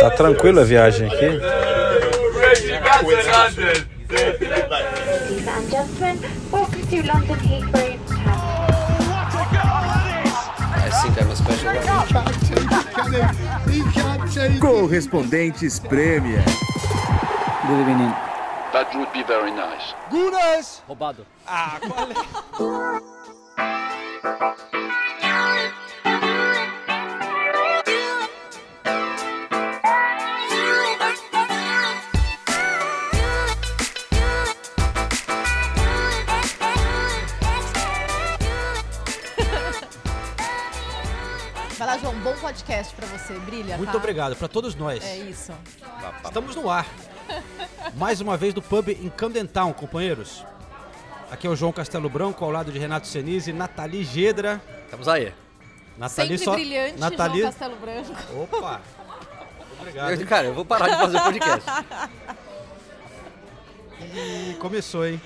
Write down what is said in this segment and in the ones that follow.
Tá tranquila a viagem aqui? Ladies and gentlemen, welcome to London Heathrow Terminal. Correspondentes Premier. Good evening. That would be very nice. Roubado. Vai podcast pra você. Brilha, Muito tá? obrigado para todos nós. É isso. Estamos no ar. Mais uma vez do pub em Camden Town, companheiros. Aqui é o João Castelo Branco, ao lado de Renato Senise e Nathalie Gedra. Estamos aí. Nathalie Sempre brilhante, Nathalie... João Castelo Branco. Opa! Obrigado. Eu- cara, eu vou parar de fazer podcast. E começou, hein?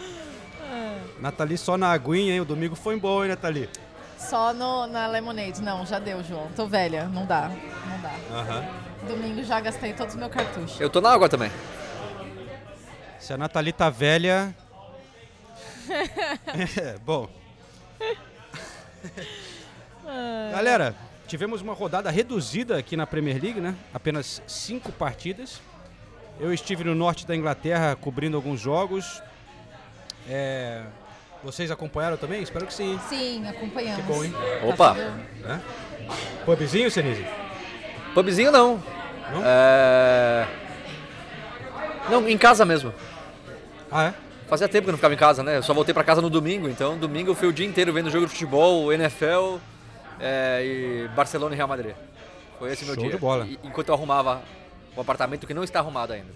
Nathalie só na aguinha, hein? O domingo foi bom, hein, Nathalie? Só no, na Lemonade. Não, já deu, João. Tô velha. Não dá. Não dá. Domingo já gastei todos os meus cartuchos. Eu tô na água também. Se a Nathalie tá velha. é, bom. Galera, tivemos uma rodada reduzida aqui na Premier League, né? Apenas cinco partidas. Eu estive no norte da Inglaterra cobrindo alguns jogos. É, Vocês acompanharam também? Espero que sim. Sim, acompanhamos. Que bom, hein? Opa. tudo- Pubzinho, Senise? Pubzinho não. Não? É... Não, em casa mesmo. Ah, é? Fazia tempo que eu não ficava em casa, né? Eu só voltei pra casa no domingo, então domingo eu fui o dia inteiro vendo jogo de futebol, NFL é, e Barcelona e Real Madrid. Foi esse meu Show dia. de bola. E- enquanto eu arrumava o apartamento que não está arrumado ainda.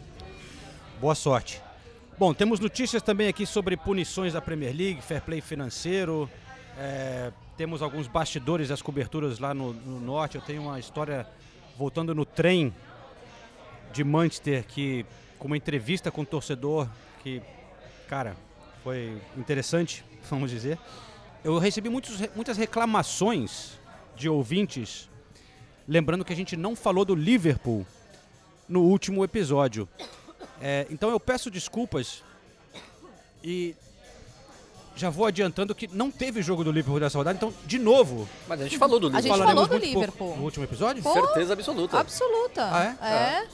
Boa sorte. Bom, temos notícias também aqui sobre punições da Premier League, fair play financeiro. é, temos alguns bastidores das coberturas lá no, no norte. Eu tenho uma história voltando no trem de Manchester, que com uma entrevista com o torcedor que, cara, foi interessante, vamos dizer. Eu recebi muitos, muitas reclamações de ouvintes, lembrando que a gente não falou do Liverpool no último episódio. É, então eu peço desculpas e já vou adiantando que não teve jogo do Liverpool nessa rodada, então, de novo, Mas a gente falou do A gente Liverpool. falaremos falou do muito pouco Liverpool. no último episódio? Pô, Certeza absoluta. Absoluta. Ah, é?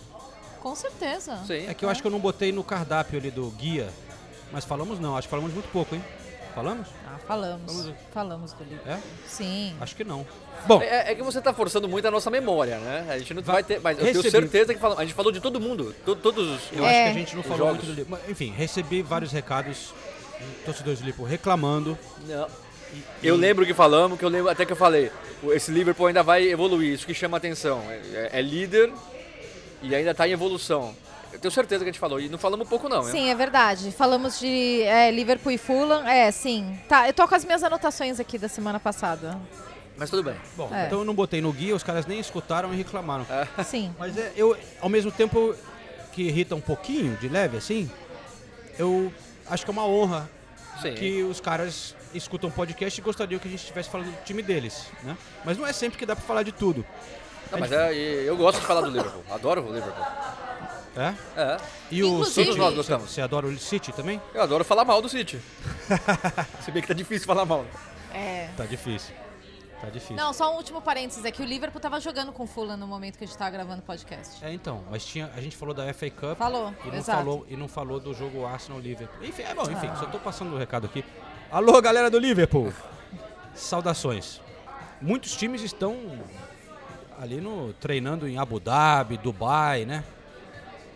Com certeza. Sim. É que eu acho que eu não botei no cardápio ali do guia, mas falamos não, acho que falamos muito pouco, hein? Falamos? Falamos. Vamos- Falamos do livro. É? Sim. Acho que não. Bom, É, é que você tá forçando muito a nossa memória, né? A gente não vai, ter. Mas eu Recebi. tenho certeza que falamos. A gente falou de todo mundo. to- todos os. eu É. acho que a gente não falou Jogos. muito do. Mas, Enfim, recebi vários recados de torcedores do Liverpool reclamando. Não. Eu lembro que falamos, que eu lembro até que eu falei, esse Liverpool ainda vai evoluir, isso que chama atenção. É, é líder e ainda está em evolução. Eu tenho certeza que a gente falou, e não falamos pouco não, né? Sim, é verdade. Falamos de é, Liverpool e Fulham. É, sim. Tá, eu tô com as minhas anotações aqui da semana passada. Mas tudo bem. Bom, É. então eu não botei no guia, os caras nem escutaram e reclamaram. Sim. Mas é, eu, ao mesmo tempo que irrita um pouquinho, de leve assim, eu acho que é uma honra Sim. que os caras escutam o podcast e gostariam que a gente estivesse falando do time deles, né? Mas não é sempre que dá pra falar de tudo. Não, mas é, eu gosto de falar do Liverpool, adoro o Liverpool. É? É, E o Inclusive- City, Todos nós gostamos. Você adora o City também? eu adoro falar mal do City. Se bem que tá difícil falar mal. É. Tá difícil. Tá difícil. Não, só um último parênteses. É que o Liverpool tava jogando com o Fulham no momento que a gente tava gravando o podcast. É, então, mas tinha, a gente falou da FA Cup Falou, e não exato. falou e não falou do jogo Arsenal Liverpool. Enfim, é bom, enfim, Ah. só tô passando o recado aqui. Alô, galera do Liverpool. Saudações. Muitos times estão ali no treinando em Abu Dhabi, Dubai, né?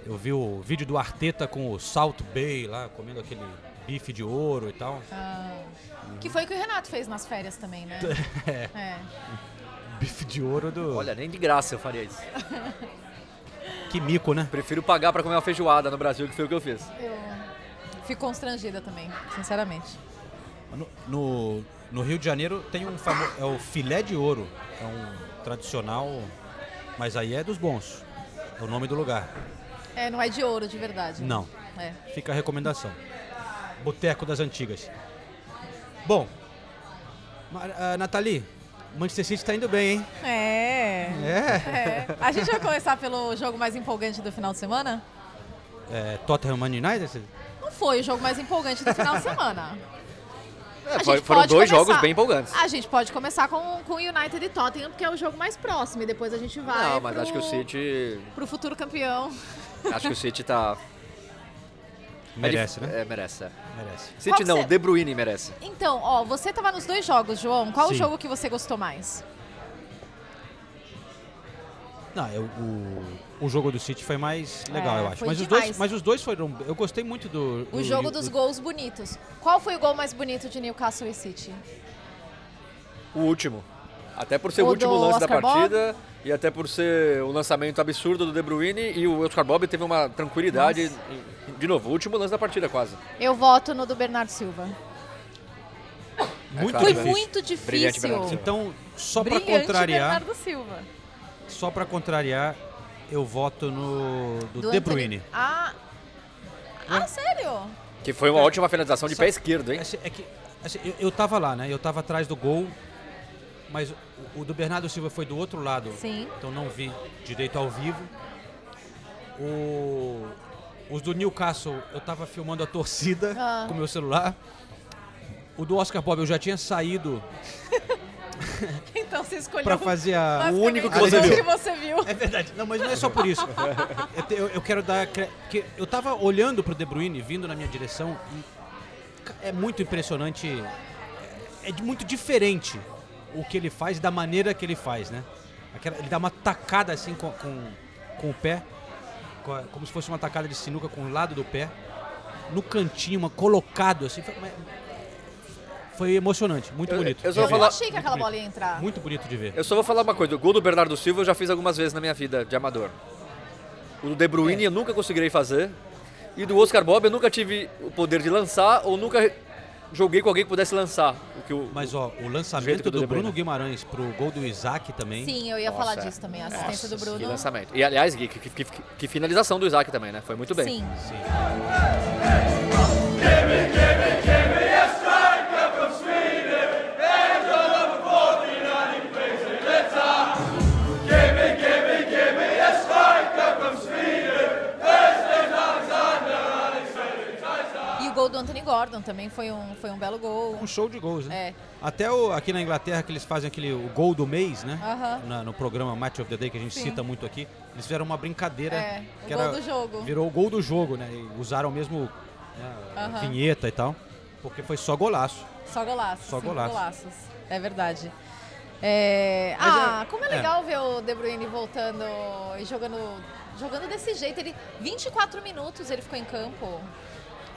Eu vi o vídeo do Arteta com o Salt Bay lá comendo aquele bife de ouro e tal. Ah, que foi o que o Renato fez nas férias também, né? É, É. bife de ouro do Olha, nem de graça eu faria isso. que mico, né? Prefiro pagar pra comer uma feijoada no Brasil, que foi o que eu fiz. Eu fico constrangida também, sinceramente. No, no, no Rio de Janeiro tem um famoso. É o filé de ouro. É um tradicional. Mas aí é dos bons. É o nome do lugar. É, não é de ouro de verdade. Não. É. Fica a recomendação. Boteco das Antigas. Bom, ah, Nathalie, Manchester City tá indo bem, hein? É. É. É. A gente vai começar pelo jogo mais empolgante do final de semana? é Tottenham Man United? Não foi o jogo mais empolgante do final de semana. É, foram dois começar- jogos bem empolgantes. A gente pode começar com, com o United e Tottenham, porque é o jogo mais próximo. E depois a gente vai Não, mas pro, acho que o City. pro futuro campeão. Acho que o City tá. Merece, é, né? É, merece. é. Merece. City Qual não, você- De Bruyne merece. Então, ó, você tava nos dois jogos, João. Qual o Sim. jogo que você gostou mais? Não, eu- o, o jogo do City foi mais legal, É, eu acho. Mas os, dois, mas os dois foram. Eu gostei muito do. O do- jogo do- dos gols bonitos. Qual foi o gol mais bonito de Newcastle e City? O último. Até por ser o, O último lance Oscar da partida e até por ser o lançamento absurdo do De Bruyne e o Oscar Bob teve uma tranquilidade. em- De novo, o último lance da partida quase. Eu voto no do Bernardo Silva. Muito claro, Foi né? difícil. muito Brilhante difícil. Bernardo Silva. Então, só pra Brilhante contrariar, Bernardo Silva. só para contrariar, eu voto no do, Do De Bruyne. Ah, ah sério? Que foi uma ótima finalização de pé esquerdo, hein? Assim, é que, assim, eu, eu tava lá, né? Eu tava atrás do gol, mas o, o do Bernardo Silva foi do outro lado. Sim. Então não vi direito ao vivo. O, os do Newcastle, eu tava filmando a torcida Ah. com meu celular. O do Oscar Bob eu já tinha saído Então você escolheu pra fazer a. o único que você viu. que você viu. É verdade. Não, mas não é só por isso. Eu, eu- quero dar. Porque eu tava olhando pro De Bruyne, vindo na minha direção, e é muito impressionante. É, é muito diferente o que ele faz da maneira que ele faz, né? Aquela- ele dá uma tacada assim com, com, com o pé, com a- como se fosse uma tacada de sinuca com o lado do pé, no cantinho, uma, colocado assim. Foi, foi emocionante, muito Eu- bonito. eu só vou Eu falar- achei que aquela bola ia entrar. Muito bonito de ver. Eu só vou falar uma coisa, o gol do Bernardo Silva eu já fiz algumas vezes na minha vida de amador. O do De Bruyne É. eu nunca conseguirei fazer. E do Oscar Bob eu nunca tive o poder de lançar ou nunca joguei com alguém que pudesse lançar. O que o, Mas ó, o lançamento que o do Bruyne. Bruno Guimarães pro gol do Isaac também. Sim, eu ia Nossa, falar é. disso também. A assistência do que Bruno. lançamento. E aliás, Gui, que, que- que- que finalização do Isaac também, né? Foi muito bem. Sim. Sim. Anthony Gordon também foi um, foi um belo gol. Um show de gols, né? É. Até o- aqui na Inglaterra que eles fazem aquele o gol do mês, né? Aham. Na- no programa Match of the Day que a gente Sim. cita muito aqui. Eles fizeram uma brincadeira É, o que gol era do jogo. virou o gol do jogo, né? E usaram mesmo né, a Aham. vinheta e tal, porque foi só golaço. Só golaços. Só golaço. golaços. É verdade. É, ah, é- como é é. legal ver o De Bruyne voltando e jogando, jogando desse jeito. Ele 24 minutos ele ficou em campo.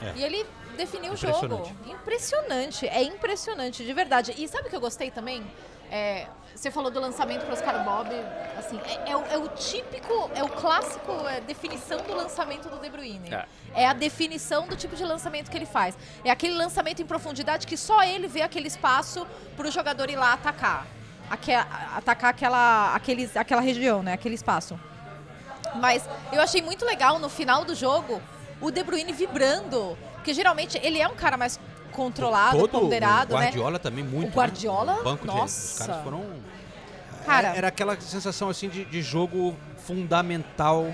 É. E ele definiu o jogo. Impressionante. É impressionante, de verdade. E sabe o que eu gostei também? É, você falou do lançamento para Oscar Bob. Assim, é, é o, é o típico, é o clássico é, definição do lançamento do De Bruyne. É. É a definição do tipo de lançamento que ele faz. É aquele lançamento em profundidade que só ele vê aquele espaço para o jogador ir lá atacar. Aque- atacar aquela, aqueles, aquela região, né? Aquele espaço. Mas eu achei muito legal no final do jogo o De Bruyne vibrando. Porque geralmente ele é um cara mais controlado, Todo ponderado, o né? Guardiola também muito. O Guardiola, né? Banco de- nossa. os caras foram Cara- era, era aquela sensação assim de, de jogo fundamental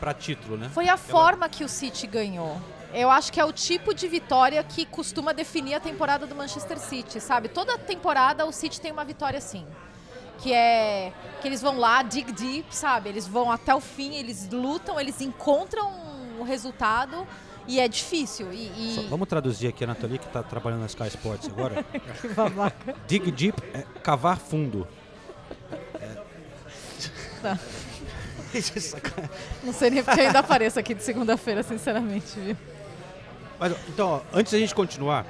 pra título, né? Foi a forma que o City ganhou. Eu acho que é o tipo de vitória que costuma definir a temporada do Manchester City, sabe? Toda temporada o City tem uma vitória assim. Que é que eles vão lá, dig deep, sabe? Eles vão até o fim, eles lutam, eles encontram o resultado e é difícil. E, e- vamos traduzir aqui a Nathalie, que está trabalhando na Sky Sports agora. Que babaca. Dig deep é cavar fundo. Tá. É sacanagem. Não sei nem porque ainda apareço aqui de segunda-feira, sinceramente, viu? Mas, então, ó, antes da gente continuar,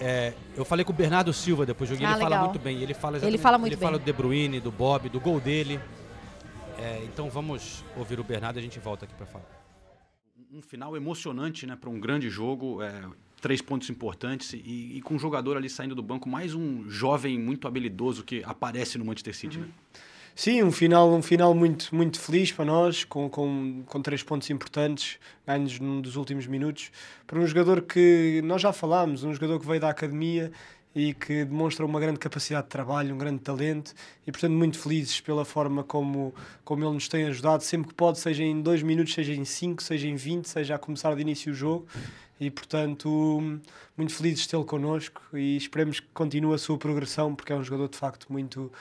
é, eu falei com o Bernardo Silva depois do jogo, Ah, ele fala legal. muito bem. Ele fala, Ele fala muito ele fala bem. do De Bruyne, do Bob, do gol dele. É, então vamos ouvir o Bernardo e a gente volta aqui para falar. Um final emocionante né, para um grande jogo, é, três pontos importantes e, e com um jogador ali saindo do banco, mais um jovem muito habilidoso que aparece no Manchester City. Né? Sim, um final, um final muito, muito feliz para nós, com, com, com três pontos importantes, ganhos num dos últimos minutos. Para um jogador que nós já falámos, um jogador que veio da academia e que demonstram uma grande capacidade de trabalho, um grande talento e, portanto, muito felizes pela forma como, como ele nos tem ajudado, sempre que pode, seja em dois minutos, seja em cinco, seja em 20, seja a começar de início o jogo. E, portanto, muito felizes de tê-lo connosco e esperemos que continue a sua progressão, porque é um jogador de facto muito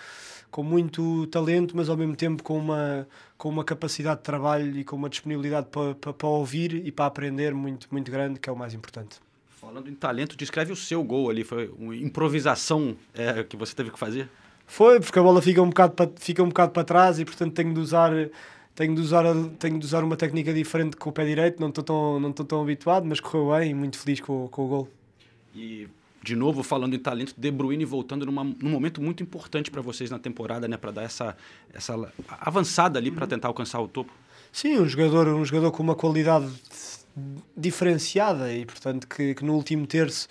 com muito talento, mas ao mesmo tempo com uma, com uma capacidade de trabalho e com uma disponibilidade para, para, para ouvir e para aprender muito, muito grande, que é o mais importante. Falando em talento, descreve o seu gol ali. Foi uma improvisação é, que você teve que fazer? Foi, porque a bola fica um bocado para, fica um bocado para trás e, portanto, tenho de usar. Tenho de, usar, tenho de usar uma técnica diferente com o pé direito, não estou tão, não estou tão habituado, mas correu bem e muito feliz com, com o gol. E de novo, falando em talento, De Bruyne voltando numa, num momento muito importante para vocês na temporada, né, para dar essa, essa avançada ali para tentar alcançar o topo. Sim, um jogador, um jogador com uma qualidade diferenciada e, portanto, que, que no último terço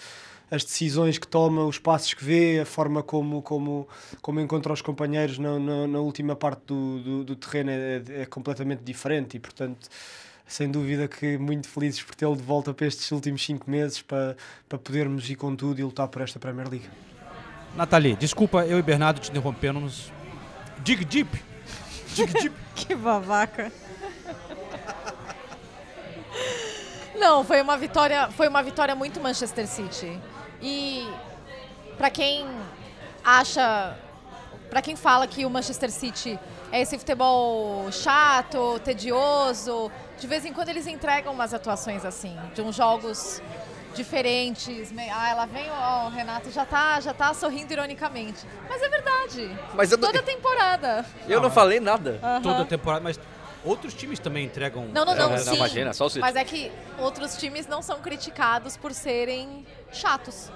as decisões que toma, os passos que vê, a forma como, como, como encontra os companheiros na, na, na última parte do, do, do terreno é, é, completamente diferente e, portanto, sem dúvida que muito felizes por tê-lo de volta para estes últimos cinco meses para, para podermos ir com tudo e lutar por esta Premier League. Nathalie, desculpa eu e Bernardo te interrompemos. Dig deep! Dig deep! que babaca! Não, foi uma vitória, foi uma vitória muito Manchester City. E para quem acha, para quem fala que o Manchester City é esse futebol chato, tedioso, de vez em quando eles entregam umas atuações assim, de uns jogos diferentes. Ah, ela vem, ó, o Renato já tá, já tá sorrindo ironicamente. Mas é verdade. Mas eu Toda temporada. Eu não falei nada. Toda temporada, mas outros times também entregam. Não, não, não, É, sim. não, imagina, só o City. Mas é que outros times não são criticados por serem chatos.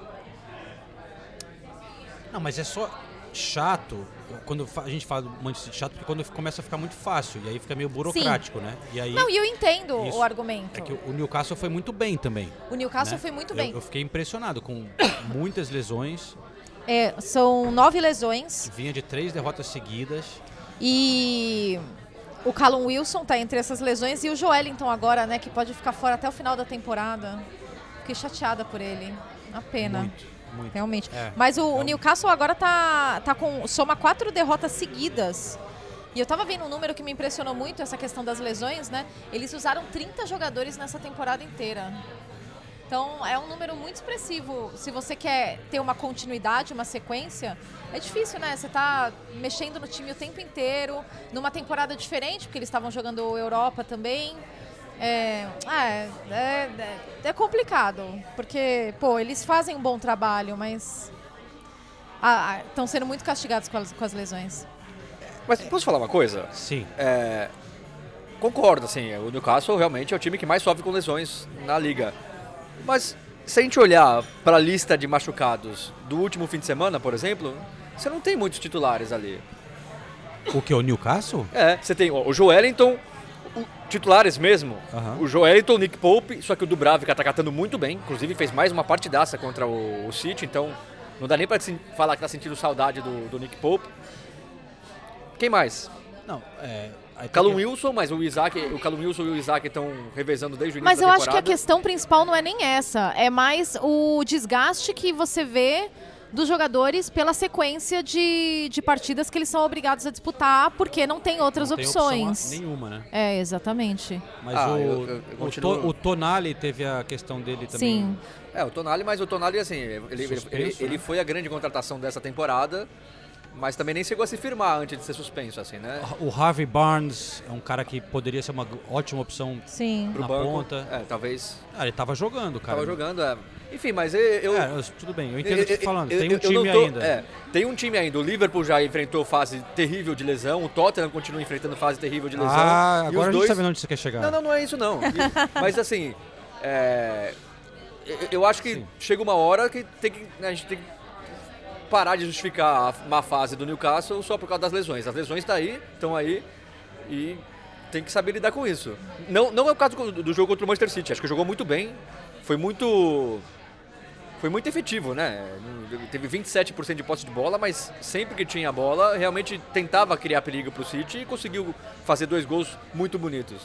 Não, mas é só chato quando a gente fala do Manchester chato, porque quando começa a ficar muito fácil e aí fica meio burocrático, né? E aí Não, e eu entendo Isso. o argumento. é que o Newcastle foi muito bem também. O Newcastle né? foi muito Eu- bem. Eu, fiquei impressionado com muitas lesões, É, são nove lesões vinha de três derrotas seguidas. e o Callum Wilson tá entre essas lesões e o Joelinton agora, né, que pode ficar fora até o final da temporada. Fiquei chateada por ele. Uma pena. Muito, muito. Realmente. É. Mas o, o Então- Newcastle agora tá, tá com. soma quatro derrotas seguidas. E eu tava vendo um número que me impressionou muito, essa questão das lesões, né? Eles usaram 30 jogadores nessa temporada inteira. Então é um número muito expressivo. Se você quer ter uma continuidade, uma sequência, é difícil, né? Você tá mexendo no time o tempo inteiro, numa temporada diferente, porque eles estavam jogando Europa também. É, é, é, é- é complicado, porque, pô, eles fazem um bom trabalho, mas estão sendo muito castigados com as, com as lesões. Mas posso falar uma coisa? Sim. É, concordo, assim, o Newcastle realmente é o time que mais sofre com lesões na liga. Mas se a gente olhar para a lista de machucados do último fim de semana, por exemplo, você não tem muitos titulares ali. O que? O Newcastle? É, você tem o Joelinton, titulares mesmo. Aham. O Joelinton, o Nick Pope, só que o Dubravka tá catando muito bem. Inclusive fez mais uma partidaça contra o, o City, então não dá nem pra falar que tá sentindo saudade do, do Nick Pope. Quem mais? Não, é. Que- Wilson, mas o Isaac, o Callum Wilson e o Isaac estão revezando desde o início Mas da eu acho que a questão principal não é nem essa, é mais o desgaste que você vê dos jogadores pela sequência de, de partidas que eles são obrigados a disputar, porque não tem outras não tem opção opções. nenhuma, né? É, exatamente. Mas Ah, o, eu- eu- eu o, To- o Tonali teve a questão dele também. Sim. É, o Tonali, mas o Tonali, assim, ele, ele, Suspenso, ele- né? ele foi a grande contratação dessa temporada, mas também nem chegou a se firmar antes de ser suspenso, assim, né? O Harvey Barnes é um cara que poderia ser uma ótima opção Sim. Pro na banco. ponta. É, talvez Ah, ele tava jogando, cara. tava jogando, é. Enfim, mas eu... É, tudo bem, eu entendo o que você tá falando. eu- Tem um time tô- ainda. É, tem um time ainda. O Liverpool já enfrentou fase terrível de lesão, o Tottenham continua enfrentando fase terrível de lesão. Ah, e agora os a gente dois... tá vendo onde você quer chegar. Não, não, não é isso não. E- mas assim, é, eu- acho que chega uma hora que, tem que né, a gente tem que parar de justificar a má fase do Newcastle só por causa das lesões. As lesões estão aí, estão aí e tem que saber lidar com isso. Não, não é o caso do, do jogo contra o Manchester City. Acho que jogou muito bem, foi muito foi muito efetivo, né? Teve 27% de posse de bola, mas sempre que tinha a bola, realmente tentava criar perigo para o City e conseguiu fazer dois gols muito bonitos.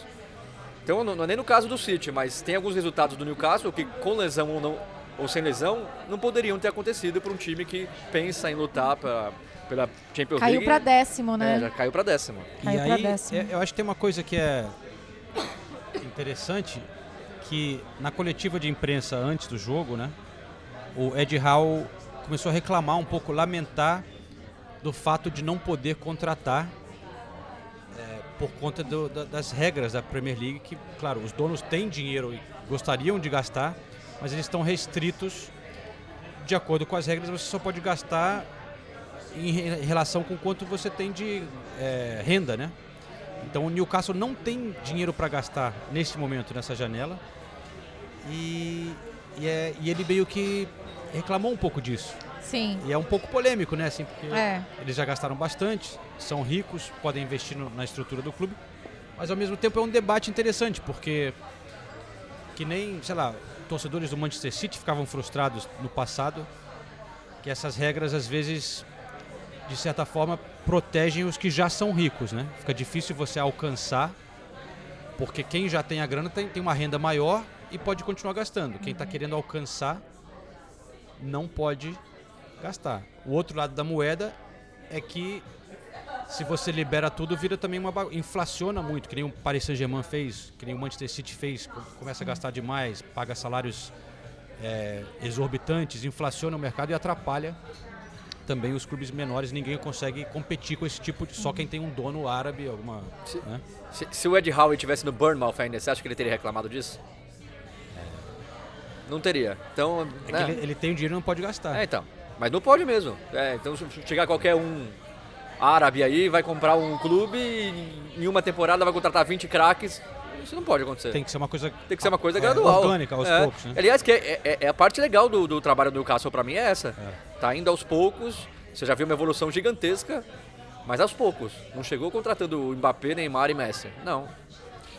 Então, não não é nem no caso do City, mas tem alguns resultados do Newcastle que, com lesão ou não, ou sem lesão, não poderiam ter acontecido para um time que pensa em lutar pra, pela Champions Caiu League. pra décimo, né? É, já caiu para décimo. Caiu e pra aí, décimo. é- eu acho que tem uma coisa que é interessante, que na coletiva de imprensa antes do jogo, né, o Ed Howe começou a reclamar um pouco, lamentar do fato de não poder contratar é, por conta do- da- das regras da Premier League, que, claro, os donos têm dinheiro e gostariam de gastar, mas eles estão restritos de acordo com as regras, você só pode gastar em re- relação com quanto você tem de é, renda, né? Então o Newcastle não tem dinheiro para gastar nesse momento, nessa janela. E, e, é- e ele meio que reclamou um pouco disso. Sim. E é um pouco polêmico, né? Assim, porque É. eles já gastaram bastante, são ricos, podem investir no- na estrutura do clube. Mas ao mesmo tempo é um debate interessante, porque que nem, sei lá, torcedores do Manchester City ficavam frustrados no passado que essas regras às vezes de certa forma protegem os que já são ricos, né? Fica difícil você alcançar porque quem já tem a grana tem, tem uma renda maior e pode continuar gastando. Quem está querendo alcançar não pode gastar. O outro lado da moeda é que se você libera tudo, vira também uma bagu- inflaciona muito, que nem o Paris Saint-Germain fez, que nem o Manchester City fez, co- começa a gastar demais, paga salários é, exorbitantes, inflaciona o mercado e atrapalha também os clubes menores. Ninguém consegue competir com esse tipo de. Só quem tem um dono árabe, alguma. Se, né? se- se o Ed Howe estivesse no Bournemouth ainda, você acha que ele teria reclamado disso? Não teria. Então, É né? ele, ele tem o dinheiro e não pode gastar. É, então. Mas não pode mesmo. É, então, se chegar qualquer um árabe aí, vai comprar um clube e em uma temporada vai contratar 20 craques. Isso não pode acontecer. Tem que ser uma coisa. Tem que ser uma coisa é, gradual. Orgânica, aos É. poucos, né? Aliás, que é, é- é a parte legal do, do trabalho do Newcastle pra mim é essa. Tá indo aos poucos. Você já viu uma evolução gigantesca, mas aos poucos. Não chegou contratando o Mbappé, Neymar e Messi. Não.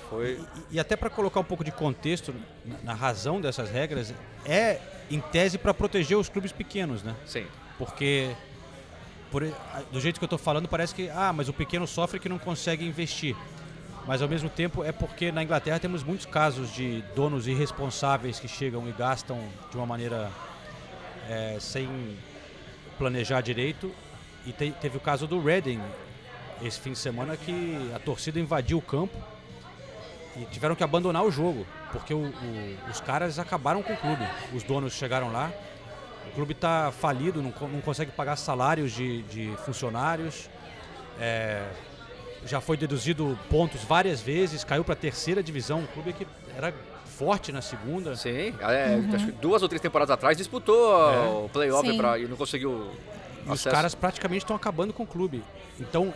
Foi. E, e até para colocar um pouco de contexto na, na razão dessas regras, é em tese para proteger os clubes pequenos, né? Sim. Porque por- do jeito que eu estou falando parece que ah, mas o pequeno sofre que não consegue investir. Mas ao mesmo tempo é porque na Inglaterra temos muitos casos de donos irresponsáveis que chegam e gastam de uma maneira é, sem planejar direito. E te- teve o caso do Reading esse fim de semana que a torcida invadiu o campo e tiveram que abandonar o jogo, porque o- o- os caras acabaram com o clube. Os donos chegaram lá, o clube está falido, não, não consegue pagar salários de, de funcionários, é, já foi deduzido pontos várias vezes, caiu para a terceira divisão, um clube que era forte na segunda. Sim. É, acho que duas ou três temporadas atrás disputou É. o playoff pra, e não conseguiu. E os caras praticamente estão acabando com o clube. Então,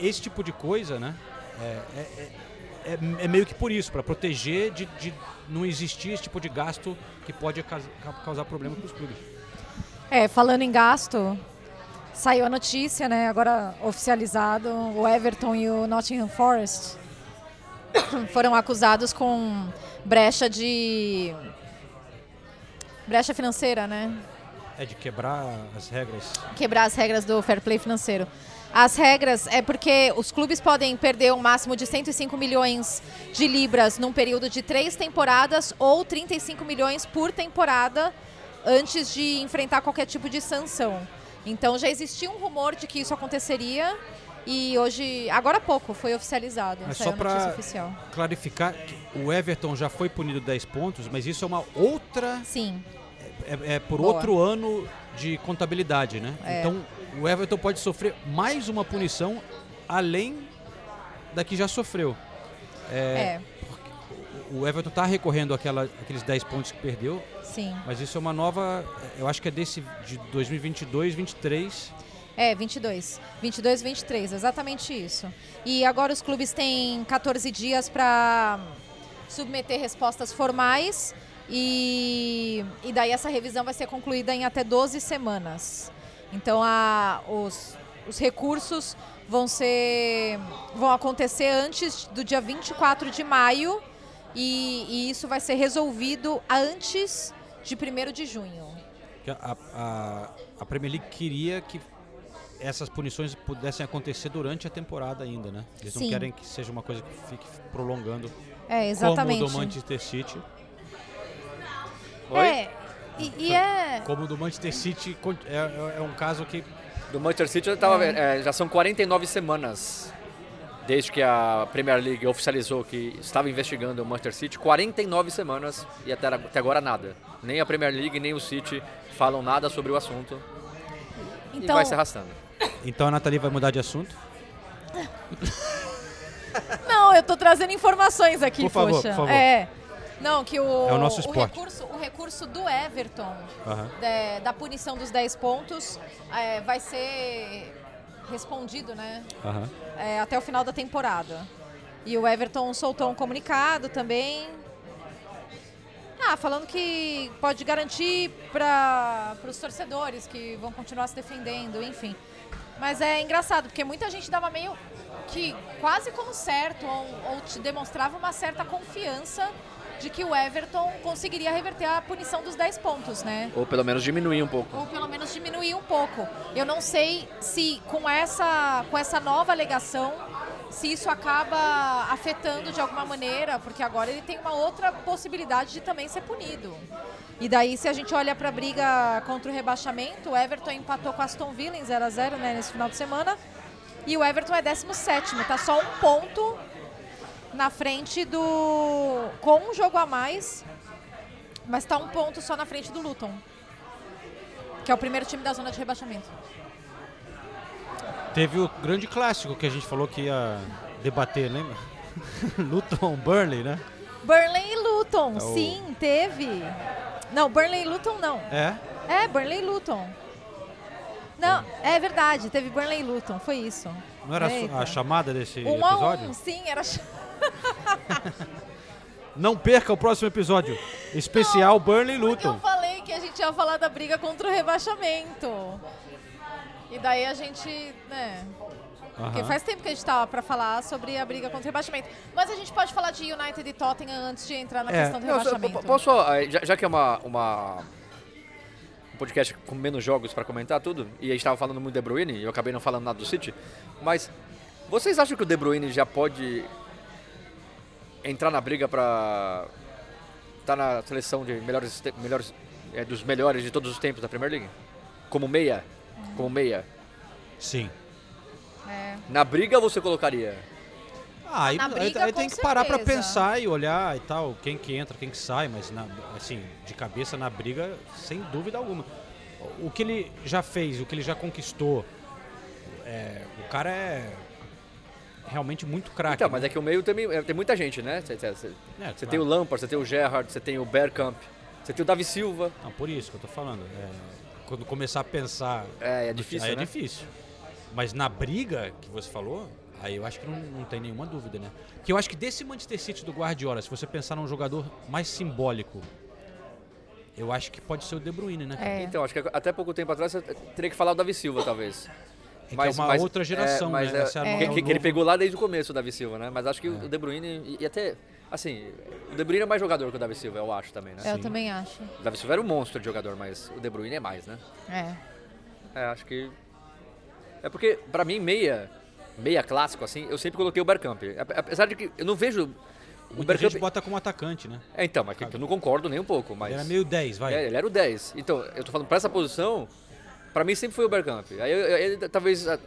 esse tipo de coisa, né? É, é- é- é- é meio que por isso, para proteger de, de não existir esse tipo de gasto que pode ca- ca- causar problema para os clubes. É, falando em gasto, saiu a notícia, né? Agora oficializado, o Everton e o Nottingham Forest foram acusados com brecha de brecha financeira, né? É de quebrar as regras. Quebrar as regras do fair play financeiro. As regras é porque os clubes podem perder um máximo de 105 milhões de libras num período de três temporadas ou 35 milhões por temporada antes de enfrentar qualquer tipo de sanção. Então já existia um rumor de que isso aconteceria e hoje, agora há pouco, foi oficializado. Mas saiu só para clarificar, que o Everton já foi punido 10 pontos, mas isso é uma outra. Sim. É, é por Boa. outro ano de contabilidade, né? É. Então o Everton pode sofrer mais uma punição além da que já sofreu. É, O Everton está recorrendo àquela, àqueles 10 pontos que perdeu, sim. mas isso é uma nova. Eu acho que é desse de 2022, 23. É, 22. 22, 23, exatamente isso. E agora os clubes têm 14 dias para submeter respostas formais e, e daí essa revisão vai ser concluída em até 12 semanas. Então a, os, os recursos vão ser vão acontecer antes do dia 24 de maio e, e isso vai ser resolvido antes de 1 de junho. A, a, a Premier League queria que essas punições pudessem acontecer durante a temporada ainda, né? Eles não Sim. querem que seja uma coisa que fique prolongando É, exatamente. como o do Manchester City. Oi? É, E, e é. Como o do Manchester City é, é- é um caso que Do Manchester City já, tava, é, já são 49 semanas desde que a Premier League oficializou que estava investigando o Manchester City. 49 semanas e até, até agora nada. Nem a Premier League nem o City falam nada sobre o assunto e Então, vai se arrastando. Então a Nathalie vai mudar de assunto? não, eu tô trazendo informações aqui, Por favor, poxa. por favor. É. Não, que o, É o nosso o, esporte. recurso, o recurso do Everton Aham. da, da punição dos 10 pontos é, vai ser respondido, né? Aham. é, até o final da temporada. E o Everton soltou um comunicado também. Ah, falando que pode garantir para os torcedores que vão continuar se defendendo, enfim. Mas é engraçado, porque muita gente dava meio que quase como certo, ou, ou te demonstrava uma certa confiança de que o Everton conseguiria reverter a punição dos 10 pontos, né? Ou pelo menos diminuir um pouco. ou pelo menos diminuir um pouco. Eu não sei se com essa, com essa nova alegação, se isso acaba afetando de alguma maneira, porque agora ele tem uma outra possibilidade de também ser punido. E daí, se a gente olha para a briga contra o rebaixamento, o Everton empatou com Aston Villa em 0 a 0 né, nesse final de semana. E o Everton é 17, tá só um ponto na frente do. com um jogo a mais, mas tá um ponto só na frente do Luton que é o primeiro time da zona de rebaixamento. Teve o grande clássico que a gente falou que ia debater, lembra? Luton Burnley, né? Burnley e Luton, É o- sim, teve. Não, Burnley e Luton não. É. É, Burnley e Luton. Não, é verdade, teve Burnley e Luton, foi isso. Não era a Eita. a chamada desse Um a episódio? um, sim, era. Não perca o próximo episódio. Especial Burnley e Porque eu Luton. falei que a gente ia falar da briga contra o rebaixamento. E daí a gente, né. Porque faz tempo que a gente tava pra falar sobre a briga contra o rebaixamento. Mas a gente pode falar de United e Tottenham antes de entrar na É. questão do Não, só- rebaixamento. po- posso, eh, já, já que é uma, uma- um podcast com menos jogos para comentar tudo, e a gente estava falando muito do De Bruyne, e eu acabei não falando nada do City, mas vocês acham que o De Bruyne já pode entrar na briga para estar na seleção de melhores, te- melhores eh, dos melhores de todos os tempos da Premier League? Como meia? Como meia? Sim. É. Na briga você colocaria? Ah, aí, Na aí- briga, aí tem que parar pra certeza. pensar e olhar e tal, quem que entra, quem que sai, mas na- assim, de cabeça na briga, sem dúvida alguma. O que ele já fez, o que ele já conquistou, é, o cara é realmente muito craque. Então, né? mas é que o meio tem, é, tem muita gente, né? Você É, claro. tem o Lampard, você tem o Gerrard, você tem o Bergkamp, você tem o Davi Silva. Não, por isso que eu tô falando. é, quando começar a pensar. É, é difícil, aí é né? difícil. Mas na briga que você falou, aí eu acho que não, não tem nenhuma dúvida, né? Que eu acho que desse Manchester City do Guardiola, se você pensar num jogador mais simbólico, eu acho que pode ser o De Bruyne, né? É. Então, acho que até pouco tempo atrás você teria que falar o Davi Silva, talvez. É que é uma outra geração, mas né? é- é a que, que- ele pegou lá desde o começo, o Davi Silva, né? Mas acho que o De Bruyne, e, e até, assim, o De Bruyne é mais jogador que o Davi Silva, eu acho também, né? Eu também acho. O Davi Silva era um monstro de jogador, mas o De Bruyne é mais, né? É. É, acho que... É porque, pra mim, meia, meia clássico, assim, eu sempre coloquei o Bergkamp. Ape- Apesar de que eu não vejo... O Muita Bergkamp... gente bota como atacante, né? É, então, mas que eu não concordo nem um pouco, mas... Ele era meio 10, vai. É, ele era o 10. Então, eu tô falando, pra essa posição, pra mim sempre foi o Bergkamp. Aí, eu- eu- talvez. a-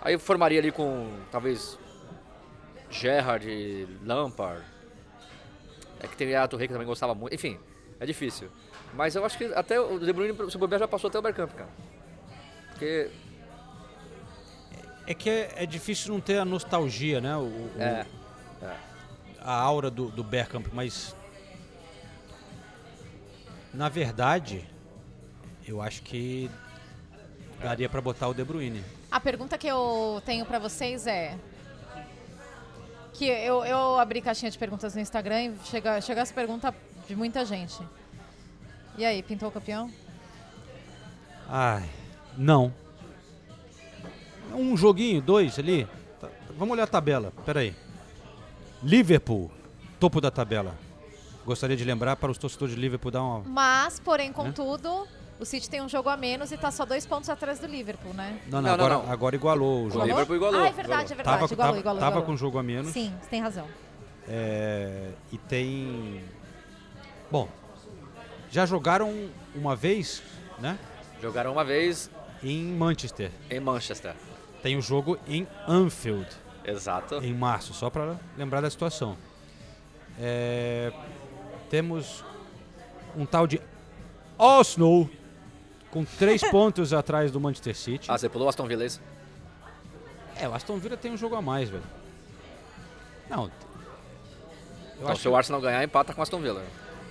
Aí eu formaria ali com, talvez. Gerrard, Lampard. É que tem a Torre que eu também gostava muito. Enfim, é difícil. Mas eu acho que até o De Bruyne, se bobear, já passou até o Bergkamp, cara. Porque. É que é, é difícil não ter a nostalgia, né? O, o- É. a aura do, do Bergkamp, mas na verdade eu acho que daria pra botar o De Bruyne. A pergunta que eu tenho pra vocês é. Que eu, eu abri caixinha de perguntas no Instagram e chega, chega essa pergunta de muita gente. E aí, pintou o campeão? Ai, não. Um joguinho, dois ali. Tá, Vamos olhar a tabela, peraí. Liverpool, topo da tabela. Gostaria de lembrar para os torcedores de Liverpool dar uma. Mas, porém, contudo, o City tem um jogo a menos e tá só dois pontos atrás do Liverpool, né? Não, não, Não, agora, não. agora igualou o jogo. O Liverpool igualou, Ah, é verdade, igualou. é verdade. Tava, igualou, tava, igualou, tava igualou. com um jogo a menos. Sim, você tem razão. É, e tem. Bom, já jogaram uma vez, né? Jogaram uma vez Em Manchester. em Manchester. Tem o jogo em Anfield, Exato. em março, só para lembrar da situação. É, temos um tal de Arsenal com três pontos atrás do Manchester City. Ah, você pulou o Aston Villa, é isso? É, o Aston Villa tem um jogo a mais, velho. Não. Eu Então, acho se o Arsenal ganhar, empata com o Aston Villa.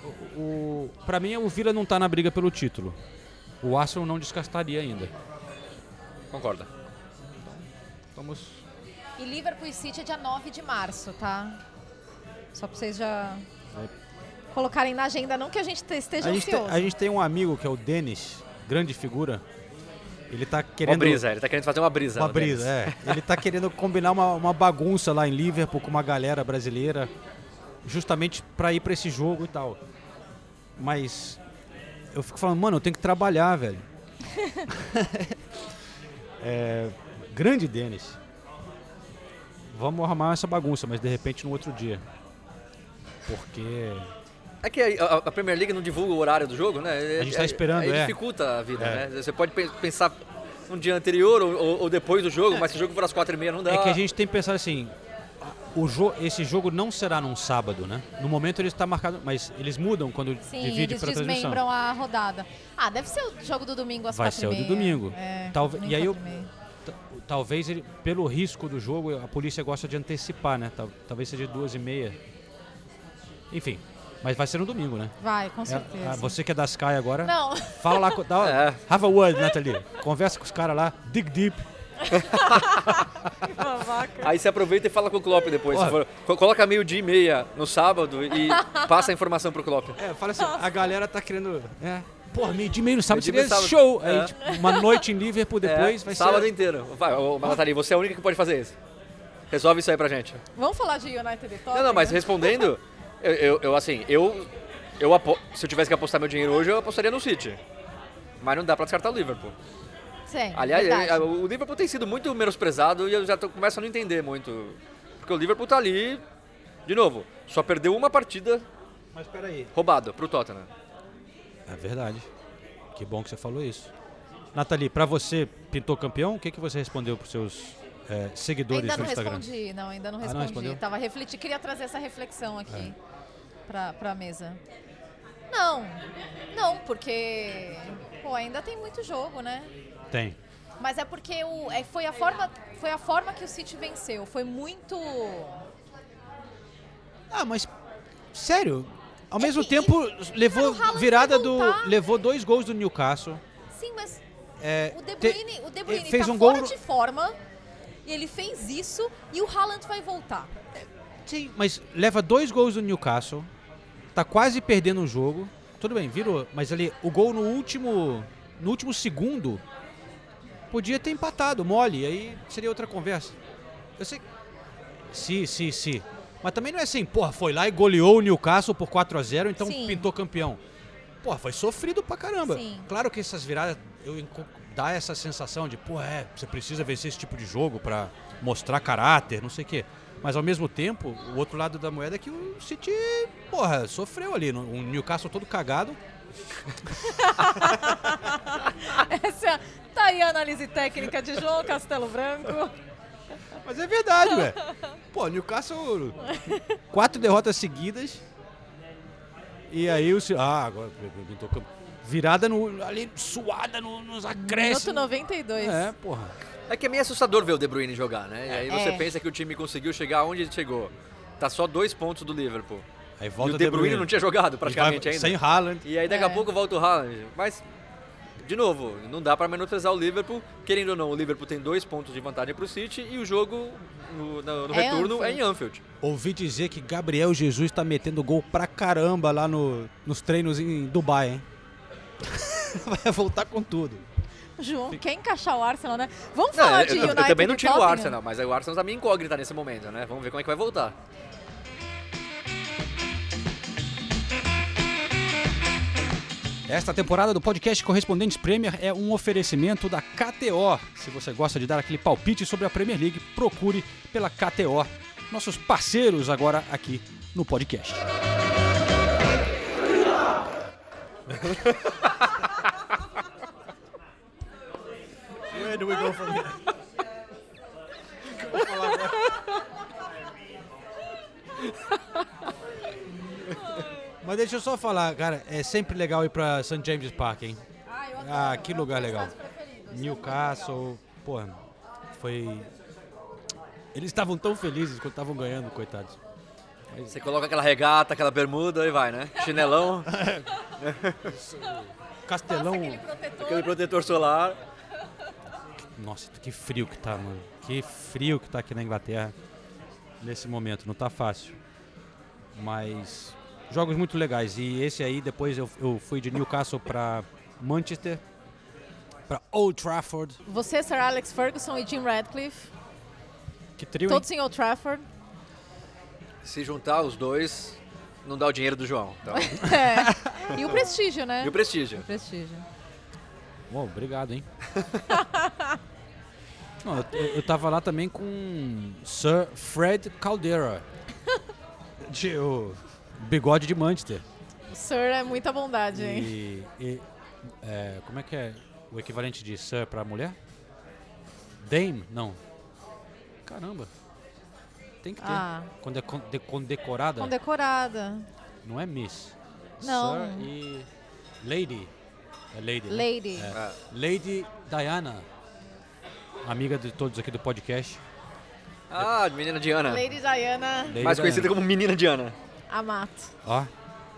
que o, pra mim o Villa não tá na briga pelo título. O Arsenal não descastaria ainda. Concorda. Vamos. E Liverpool e City é dia 9 de março, tá? Só pra vocês já colocarem na agenda, não que a gente te- esteja A gente, tem, ansioso. a gente tem um amigo que é o Denis, grande figura. Ele tá Uma querendo. brisa, ele tá querendo fazer uma brisa. Uma o brisa, é. Ele tá querendo combinar uma, uma bagunça lá em Liverpool com uma galera brasileira, justamente pra ir pra esse jogo e tal. Mas eu fico falando, mano, eu tenho que trabalhar, velho. É, grande Denis. Vamos arrumar essa bagunça, mas de repente no outro dia. Porque. É que a, a Premier League não divulga o horário do jogo, né? A gente tá esperando, aí é. dificulta a vida, É. né? Você pode pe- pensar um dia anterior ou, ou- ou depois do jogo, mas se o jogo for às quatro e meia não dá. É que a gente tem que pensar assim. O jo esse jogo não será num sábado, né? No momento ele está marcado, mas eles mudam quando Sim, divide eles para transmissão. desmembram a rodada. Ah, deve ser o jogo do domingo às Vai quatro ser o e do domingo. É, Talvez- domingo, e aí eu- Talvez ele, pelo risco do jogo, a polícia gosta de antecipar, né? Tal- Talvez seja duas e meia. Enfim, mas vai ser no domingo, né? Vai, com É, certeza. ah, você que é da Sky agora, Não, fala lá, com- dá, É. have a word, Nathalie. Conversa com os caras lá, dig deep. Aí você aproveita e fala com o Klopp depois. For. Co- coloca meio dia e meia no sábado e passa a informação pro Klopp. É, fala assim, a galera tá querendo. É, porra, meio de meio no sábado seria sábado. show. Aí, É. tipo, uma noite em Liverpool depois É, vai sábado ser. inteiro. Vai, ô, mas Nathalie, você é a única que pode fazer isso. Resolve isso aí pra gente. vamos falar de United e Tottenham? Não, não, mas respondendo, eu, eu, eu, assim, eu, eu apo- se eu tivesse que apostar meu dinheiro hoje, eu apostaria no City. Mas não dá pra descartar o Liverpool. Sim, Aliás, verdade. é, o Liverpool tem sido muito menosprezado e eu já tô, começo a não entender muito. Porque o Liverpool tá ali, de novo, só perdeu uma partida Mas peraí. roubado pro Tottenham. É verdade. Que bom que você falou isso. Nathalie, pra você, pintou campeão, o que, que você respondeu pros seus é, seguidores Ainda no não Instagram? respondi, não, ainda não Ah, não respondi. respondeu? Tava refletindo, queria trazer essa reflexão aqui É. pra, pra mesa. Não, não, porque pô, ainda tem muito jogo, né? Tem. Mas é porque o, é, foi, a forma, foi a forma que o City venceu. Foi muito. Ah, mas sério, ao mesmo que- tempo levou o Haaland virada do levou dois gols do Newcastle. Sim, mas É, o De te- Bruyne, o De Bruyne fez tá um fora gol de forma. E ele fez isso e o Haaland vai voltar. Sim, mas leva dois gols do Newcastle. Tá quase perdendo o jogo. Tudo bem, virou, mas ali o gol no último no último segundo podia ter empatado, mole, aí seria outra conversa. Eu sei Sim, sim, sim. Mas também não é assim, porra, foi lá e goleou o Newcastle por 4 a 0 então Sim. pintou campeão. Porra, foi sofrido pra caramba. Sim. Claro que essas viradas eu dá essa sensação de, pô, é, você precisa vencer esse tipo de jogo pra mostrar caráter, não sei o quê. Mas ao mesmo tempo, o outro lado da moeda é que o City, porra, sofreu ali. O Newcastle todo cagado. Essa tá aí a análise técnica de João Castelo Branco. Mas é verdade, velho. Pô, Newcastle, quatro derrotas seguidas. E aí o Ah, agora. Virada no, ali, suada no- nos Minuto acréscimos. 92. É, porra. É que é meio assustador ver o De Bruyne jogar, né? E aí você É. pensa que o time conseguiu chegar onde ele chegou. Tá só dois pontos do Liverpool. Aí E volta o De Bruyne não tinha jogado praticamente E ainda. Sem Haaland. E aí daqui É. a pouco volta o Haaland. Mas, de novo, não dá pra menosprezar o Liverpool. Querendo ou não, o Liverpool tem dois pontos de vantagem pro City e o jogo no, no- no É retorno Anfield. é em Anfield. Ouvi dizer que Gabriel Jesus tá metendo gol pra caramba lá no, nos treinos em Dubai, hein? Vai voltar com tudo. João quer encaixar o Arsenal, né? Vamos Não, falar eu, de eu- United eu também não tiro o? Arsenal, mas aí o Arsenal tá meio incógnita nesse momento, né? Vamos ver como é que vai voltar. Esta temporada do podcast Correspondentes Premier é um oferecimento da KTO. Se você gosta de dar aquele palpite sobre a Premier League, procure pela KTO. Nossos parceiros agora aqui no podcast. deixa eu só falar, cara, é sempre legal ir pra St. James Park, hein? Ah, eu adoro. Ah, que lugar É legal. preferidos. Newcastle, pô, foi. Eles estavam tão felizes quando estavam ganhando, coitados. Você coloca aquela regata, aquela bermuda e vai, né? Chinelão, Castelão. Aquele protetor. aquele protetor solar. Nossa, que frio que tá, mano. Que frio que tá aqui na Inglaterra nesse momento. Não tá fácil. Mas jogos muito legais. E esse aí, depois eu, eu fui de Newcastle pra Manchester, pra Old Trafford. Você, Sir Alex Ferguson e Jim Radcliffe, Que trio, hein? todos em Old Trafford. Se juntar os dois, não dá o dinheiro do João. Então, É. E o prestígio, né? e o prestígio. prestígio. Bom, obrigado, hein? Não, eu, eu tava lá também com Sir Fred Caldera. De, o bigode de Manchester. O Sir é muita bondade, hein? E, e, é, como é que é o equivalente de Sir pra mulher? Dame? Não. Caramba. Tem que ter. Ah. Quando é conde- condecorada, Condecorada. não é Miss. Não. Sir e Lady. É Lady. né? Lady. É. Ah, Lady Diana. Amiga de todos aqui do podcast. Ah, menina Diana. Lady Diana Lady Mais conhecida Diana. como menina Diana. Amato. Ó,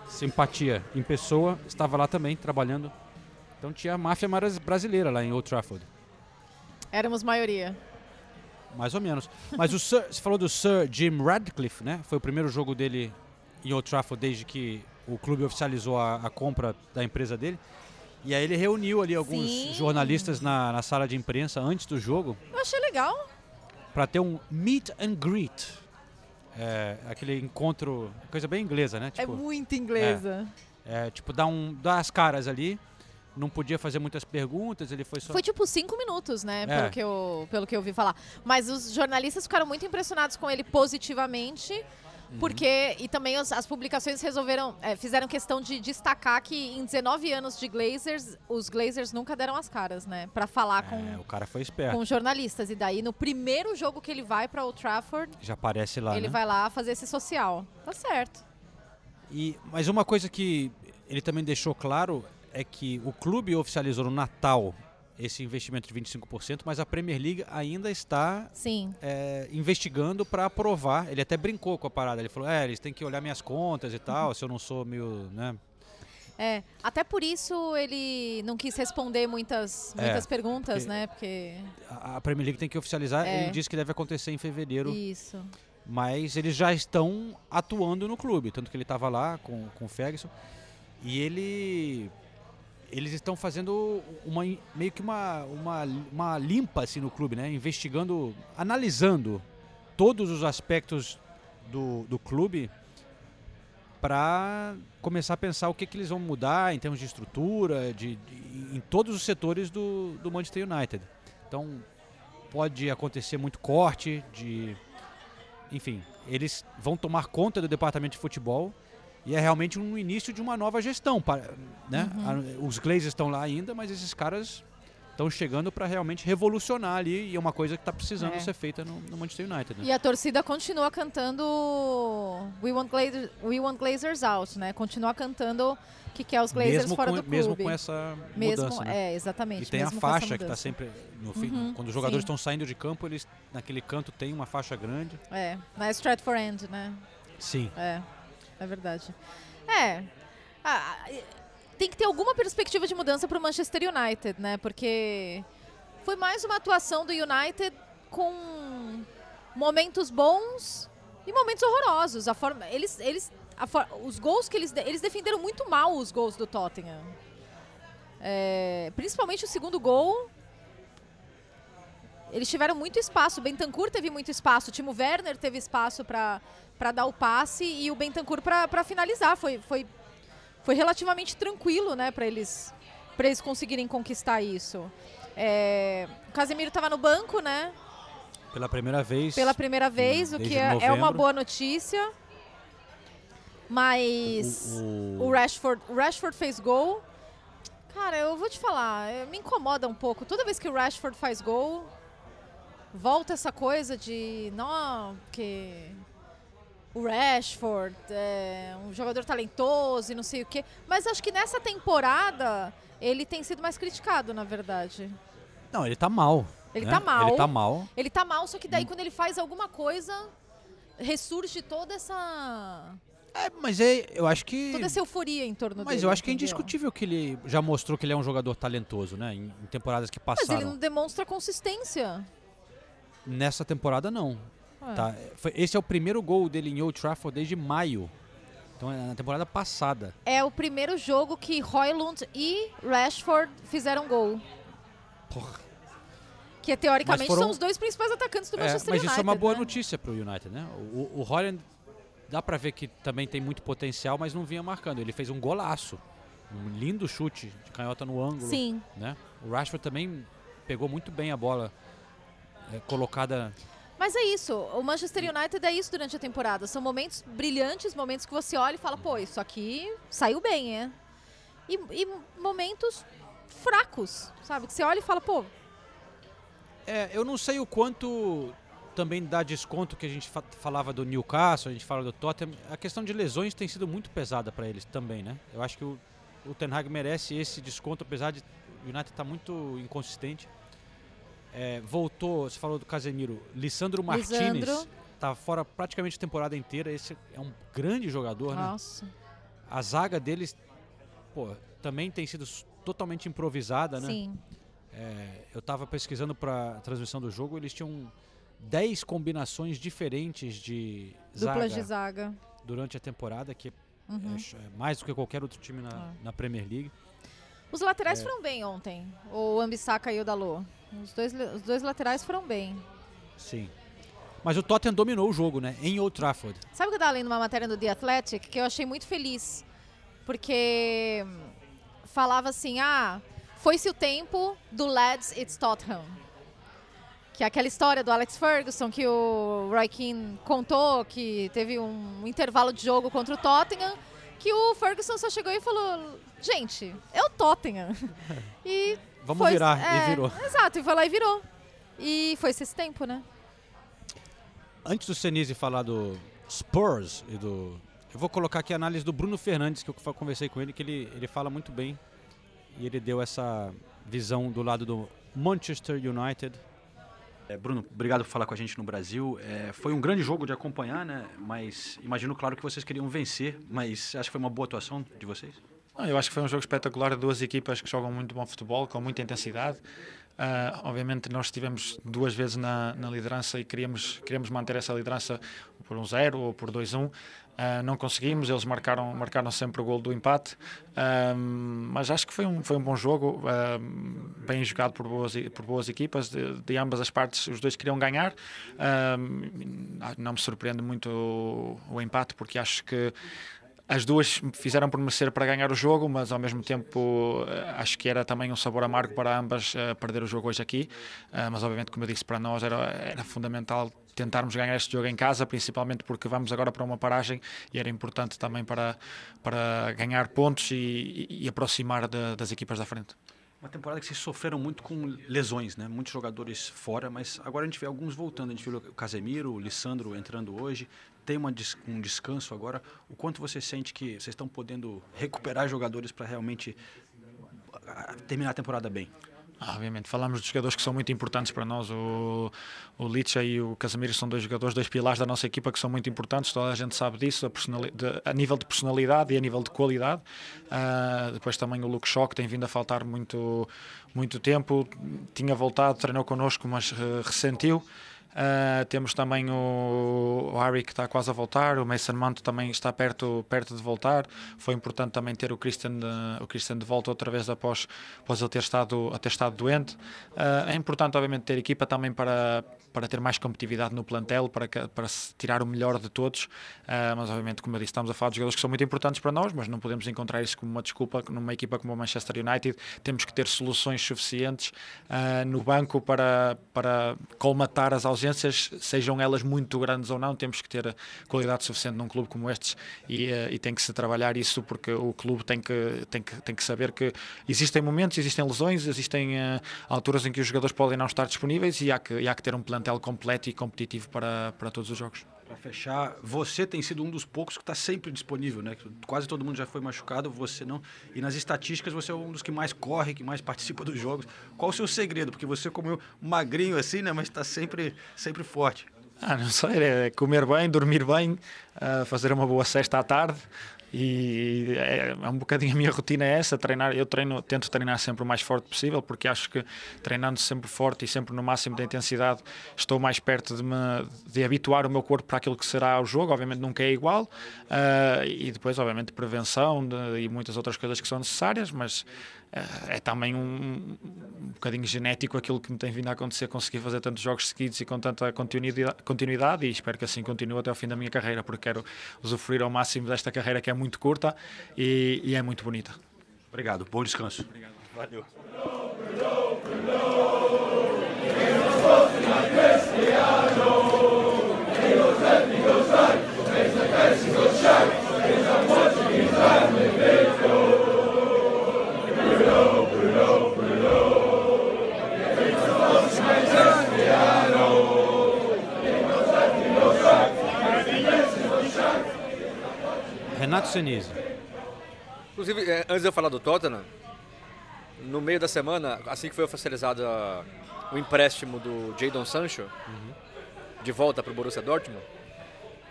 simpatia em pessoa, estava lá também trabalhando. Então tinha a máfia brasileira lá em Old Trafford. Éramos maioria. Mais ou menos. Mas o Sir, você falou do Sir Jim Radcliffe, né? Foi o primeiro jogo dele em Old Trafford desde que o clube oficializou a, a compra da empresa dele. E aí ele reuniu ali alguns Sim. jornalistas na, na sala de imprensa antes do jogo Eu achei legal. para ter um meet and greet. É, aquele encontro, coisa bem inglesa, né? é Tipo, muito inglesa. é, tipo dar, um, dar as caras ali. Não podia fazer muitas perguntas, ele foi só... Foi tipo cinco minutos, né? É. Pelo, que eu, pelo que eu ouvi falar. Mas os jornalistas ficaram muito impressionados com ele positivamente. Uhum. Porque, e também as, as publicações resolveram, é, fizeram questão de destacar que em 19 anos de Glazers, os Glazers nunca deram as caras, né? Pra falar com, É, o cara foi esperto. com jornalistas. E daí, no primeiro jogo que ele vai pra Old Trafford, Já aparece lá, ele né? vai lá fazer esse social. Tá certo. E, mas uma coisa que ele também deixou claro é que o clube oficializou no Natal esse investimento de 25%, mas a Premier League ainda está é, investigando para aprovar. Ele até brincou com a parada. Ele falou: é, eles têm que olhar minhas contas e tal, se eu não sou meio. Né? É, até por isso ele não quis responder muitas, É, muitas perguntas, porque- né? Porque. A a Premier League tem que oficializar. É. Ele disse que deve acontecer em fevereiro. Isso. mas eles já estão atuando no clube, tanto que ele estava lá com, com o Ferguson e ele eles estão fazendo uma meio que uma, uma, uma limpa assim no clube, né? Investigando, analisando todos os aspectos do, do clube para começar a pensar o que, que eles vão mudar em termos de estrutura, de, de- em todos os setores do, do Manchester United. Então pode acontecer muito corte de enfim, eles vão tomar conta do departamento de futebol e é realmente um início de uma nova gestão. Né? A- Os Glazers estão lá ainda, mas esses caras estão chegando para realmente revolucionar ali e é uma coisa que está precisando É. ser feita no, no Manchester United. Né? E a torcida continua cantando We Want, Glazers, We Want Glazers Out, né? Continua cantando que quer os Glazers mesmo fora com, do clube. mesmo com essa Mesmo- mudança. né? É, exatamente. E tem a faixa que está sempre no fim. Uhum, Quando os jogadores estão saindo de campo, eles naquele canto tem uma faixa grande. É, na Stratford End, né? Sim. É, é verdade. É. ah, tem que ter alguma perspectiva de mudança para o Manchester United, né? Porque foi mais uma atuação do United com momentos bons e momentos horrorosos. A forma, eles, eles, for- os gols que eles, eles defenderam muito mal os gols do Tottenham. É, principalmente o segundo gol. Eles tiveram muito espaço. O Bentancur teve muito espaço. O Timo Werner teve espaço para dar o passe e o Bentancur para finalizar. Foi, foi, foi relativamente tranquilo né, para eles, pra eles conseguirem conquistar isso. É, o Casemiro estava no banco, né? Pela primeira vez. Pela primeira vez, o que é, é uma boa notícia. Mas O- o, o- Rashford, o Rashford fez gol Cara, eu vou te falar, eh, me incomoda um pouco. Toda vez que o Rashford faz gol, volta essa coisa de, não, que o Rashford é um jogador talentoso e não sei o quê. Mas acho que nessa temporada ele tem sido mais criticado, na verdade. Não, ele tá mal. Ele né? tá mal. Ele tá mal. Ele tá mal, só que daí quando ele faz alguma coisa, ressurge toda essa É, mas é, eu acho que. toda essa euforia em torno dele. Mas eu acho que é indiscutível que ele já mostrou que ele é um jogador talentoso, né? Em, em temporadas que Mas passaram. ele não demonstra consistência. Nessa temporada, não. É. Tá? Foi- esse é o primeiro gol dele em Old Trafford desde maio. Então é na temporada passada. É o primeiro jogo que Hoylund e Rashford fizeram gol. Porra. Que teoricamente Mas foram- são os dois principais atacantes do É, Manchester mas United. isso é uma boa né? notícia pro United, né? O, o Holland dá pra ver que também tem muito potencial, mas não vinha marcando. Ele fez um golaço. Um lindo chute de canhota no ângulo. Sim. Né? O Rashford também pegou muito bem a bola é, colocada. Mas é isso, o Manchester United é isso durante a temporada. São momentos brilhantes, momentos que você olha e fala, pô, isso aqui saiu bem, é? E, e momentos fracos, sabe? Que você olha e fala, pô, É, eu não sei o quanto também dá desconto que a gente fa- falava do Newcastle, a gente fala do Tottenham. A questão de lesões tem sido muito pesada para eles também, né? Eu acho que o, o Ten Hag merece esse desconto, apesar de o United estar muito inconsistente. É, voltou, você falou do Casemiro, Lissandro Martinez tá fora praticamente a temporada inteira. Esse é um grande jogador, né? nossa, A zaga deles, pô, também tem sido totalmente improvisada, né? sim. É, eu estava pesquisando para a transmissão do jogo, eles tinham 10 combinações diferentes de zaga Duplas de zaga. durante a temporada, que Uhum. é, é mais do que qualquer outro time na, Ah. na Premier League. Os É. laterais foram bem ontem, o Ambissaka e o Dalot. Os dois, os dois laterais foram bem. Sim. Mas o Tottenham dominou o jogo, né? Em Old Trafford. Sabe que eu tava lendo uma matéria do The Athletic que eu achei muito feliz? Porque hum, falava assim, ah, foi-se o tempo do Lads It's Tottenham. Que é aquela história do Alex Ferguson que o Roy Keane contou que teve um intervalo de jogo contra o Tottenham que o Ferguson só chegou e falou, gente, é o Tottenham. E Vamos foi- virar. é, E virou. Exato, e foi lá e virou. E foi esse tempo, né? Antes do Senise falar do Spurs e do. Eu vou colocar aqui a análise do Bruno Fernandes, que eu conversei com ele, que ele, ele fala muito bem. E ele deu essa visão do lado do Manchester United. É, Bruno, obrigado por falar com a gente no Brasil. É, foi um grande jogo de acompanhar, né? Mas imagino, claro, que vocês queriam vencer, mas acho que foi uma boa atuação de vocês. Não, eu acho que foi um jogo espetacular duas equipas que jogam muito bom futebol, com muita intensidade. Ah, obviamente nós estivemos duas vezes na, na liderança e queríamos, queríamos manter essa liderança por um 0 ou por 2-1. Ah, não conseguimos, eles marcaram, marcaram sempre o gol do empate, Ah, mas acho que foi um, foi um bom jogo, ah, bem jogado por boas, por boas equipas, de, de ambas as partes, os dois queriam ganhar. Ah, não me surpreende muito o, o empate, porque acho que as duas fizeram por merecer para ganhar o jogo, mas ao mesmo tempo eh, acho que era também um sabor amargo para ambas eh, perder o jogo hoje aqui. Eh, Mas obviamente, como eu disse, para nós era, era fundamental tentarmos ganhar este jogo em casa, principalmente porque vamos agora para uma paragem e era importante também para, para ganhar pontos e, e- aproximar de- das equipas da frente. Uma temporada que vocês sofreram muito com lesões, né? Muitos jogadores fora, mas agora a gente vê alguns voltando. A gente viu o Casemiro, o Lissandro entrando hoje. Tem uma um descanso agora. O quanto você sente que vocês estão podendo recuperar jogadores para realmente ah, terminar a temporada bem? Ah, obviamente, falamos dos jogadores que são muito importantes para nós. O, o Licha e o Casemiro são dois jogadores, dois pilares da nossa equipa que são muito importantes. Toda a gente sabe disso, a, de- a nível de personalidade e a nível de qualidade. Ah, depois também o Luke Shaw, que tem vindo a faltar muito, muito tempo. Tinha voltado, treinou connosco, mas eh, ressentiu. Uh, temos também o, o Harry que está quase a voltar, o Mason Mount também está perto, perto de voltar. Foi importante também ter o Christian, de, o Christian de volta outra vez após, após ele ter estado, ter estado doente. Uh, é importante, obviamente, ter equipa também para, para ter mais competitividade no plantel, para, para tirar o melhor de todos. Uh, mas, obviamente, como eu disse, estamos a falar de jogadores que são muito importantes para nós, mas não podemos encontrar isso como uma desculpa numa equipa como o Manchester United. Temos que ter soluções suficientes no banco para, para colmatar as ausências exigências, sejam elas muito grandes ou não, temos que ter qualidade suficiente num clube como estes e, uh, e tem que se trabalhar isso porque o clube tem que, tem que, tem que saber que existem momentos, existem lesões, existem uh, alturas em que os jogadores podem não estar disponíveis e há que, e há que ter um plantel completo e competitivo para, para todos os jogos. Para fechar, você tem sido um dos poucos que está sempre disponível, né? Quase todo mundo já foi machucado, você não. E nas estatísticas você é um dos que mais corre, que mais participa dos jogos. Qual o seu segredo? Porque você comeu magrinho assim, né? Mas está sempre, sempre forte. Ah, não sei, é comer bem, dormir bem, uh, fazer uma boa cesta à tarde, e é, é, um bocadinho a minha rotina é essa, treinar, eu treino, tento treinar sempre o mais forte possível, porque acho que treinando sempre forte e sempre no máximo da intensidade, estou mais perto de me de habituar o meu corpo para aquilo que será o jogo, obviamente nunca é igual, uh, e depois obviamente prevenção de, e muitas outras coisas que são necessárias, mas é também um, um bocadinho genético aquilo que me tem vindo a acontecer, conseguir fazer tantos jogos seguidos e com tanta continuidade, continuidade e espero que assim continue até ao fim da minha carreira, porque quero usufruir ao máximo desta carreira que é muito curta e, e é muito bonita. Obrigado, bom descanso. Obrigado. Valeu. Renato Senise. Inclusive, é, antes de eu falar do Tottenham, no meio da semana, assim que foi oficializado a, o empréstimo do Jadon Sancho, uhum. de volta para o Borussia Dortmund,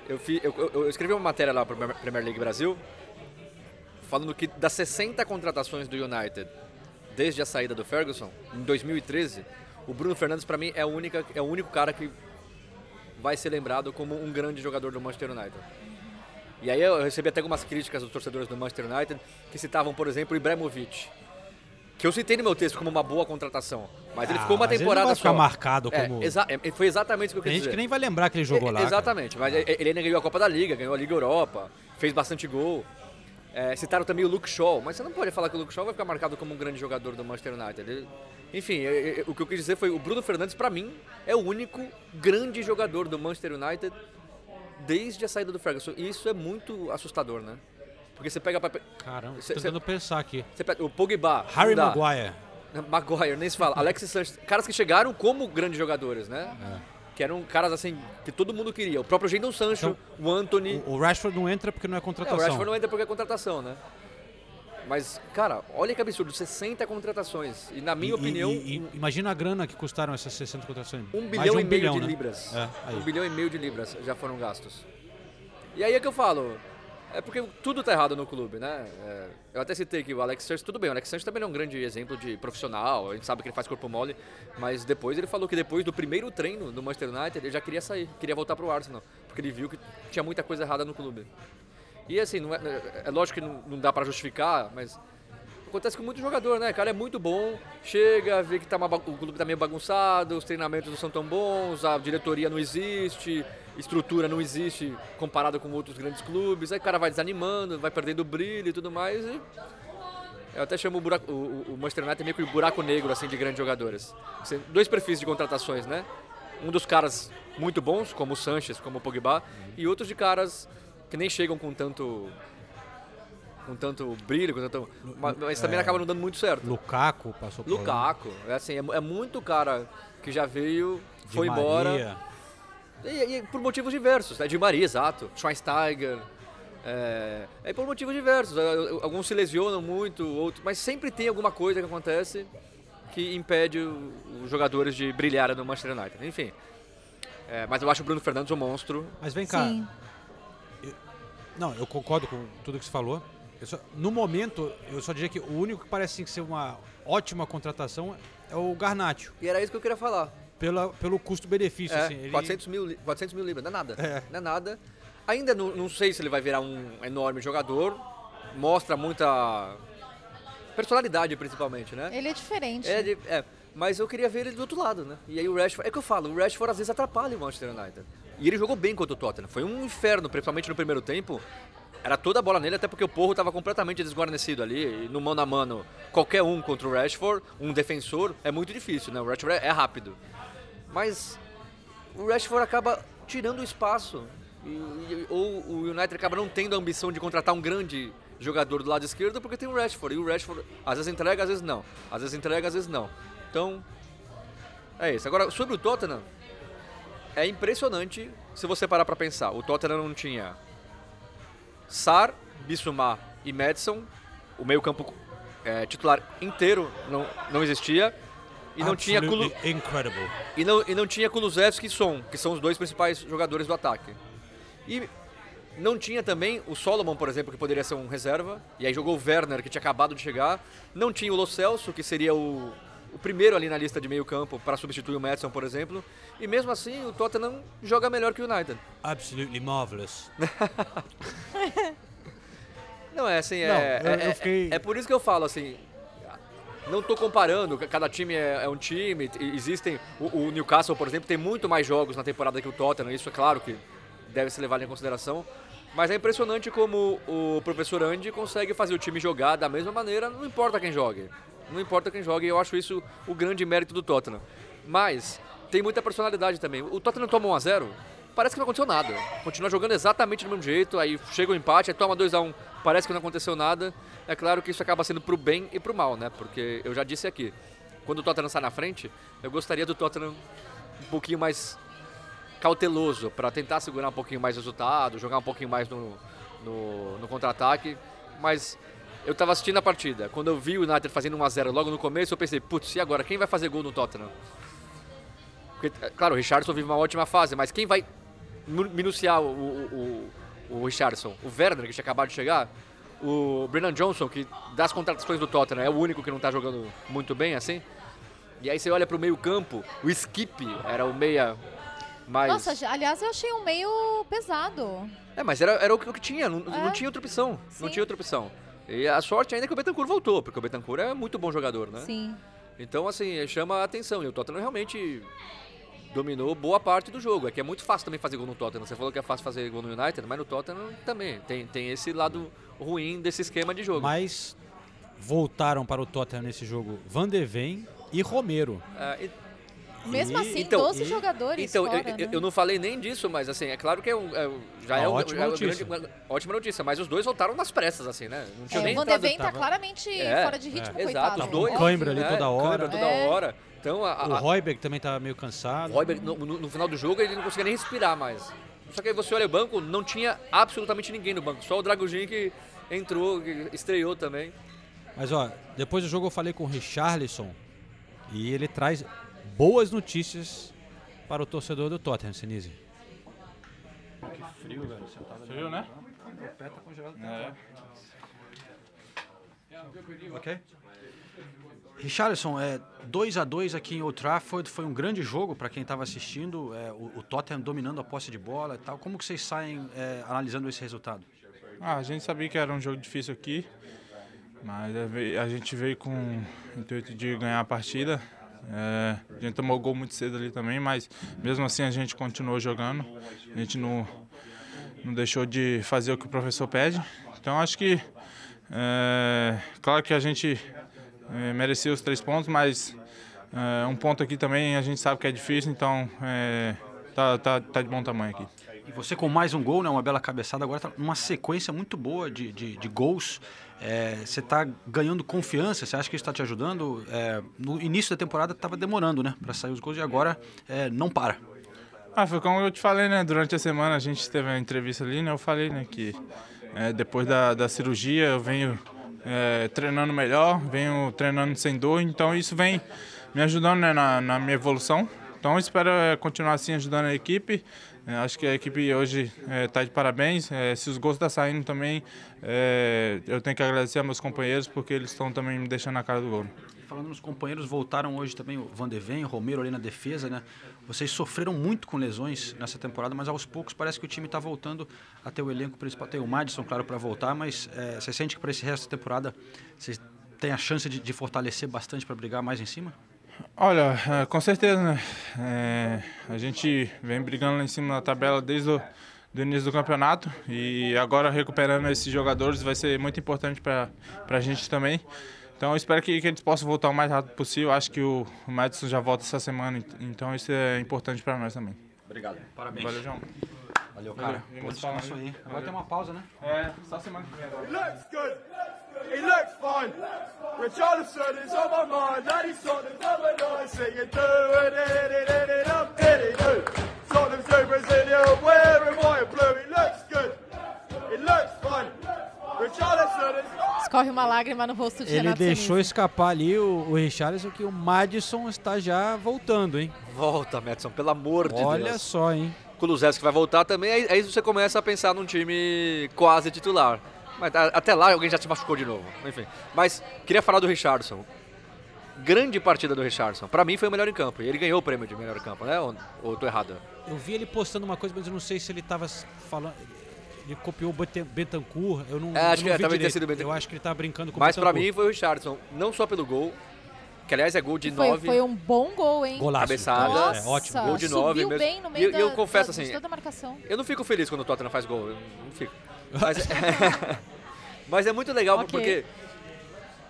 eu, fi, eu, eu, escrevi uma matéria lá para a Premier League Brasil, falando que das 60 contratações do United desde a saída do Ferguson, em 2013, o Bruno Fernandes, para mim, é, única, é o único cara que vai ser lembrado como um grande jogador do Manchester United. E aí eu recebi até algumas críticas dos torcedores do Manchester United que citavam, por exemplo, o Ibrahimovic. Que eu citei no meu texto como uma boa contratação. Mas ele Ah, ficou uma mas ele temporada não vai só. ficar marcado É, como- exa- é, foi exatamente o que eu Tem quis gente dizer. que nem vai lembrar que ele jogou É, lá. cara. Exatamente, mas ele ainda ganhou a Copa da Liga, ganhou a Liga Europa, fez bastante gol. É, citaram também o Luke Shaw, mas você não pode falar que o Luke Shaw vai ficar marcado como um grande jogador do Manchester United. Ele- enfim, é, é, o que eu quis dizer foi o Bruno Fernandes, pra mim, é o único grande jogador do Manchester United desde a saída do Ferguson. E isso é muito assustador, né? Porque você pega... pra- Caramba, Cê- tô cê- tentando pensar aqui. Pega o Pogba, Harry dá. Maguire. Maguire, nem se fala. Alexis Sanchez, caras que chegaram como grandes jogadores, né? Que eram caras assim que todo mundo queria. O próprio Jadon Sancho, o Anthony. O Rashford não entra porque não é É, contratação. o Rashford não entra porque é contratação, né? Mas, cara, olha que absurdo, 60 contratações. E na minha E- opinião, e- e- imagina a grana que custaram essas 60 contratações. um bilhão um e meio bilhão, de né? libras. É. Um bilhão e meio de libras já foram gastos. E aí é que eu falo, é porque tudo tá errado no clube, né? É, eu até citei que o Alex Sanches, tudo bem, o Alex Sanches também não é um grande exemplo de profissional, a gente sabe que ele faz corpo mole, mas depois ele falou que depois do primeiro treino do Manchester United, ele já queria sair, queria voltar pro Arsenal, porque ele viu que tinha muita coisa errada no clube. E assim, não é, é lógico que não, não dá pra justificar, mas acontece com muito jogador, né? O cara é muito bom, chega, vê que tá uma o clube tá meio bagunçado, os treinamentos não são tão bons, a diretoria não existe, estrutura não existe comparado com outros grandes clubes, aí o cara vai desanimando, vai perdendo brilho e tudo mais. E eu até chamo o, buraco, o, o- Manchester United meio que o buraco negro assim, de grandes jogadores. Dois perfis de contratações, né? Um dos caras muito bons, como o Sanches, como o Pogba, e outros de caras que nem chegam com tanto com tanto brilho, com tanto, mas, mas também É. acaba não dando muito certo. Lukaku passou por. Lukaku, é assim, é, é muito cara que já veio, Di foi embora. Maria. E, e por motivos diversos, né? De Maria, exato. Schweinsteiger. É, é por motivos diversos. Alguns se lesionam muito, outros, mas sempre tem alguma coisa que acontece que impede os jogadores de brilhar no Manchester United. Enfim. É, mas eu acho o Bruno Fernandes um monstro. Mas vem cá. Sim. Não, eu concordo com tudo que você falou. Eu só- no momento, eu só diria que o único que parece assim, ser uma ótima contratação é o Garnacho. E era isso que eu queria falar. Pela, pelo custo-benefício. É, assim, ele- 400, mil, li- 400 mil libras, não é nada. É. Não é nada. Ainda não, não sei se ele vai virar um enorme jogador. Mostra muita personalidade, principalmente, né? Ele é diferente. É, de- é, mas eu queria ver ele do outro lado, né? E aí o Rashford, é que eu falo, o Rashford às vezes atrapalha o Manchester United. E ele jogou bem contra o Tottenham. Foi um inferno, principalmente no primeiro tempo. Era toda a bola nele, até porque o Porro estava completamente desguarnecido ali. E no mano a mano, qualquer um contra o Rashford, um defensor, é muito difícil, né? O Rashford é, rápido. Mas o Rashford acaba tirando o espaço. Ou o United acaba não tendo a ambição de contratar um grande jogador do lado esquerdo porque tem o Rashford. E o Rashford às vezes entrega, às vezes não. Às vezes entrega, às vezes não. Então, é isso. Agora, sobre o Tottenham, é impressionante se você parar para pensar. O Tottenham não tinha Sar, Bissouma e Madison. O meio campo é, titular inteiro não, não existia. E não tinha Kulu... incredible. E não, e não tinha Kulusevski e Son, que são os dois principais jogadores do ataque. E não tinha também o Solomon, por exemplo, que poderia ser um reserva. E aí jogou o Werner, que tinha acabado de chegar. Não tinha o Lo Celso, que seria o, o primeiro ali na lista de meio campo para substituir o Madison, por exemplo. E mesmo assim, o Tottenham joga melhor que o United. Absolutely marvelous. não, é assim, é, Não, eu- é, eu é- fiquei- é por isso que eu falo assim. Não estou comparando, cada time é, é um time. Existem. O, o Newcastle, por exemplo, tem muito mais jogos na temporada que o Tottenham. Isso é claro que deve ser levado em consideração. Mas é impressionante como o professor Andy consegue fazer o time jogar da mesma maneira, não importa quem jogue. Não importa quem jogue, e eu acho isso o grande mérito do Tottenham. Mas tem muita personalidade também. O Tottenham toma 1 a 0 parece que não aconteceu nada. Continua jogando exatamente do mesmo jeito, aí chega o empate, aí toma 2 a 1 parece que não aconteceu nada. É claro que isso acaba sendo pro bem e pro mal, né? Porque eu já disse aqui, quando o Tottenham sai na frente, eu gostaria do Tottenham um pouquinho mais cauteloso para tentar segurar um pouquinho mais resultado, jogar um pouquinho mais no, no, no contra-ataque. Mas eu estava assistindo a partida. Quando eu vi o United fazendo 1x0 logo no começo, eu pensei, putz, e agora? Quem vai fazer gol no Tottenham? Claro, o Richardson vive uma ótima fase, mas quem vai minuciar o, o, o, o Richardson? O Werner, que tinha acabado de chegar? O Brennan Johnson, que das contratações do Tottenham é o único que não está jogando muito bem assim? E aí você olha para o meio campo, o Skip era o meia mais... Nossa, aliás, eu achei um meio pesado. É, mas era, era o que tinha, não, não É. tinha outra opção. Não Sim. tinha outra opção. E a sorte ainda é que o Betancourt voltou, porque o Betancourt é muito bom jogador, né? Sim. Então, assim, chama a atenção. E o Tottenham realmente dominou boa parte do jogo. É que é muito fácil também fazer gol no Tottenham. Você falou que é fácil fazer gol no United, mas no Tottenham também. Tem, tem esse lado ruim desse esquema de jogo. Mas voltaram para o Tottenham nesse jogo Van de Ven e Romero. É, e- Mesmo e- assim, então, 12 e- jogadores Então, fora, eu, né? eu não falei nem disso, mas assim, é claro que é um, é um- já Uma é um, ótima é uma notícia. grande- uma ótima notícia, mas os dois voltaram nas pressas, assim, né? Não tinha É, nem o Van de entrado- Ven tá claramente É, fora de ritmo, Exato, coitado. os dois. Coimbra ali É, toda hora. Toda É. hora. Então, a, a, O Royberg também tá meio cansado. o Royberg, no, no- no final do jogo, ele não conseguia nem respirar mais. Só que aí você olha o banco, não tinha absolutamente ninguém no banco. Só o Dragujin que entrou, que estreou também. Mas ó, depois do jogo eu falei com o Richarlison e ele traz boas notícias para o torcedor do Tottenham, Sinise. Frio, velho. Sentado Frio, né? O pé tá congelado. É. Ok. Richarlison, é, 2 a 2 aqui em Old Trafford foi um grande jogo para quem estava assistindo, é, o, o Tottenham dominando a posse de bola e tal. Como que vocês saem é, analisando esse resultado? Ah, a gente sabia que era um jogo difícil aqui, mas a gente veio com o intuito de ganhar a partida. É, a gente tomou gol muito cedo ali também, mas mesmo assim a gente continuou jogando. A gente não, não deixou de fazer o que o professor pede. Então acho que, é, claro que a gente é, os três pontos, mas é, um ponto aqui também a gente sabe que é difícil, então é, tá, tá, tá de bom tamanho aqui. E você com mais um gol, né, uma bela cabeçada, agora tá numa sequência muito boa de, de, de gols. É, você está ganhando confiança, você acha que isso está te ajudando? É, no início da temporada estava demorando, né, para sair os gols e agora é, não para. Ah, foi como eu te falei, né? Durante a semana a gente teve a entrevista ali, né? Eu falei, né, que é, depois da, da cirurgia eu venho é, treinando melhor, venho treinando sem dor, então isso vem me ajudando né, na, na minha evolução. Então espero é, continuar assim ajudando a equipe. É, acho que a equipe hoje está de parabéns. É, se os gols estão saindo também, é, eu tenho que agradecer a meus companheiros porque eles estão também me deixando na cara do gol. Falando nos companheiros, voltaram hoje também o Van de Ven, o Romero ali na defesa, né? Vocês sofreram muito com lesões nessa temporada, mas aos poucos parece que o time está voltando a ter o elenco principal. Tem o Madison, claro, para voltar, mas é, você sente que para esse resto da temporada vocês têm a chance de, de fortalecer bastante para brigar mais em cima? Olha, é, com certeza, né? É, a gente vem brigando lá em cima na tabela desde o do início do campeonato e agora recuperando esses jogadores vai ser muito importante para a gente também. Então eu espero que, que eles possam voltar o mais rápido possível. Acho que o, Madison já volta essa semana, ent- então isso é importante para nós também. Obrigado. Parabéns. Valeu, João. Valeu, Valeu. cara. Vamos Pô, descanso aí. Agora tem uma pausa, né? É, só semana que vem agora. looks good. He looks fine. Richarlison is on my mind. And he's sort of number nine singing do it, it, it, it, it, up, it, it, do. Sort of to Brazilian, wearing white and blue. He looks good. He looks fine. Is Escorre uma lágrima no rosto de Ele Renato deixou Senise. escapar ali o, o Richarlison que o Madison está já voltando, hein? Volta, Madison, pelo amor de Olha Deus. só, hein? Kulusevski vai voltar também, aí, aí você começa a pensar num time quase titular. Mas a- até lá alguém já se machucou de novo. Enfim. Mas queria falar do Richardson. Grande partida do Richardson. Pra mim foi o melhor em campo. E ele ganhou o prêmio de melhor em campo, né? Ou, ou eu tô errado? Eu vi ele postando uma coisa, mas eu não sei se ele estava falando. Ele copiou o Betancourt. Eu não, É, acho eu não que vi direito. o Betancourt. Eu acho que ele tava brincando com o Mas pra Betancourt. mim foi o Richardson. Não só pelo gol, que aliás é gol de Foi, 9. foi um bom gol, hein? Golaço. Cabeçada. Nossa, É, ótimo. Gol de subiu 9 mesmo. bem no E meio eu- eu da, confesso da- assim, toda a marcação. Eu não fico feliz quando o Tottenham faz gol, eu não fico. Mas, mas é muito legal Ok. porque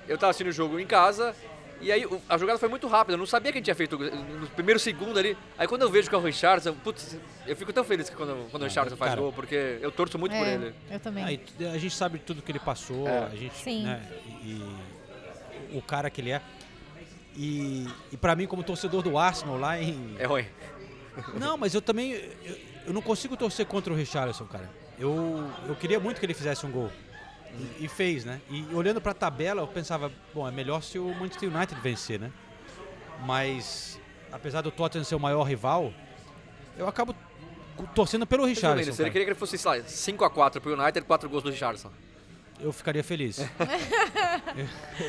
eu tava assistindo o jogo em casa e aí a jogada foi muito rápida, eu não sabia que a gente tinha feito no primeiro segundo ali. Aí quando eu vejo que é o Richardson, putz, eu fico tão feliz que quando, quando o Richardson faz cara. gol, porque eu torço muito por É, ele. Eu também. Aí, a gente sabe tudo que ele passou, É. a gente, Sim. né, e, e o cara que ele é. E, e para mim, como torcedor do Arsenal lá em. É ruim. Não, mas eu também. Eu, eu não consigo torcer contra o Richarlison, cara. Eu, eu queria muito que ele fizesse um gol. E, e fez, né? E olhando pra tabela, eu pensava, bom, é melhor se o Manchester United vencer, né? Mas, apesar do Tottenham ser o maior rival, eu acabo torcendo pelo ele cara. queria que ele fosse, sei lá, 5x4 pro United, 4 gols do Richardson. Eu ficaria feliz. eu,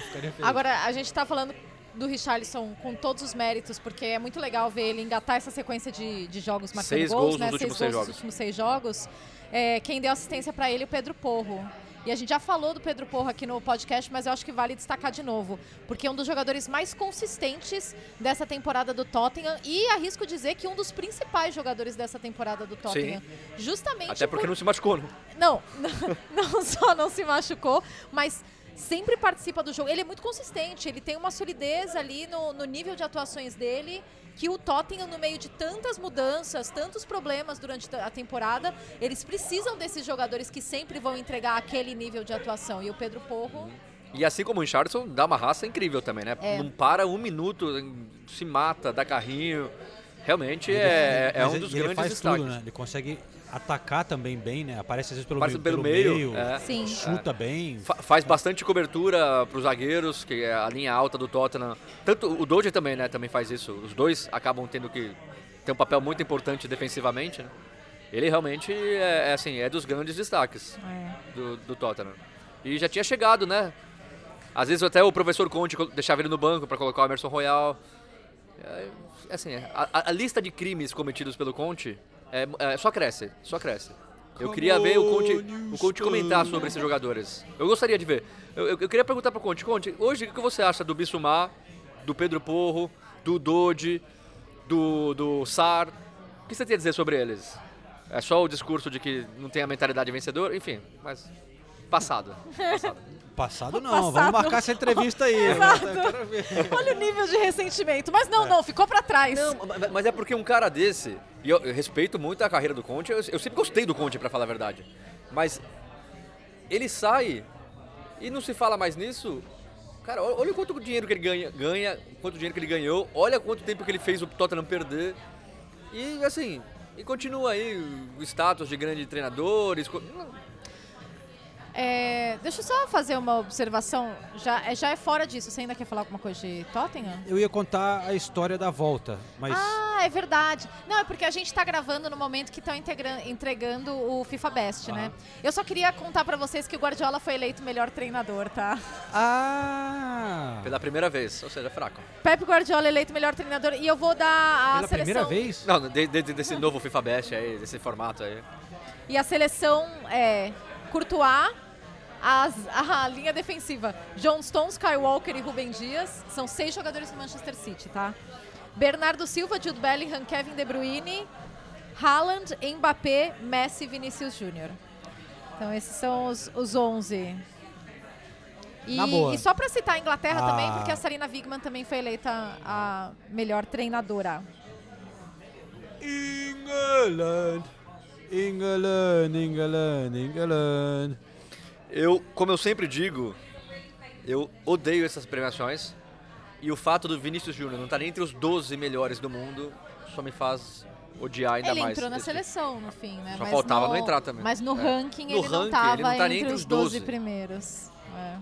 ficaria feliz. Agora, a gente tá falando do Richarlison com todos os méritos, porque é muito legal ver ele engatar essa sequência de, de jogos marcando Seis gols, gols né? seis gols jogos. nos últimos seis jogos. É, quem deu assistência para ele o Pedro Porro. E a gente já falou do Pedro Porro aqui no podcast, mas eu acho que vale destacar de novo, porque é um dos jogadores mais consistentes dessa temporada do Tottenham e arrisco dizer que um dos principais jogadores dessa temporada do Tottenham. Justamente Até porque por- não se machucou, né? não, não só não se machucou, mas sempre participa do jogo. Ele é muito consistente, ele tem uma solidez ali no, no nível de atuações dele, que o Tottenham, no meio de tantas mudanças, tantos problemas durante a temporada, eles precisam desses jogadores que sempre vão entregar aquele nível de atuação. E o Pedro Porro, E assim como o Richardson, dá uma raça incrível também, né? É. Não para um minuto, se mata, dá carrinho. Realmente Ele- é, é mas um ele- dos ele grandes faz destaques. Tudo, né? Ele consegue atacar também bem, né? Aparece às vezes pelo, meio, pelo meio, meio, é. Sim. chuta bem. Fa- faz bastante cobertura para os zagueiros, que é a linha alta do Tottenham. Tanto o Doge também, né? Também faz isso. Os dois acabam tendo que ter um papel muito importante defensivamente. Né? Ele realmente é, é, assim, é dos grandes destaques do, do Tottenham. E já tinha chegado, né? Às vezes até o professor Conte deixava ele no banco para colocar o Emerson Royal. É, assim, a, a- a lista de crimes cometidos pelo Conte é, é, só cresce, só cresce. Eu queria ver o Conte, o Conte comentar sobre esses jogadores. Eu gostaria de ver. Eu, eu- eu queria perguntar para o Conte, Conte, hoje o que você acha do Bissumar, do Pedro Porro, do Dodi, do, do Sar? O que você tem a dizer sobre eles? É só o discurso de que não tem a mentalidade vencedora? Enfim, mas passado. passado. Passado não, Passado. vamos marcar essa entrevista aí. Exato. Eu quero ver. olha o nível de ressentimento. Mas não, não, ficou para trás. Não, ma- mas é porque um cara desse, e eu, eu respeito muito a carreira do Conte, eu, eu sempre gostei do Conte, pra falar a verdade. Mas ele sai e não se fala mais nisso. Cara, olha, olha quanto dinheiro que ele ganha, ganha, quanto dinheiro que ele ganhou, olha quanto tempo que ele fez o Tottenham perder. E assim, e continua aí o status de grande treinador. esco- É, deixa eu só fazer uma observação. Já, é- já é fora disso. Você ainda quer falar alguma coisa de Tottenham? Eu ia contar a história da volta, mas Ah, é verdade. Não, é porque a gente tá gravando no momento que estão entregando o FIFA Best, né? Eu só queria contar pra vocês que o Guardiola foi eleito melhor treinador, tá? Ah! Pela primeira vez, ou seja, é fraco. Pepe Guardiola eleito melhor treinador e eu vou dar a Pela seleção. primeira vez? Não, de- de- desse novo FIFA Best aí, desse formato aí. E a seleção é Courtois, as- a linha defensiva. John Stones, Skywalker e Rubem Dias. São seis jogadores do Manchester City, tá? Bernardo Silva, Jude Bellingham, Kevin De Bruyne, Haaland, Mbappé, Messi e Vinicius Júnior. Então esses são os, os 11. E, e só pra citar a Inglaterra Ah. também, porque a Sarina Wigman também foi eleita a melhor treinadora. England, England, England, England. Eu, como eu sempre digo, eu odeio essas premiações. E o fato do Vinícius Júnior não estar nem entre os 12 melhores do mundo só me faz odiar ainda ele mais. entrou na seleção no fim, né? Só Mas faltava no, não entrar também. Mas no É. ranking No ele não ranking, tava ele não tá nem entre entre os os 12 12. primeiros. É.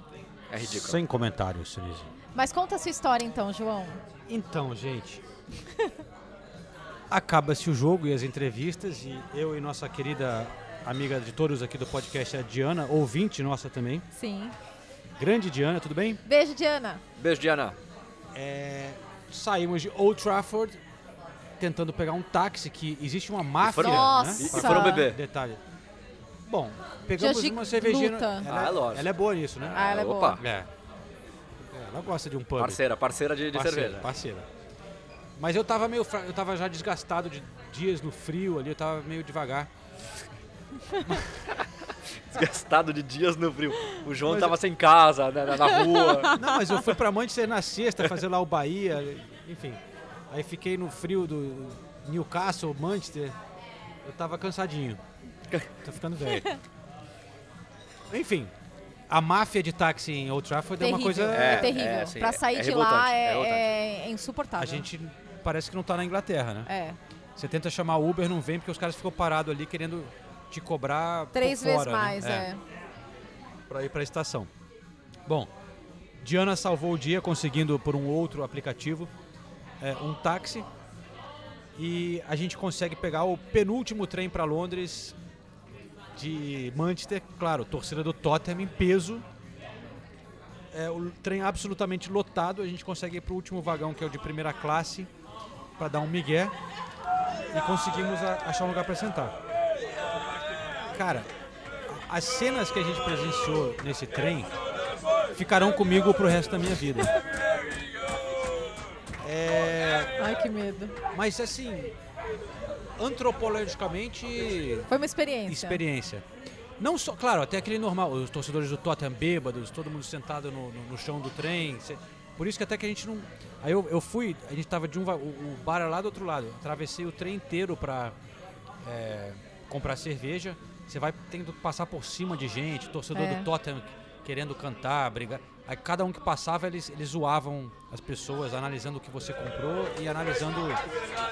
É ridículo. Sem comentários, Cerise. Mas conta a sua história então, João. Então, gente. Acaba-se o jogo e as entrevistas, e eu e nossa querida amiga de todos aqui do podcast, a Diana, ouvinte nossa também. Sim. Grande Diana, tudo bem? Beijo, Diana. Beijo, Diana. É, saímos de Old Trafford tentando pegar um táxi que existe uma máfia, foram- né? E- e foram beber. Detalhe. Bom, pegamos de uma cervejinha. luta. Ela, Ah, é- lógico. ela é boa nisso, né? Ah, ela é Opa. boa. É. Ela gosta de um pub. Parceira, parceira de, de parceira, cerveja. Parceira. Mas eu tava meio fra... eu tava já desgastado de dias no frio ali, eu tava meio devagar. Desgastado de dias no frio. O João Mas tava sem casa, né, na, rua. Não, mas eu fui pra Manchester na sexta fazer lá o Bahia, enfim. Aí fiquei no frio do Newcastle, Manchester. Eu tava cansadinho. Tô ficando velho. Enfim, a máfia de táxi em Old Trafford é uma Terrível. coisa. É, É, terrível. é, assim, pra é- sair é de lá é é, é insuportável. A gente parece que não tá na Inglaterra, né? É. Você tenta chamar Uber, não vem porque os caras ficam parados ali querendo te cobrar Três vezes né? mais, é. Pra ir pra estação. Bom, Diana salvou o dia conseguindo por um outro aplicativo é, um táxi e a gente consegue pegar o penúltimo trem para Londres de Manchester, claro, torcida do Tottenham em peso. É, o trem absolutamente lotado, a gente consegue ir pro último vagão que é o de primeira classe para dar um migué e conseguimos a- achar um lugar para sentar. Cara, as cenas que a gente presenciou nesse trem ficarão comigo pro resto da minha vida. É, Ai, que medo. mas assim, antropologicamente, Foi uma experiência. experiência. Não só, claro, até aquele normal, os torcedores do Tottenham bêbados, todo mundo sentado no, no- no chão do trem. cê- por isso que até que a gente não. Aí eu, eu fui, a gente tava de um. O, o bar era lá do outro lado. Atravessei o trem inteiro pra é, comprar cerveja. Você vai tendo que passar por cima de gente, torcedor É. do Tottenham querendo cantar, brigar. Aí cada um que passava, eles, eles zoavam as pessoas, analisando o que você comprou e analisando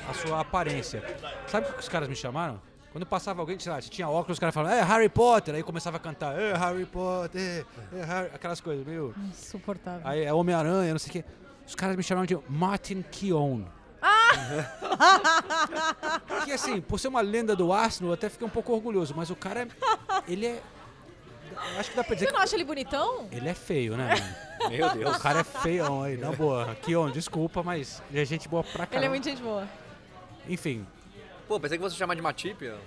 a sua aparência. Sabe o que os caras me chamaram? Quando passava alguém, sei lá, se tinha óculos, os caras falavam, é Harry Potter, aí começava a cantar, é Harry Potter, é Harry... aquelas coisas, meio. Insuportável. Aí é Homem-Aranha, não sei o quê. Os caras me chamaram de Martin Keown. que assim, por ser uma lenda do Arsenal, eu até fiquei um pouco orgulhoso, mas o cara, é- ele é. Acho que dá pra dizer Você que não acha ele bonitão? ele é feio, né? mano? Meu Deus. O cara é feião aí, na boa. Keown, desculpa, mas ele é gente boa pra caramba. Ele é muito gente boa. Enfim, Pô, pensei que você chamar de Matip. ó.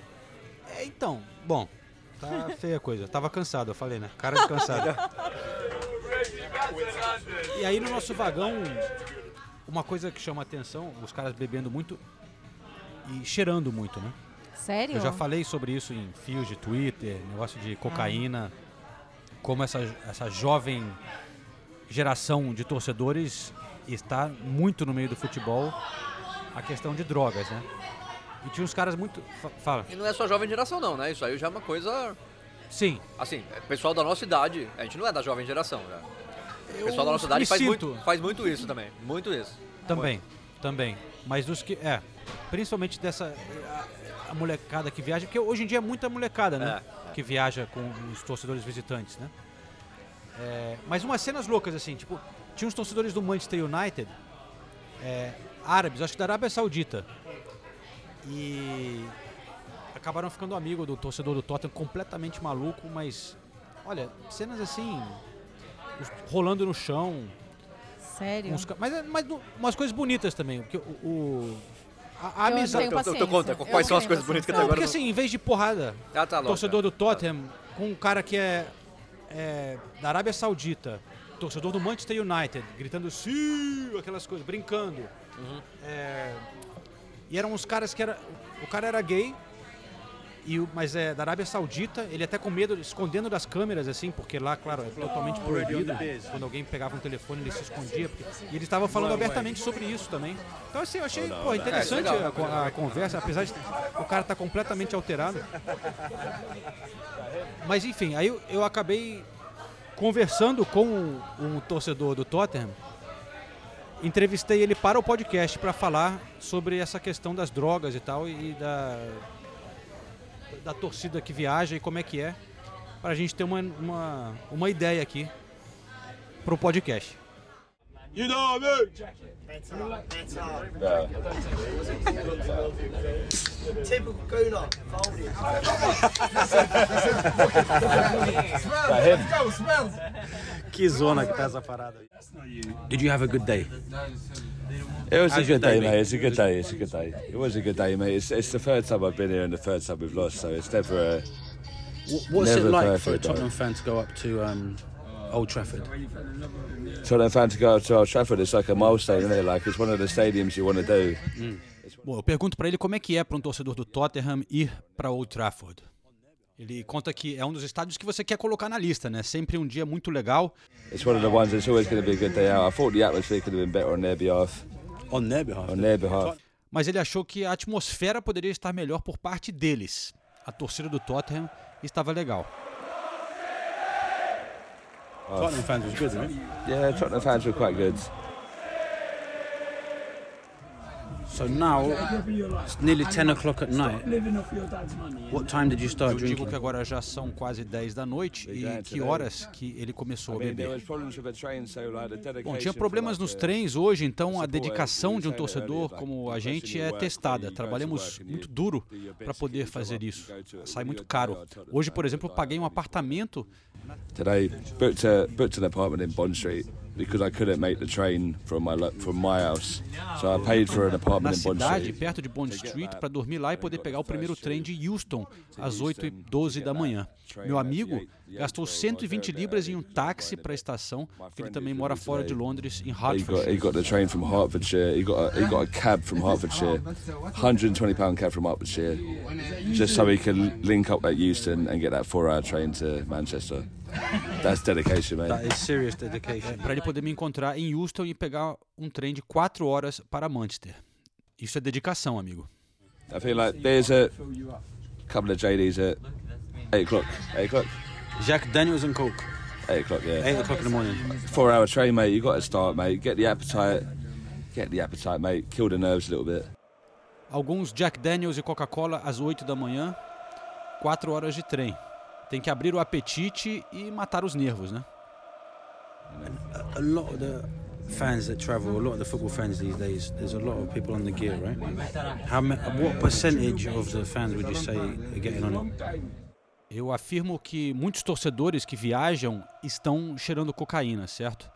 é, então, bom, tá feia a coisa. Tava cansado, eu falei, né? Cara de cansado. E aí no nosso vagão, uma coisa que chama atenção, os caras bebendo muito e cheirando muito, né? Sério? Eu já falei sobre isso em fios de Twitter, negócio de cocaína, como essa, essa jovem geração de torcedores está muito no meio do futebol a questão de drogas, né? E tinha uns caras muito. fa- Fala. E não é só jovem geração, não, né? Isso aí já é uma coisa. Sim. Assim, é pessoal da nossa idade. A gente não é da jovem geração, já. O pessoal da nossa idade faz sinto. muito, faz muito isso também. Muito isso. Também, também. Mas dos que. É. Principalmente dessa. A, a molecada que viaja, porque hoje em dia é muita molecada, né? Que viaja com os torcedores visitantes, né? É, mas umas cenas loucas, assim, tipo, tinha uns torcedores do Manchester United, é, árabes, acho que da Arábia Saudita. E acabaram ficando amigo do torcedor do Tottenham, completamente maluco, mas olha, cenas assim, rolando no chão, Sério? Uns mas, é- mas umas coisas bonitas também. Porque o. o- a, a Eu amizade. tenho Então, paciência. conta, Eu quais são as coisas bonitas que até agora porque assim, em vez de porrada, Ah, tá, torcedor do Tottenham com um cara que é, é da Arábia Saudita, torcedor do Manchester United, gritando sim, aquelas coisas, brincando. Uhum. É, e eram uns caras que era. O cara era gay E, o- mas é da Arábia Saudita, ele até com medo, escondendo das câmeras, assim, porque lá, claro, é totalmente proibido. Quando alguém pegava um telefone, ele se escondia. porque- e ele estava falando abertamente sobre isso também. Então, assim, eu achei pô, interessante É, a, a conversa, apesar de o cara estar completamente alterado. Mas enfim, aí eu, eu acabei conversando com um, um torcedor do Tottenham. Entrevistei ele para o podcast para falar sobre essa questão das drogas e tal e da da torcida que viaja e como é que é, para a gente ter uma, uma, uma ideia aqui pro podcast. You know what I mean? Typical Gooner. Que zona que tá essa parada aí. Did you have a good day? It was a good day, mate. It's a good day. It's a good day. It was a good day, mate. It's, it's the third time I've been here and the third time we've lost, so it's never a. Wh- What's Never it like for a Tottenham fan to go up to um, Old Trafford? Tottenham fan to go up to Old Trafford. It's like a milestone, isn't it? Like it's one of the stadiums you want to do. Bom, eu pergunto para ele como é que é para um torcedor do Tottenham ir para Old Trafford. Ele conta que é um dos estádios que você quer colocar na lista, né? Sempre um dia muito legal. It's one of the ones that's always going to be a good day out. I thought the atmosphere could have been better on their behalf. On behalf? On behalf. Mas ele achou que a atmosfera poderia estar melhor por parte deles. A torcida do Tottenham estava legal. Tottenham fans was good, right? Yeah, Tottenham fans were quite good. So now it's nearly 10 o'clock at night. What time did you start Eu digo drinking? que agora já são quase 10 da noite e que horas que ele começou a beber. Bom, tinha problemas nos trens hoje, então a dedicação de um torcedor como a gente é testada. Trabalhamos muito duro para poder fazer isso. Sai muito caro. Hoje, por exemplo, paguei um apartamento Today, booked an apartment in Bond Street because I couldn't make the train from my from my house. So I paid for an na apartment in Bond cidade, Street. perto de Bond Street, para dormir lá e poder pegar o primeiro trem de Houston às 8h12 da manhã. Meu amigo gastou 120 libras em um táxi para a estação, porque ele também mora fora de Londres, em He got, he got the train from Hertfordshire. He got a, he got a cab from Hertfordshire, 120 pound cab from Hertfordshire, just so he could link up at Euston and get that four hour train to Manchester. That's dedication, mate. That is serious dedication. Para ele poder me encontrar em Houston e pegar um trem de 4 horas para Manchester. Isso é dedicação, amigo. I feel like there's a couple of JDs at eight o'clock. Eight o'clock. Jack Daniels and Coke. Eight o'clock. Yeah. Eight o'clock in the morning. Four hour train, mate. You got to start, mate. Get the appetite. Get the appetite, mate. Kill the nerves a little bit. Alguns Jack Daniels e Coca-Cola às 8 da manhã, 4 horas de trem. Tem que abrir o apetite e matar os nervos, né? A lot of the fans that travel, a lot of the football fans these days, there's a lot of people on the gear, right? How what percentage of the fans would you say are getting on it? Eu afirmo que muitos torcedores que viajam estão cheirando cocaína, certo?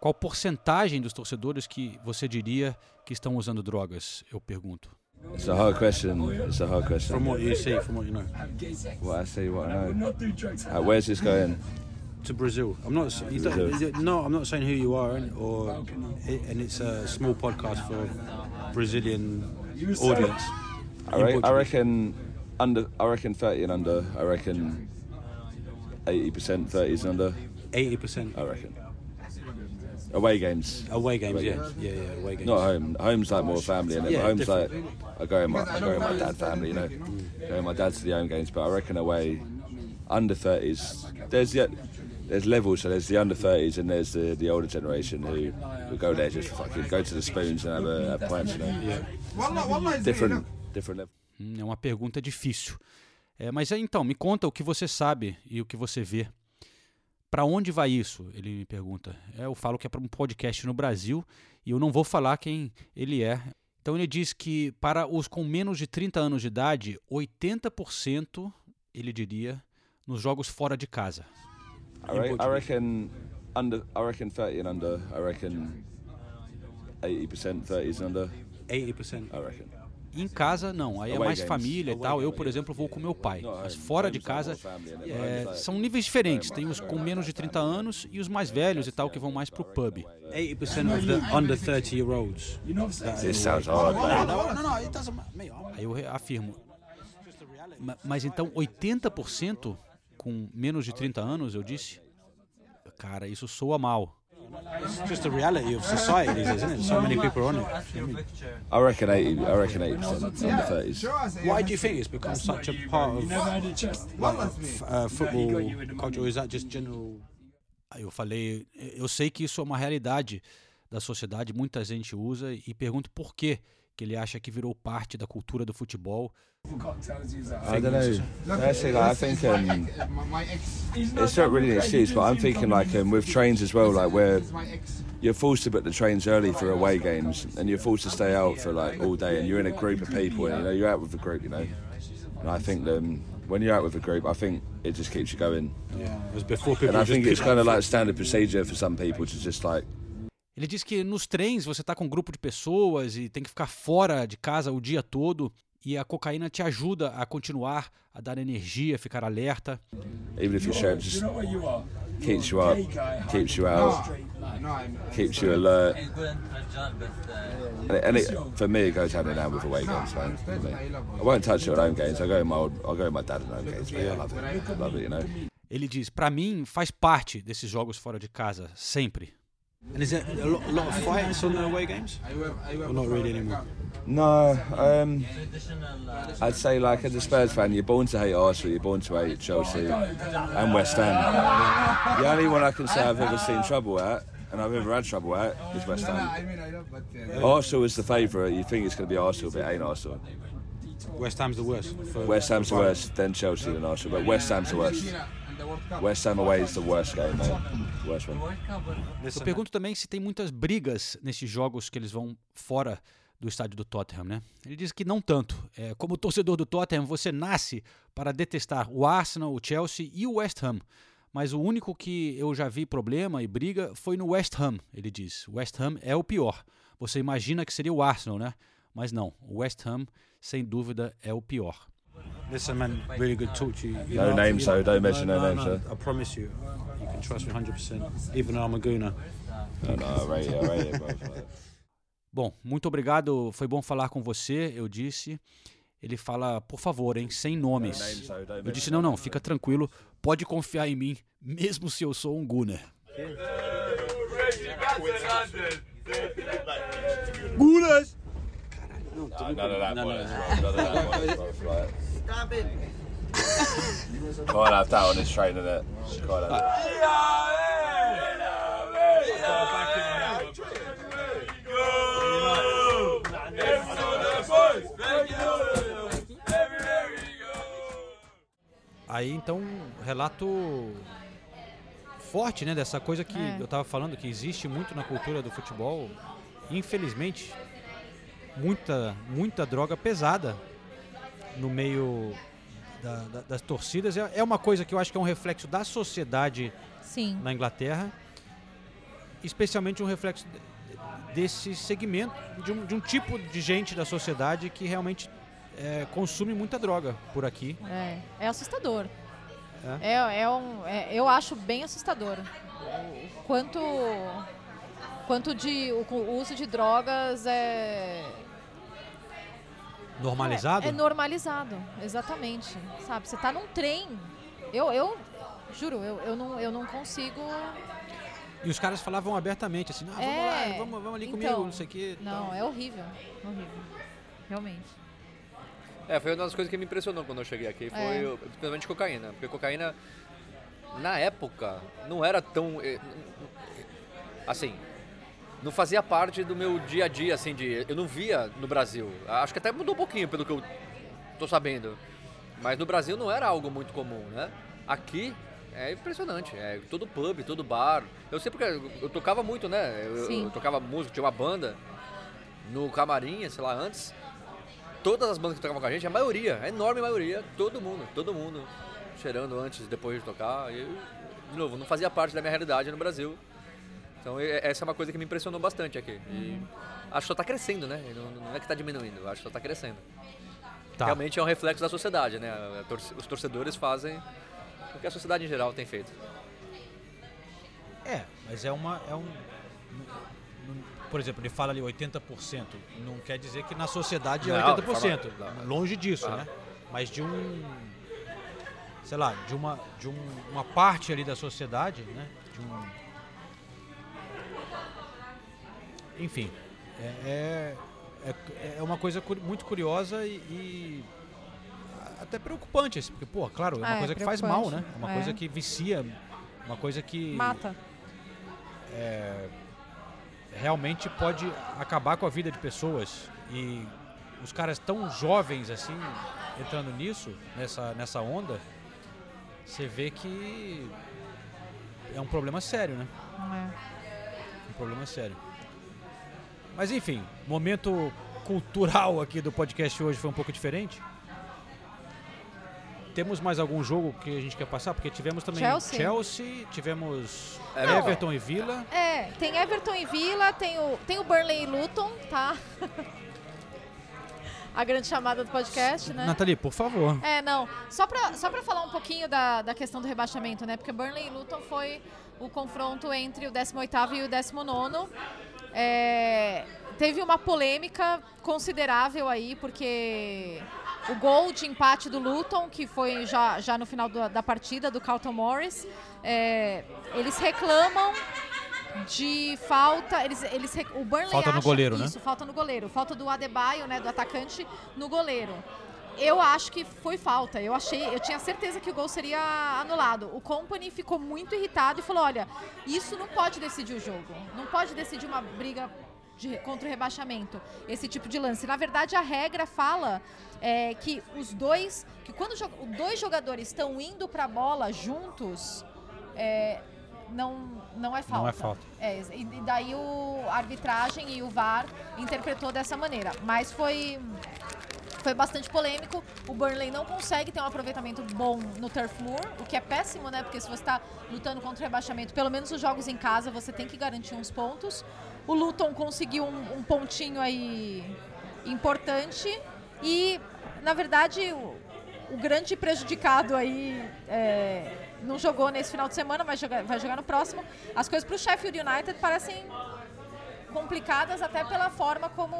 Qual porcentagem dos torcedores que você diria que estão usando drogas? Eu pergunto. It's a hard question. It's a hard question. From what you see, from what you know. What I see, what I know. Uh, where's this going? To Brazil. I'm not. s- You don't, is it- no, I'm not saying who you are, and- or and it's a small podcast for Brazilian audience. I, re- I reckon under. I reckon thirty and under. I reckon eighty percent thirties and under. Eighty percent. I reckon. Away games. Away games, Away yeah, games. yeah, yeah, away games. Not home. Home's like more family, and Yeah, home's like. I go in my I go in my dad family, you know. Go in my dad to the home games, but I reckon away under thirties. There's the there's levels, so there's the under thirties and there's the, the older generation who, who go there just fucking go to the spoons and have a have pints, you know. Different different level. É uma pergunta difícil. É, mas aí, então, me conta o que você sabe e o que você vê. Para onde vai isso? Ele me pergunta. É, eu falo que é para um podcast no Brasil e eu não vou falar quem ele é. Então ele diz que para os com menos de 30 anos de idade, 80% ele diria nos jogos fora de casa. I, I reckon under. I reckon thirty and under. I reckon eighty percent thirties and under. Eighty percent. I reckon. Em casa, não. Aí é mais família e tal. Eu, por exemplo, vou com meu pai. Not Mas home. fora de casa, é, são níveis diferentes. Tem os com menos de 30 anos e os mais velhos e tal, que vão mais pro pub. Eighty percent of the under thirty year olds. This sounds hard, mate. No, no, no, it doesn't matter. Mate, I'm- Aí eu afirmo. Ma- Mas então 80% com menos de 30 anos, eu disse? Cara, isso soa mal. It's just the reality of days, isn't it? So many people are on it. I mean, I reckon 80. I reckon 80% under 30s. Why do you think it's become such a part of like, f- uh, football culture? Or is that just general? Aí eu falei, eu sei que isso é uma realidade da sociedade, muita gente usa e pergunto por que que ele acha que virou parte da cultura do futebol. I don't know. Personally, like, I think um, it's not really an excuse, but I'm thinking like um, with trains as well, like where you're forced to book the trains early for away games, and you're forced to stay out for like all day, and you're in a group of people, and you know you're out with a group, you know. And I think um, when you're out with a group, I think it just keeps you going. Yeah, whereas before people And I think it's kind of like standard procedure for some people to just like Ele diz que nos trens você tá com um grupo de pessoas e tem que ficar fora de casa o dia todo e a cocaína te ajuda a continuar a dar energia, ficar alerta. even if you're sharing, just keeps you up, keeps you out, keeps you alert. And, it, and it, for me, it goes hand in hand with away games, man. I won't touch it at home games. I go with my old, I'll go with my dad at home games. Man. I love it, love it, you know. Ele diz: "Pra mim faz parte desses jogos fora de casa, sempre." And is there a lot, a lot of fights on the away games? Or not really anymore? No, um, I'd say like as a Spurs fan, you're born to hate Arsenal, you're born to hate Chelsea and West Ham. The only one I can say I've ever seen trouble at, and I've ever had trouble at, is West Ham. Arsenal is the favourite. You think it's going to be Arsenal, but it ain't Arsenal. West Ham's the worst. for- West Ham's the worst, then Chelsea, then Arsenal. But West Ham's the worst. West Ham away is the worst game, man. Worst one. Eu pergunto também se tem muitas brigas nesses jogos que eles vão fora do estádio do Tottenham, né? Ele diz que não tanto. É, como torcedor do Tottenham, você nasce para detestar o Arsenal, o Chelsea e o West Ham. Mas o único que eu já vi problema e briga foi no West Ham, ele diz. O West Ham é o pior. Você imagina que seria o Arsenal, né? Mas não, o West Ham, sem dúvida, é o pior. Listen, man, really good talk to you. you No know, names, though, don't mention no names, though. I promise you, you can trust me 100%, even though I'm a gooner. No, no, it, I rate it, bro. Bom, muito obrigado. Foi bom falar com você, eu disse. Ele fala, por favor, hein, sem nomes. Eu disse, não, não, fica tranquilo, pode confiar em mim, mesmo se eu sou um Gunner. Gunas! None of that works, bro. None of that works, bro. Like, Stop it. Can't have that on this train, innit? Can't have that. Aí então, relato forte, né, dessa coisa que É. eu tava falando, que existe muito na cultura do futebol. Infelizmente, muita, muita droga pesada no meio da- da- das torcidas. É, é uma coisa que eu acho que é um reflexo da sociedade Sim. na Inglaterra, especialmente um reflexo de- desse segmento, de um, de um tipo de gente da sociedade que realmente é, consome muita droga por aqui. É, é assustador. É? É, é um, é- eu acho bem assustador. O quanto, quanto de o, o uso de drogas é Normalizado? É, é normalizado, exatamente. Sabe, você tá num trem. Eu, eu juro, eu, eu, não, eu não consigo. E os caras falavam abertamente assim, ah, vamos É, lá, vamos, vamos ali então, comigo, não sei o que. Não, é horrível. Horrível. Realmente. É, foi uma das coisas que me impressionou quando eu cheguei aqui, foi É. principalmente cocaína. Porque cocaína, na época, não era tão. eh, Assim, não fazia parte do meu dia a dia, assim, de. Eu não via no Brasil. Acho que até mudou um pouquinho, pelo que eu tô sabendo. Mas no Brasil não era algo muito comum, né? Aqui é impressionante. É todo pub, todo bar. Eu sei porque eu, eu tocava muito, né? Eu, Sim. eu tocava música, tinha uma banda no camarim, sei lá, antes. Todas as bandas que tocavam com a gente, a maioria, a enorme maioria, todo mundo, todo mundo cheirando antes, depois de tocar. E eu, de novo, não fazia parte da minha realidade no Brasil. Então essa é uma coisa que me impressionou bastante aqui. E acho que só tá crescendo, né? Não, é que tá diminuindo, acho que só tá crescendo. Tá. Realmente é um reflexo da sociedade, né? Os torcedores fazem o que a sociedade em geral tem feito. É, mas é uma. É um, por exemplo, ele fala ali 80%. Não quer dizer que na sociedade é Não, 80%. fala-. Longe disso, Ah. né? mas de um, sei lá, de uma, de um, uma parte ali da sociedade, né? De um, enfim, é, é, é, é uma coisa cu- muito curiosa e, e até preocupante, assim, porque, pô, claro, é uma É, coisa que faz mal, né? É uma é. coisa que vicia, uma coisa que Mata. é, realmente pode acabar com a vida de pessoas e os caras tão jovens assim entrando nisso nessa nessa onda você vê que é um problema sério né um problema sério mas enfim momento cultural aqui do podcast hoje foi um pouco diferente temos mais algum jogo que a gente quer passar? Porque tivemos também Chelsea. Chelsea tivemos Não. Everton e Villa. É, tem Everton e Villa, tem o, tem o Burnley e Luton, tá? A grande chamada do podcast, né? Nathalie, por favor. É, não. Só pra, só pra falar um pouquinho da, da questão do rebaixamento, né? Porque Burnley e Luton foi o confronto entre o 18º e o 19º. É, teve uma polêmica considerável aí, porque o gol de empate do Luton, que foi já, já no final do- da partida, do Carlton Morris, é, eles reclamam de falta. Eles, eles, o Burnley Falta no goleiro, né? isso, falta no goleiro. Falta do Adebayo, né, do atacante, no goleiro. Eu acho que foi falta. Eu achei, eu tinha certeza que o gol seria anulado. O Company ficou muito irritado e falou: "Olha, isso não pode decidir o jogo. Não pode decidir uma briga de- contra o rebaixamento. Esse tipo de lance. Na verdade, a regra fala é, que os dois, que quando dois jogadores estão indo para a bola juntos, é, não não é falta. Não é falta. É, e e daí o a arbitragem e o VAR interpretou dessa maneira. Mas foi foi bastante polêmico. O Burnley não consegue ter um aproveitamento bom no Turf Moor, o que é péssimo, né? Porque se você está lutando contra o rebaixamento, pelo menos os jogos em casa, você tem que garantir uns pontos. O Luton conseguiu um, um pontinho aí importante e, na verdade, o, o grande prejudicado aí é, não jogou nesse final de semana, mas joga- vai jogar no próximo. As coisas para o Sheffield United parecem complicadas até pela forma como,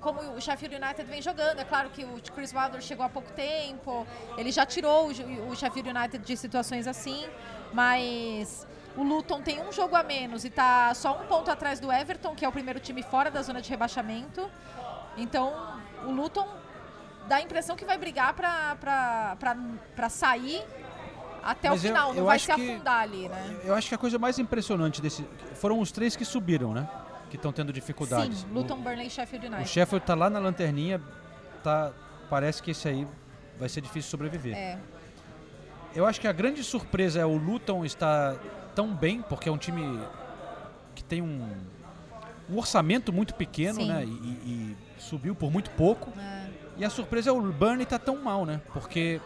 como o Sheffield United vem jogando. É claro que o Chris Wilder chegou há pouco tempo, ele já tirou o, o Sheffield United de situações assim, mas o Luton tem um jogo a menos e está só um ponto atrás do Everton, que é o primeiro time fora da zona de rebaixamento. Então, o Luton dá a impressão que vai brigar para sair até Mas o eu- final, não eu vai acho se que- afundar ali, né? Eu acho que a coisa mais impressionante desse foram os três que subiram, né? Que estão tendo dificuldades. Sim, Luton, Burnley e Sheffield O, o United. Sheffield tá lá na lanterninha, tá parece que esse aí vai ser difícil sobreviver. É. Eu acho que a grande surpresa é o Luton estar tão bem, porque é um time que tem um, um orçamento muito pequeno, Sim. né? E, e- subiu por muito pouco. É. E a surpresa é o Burnley tá tão mal, né? Porque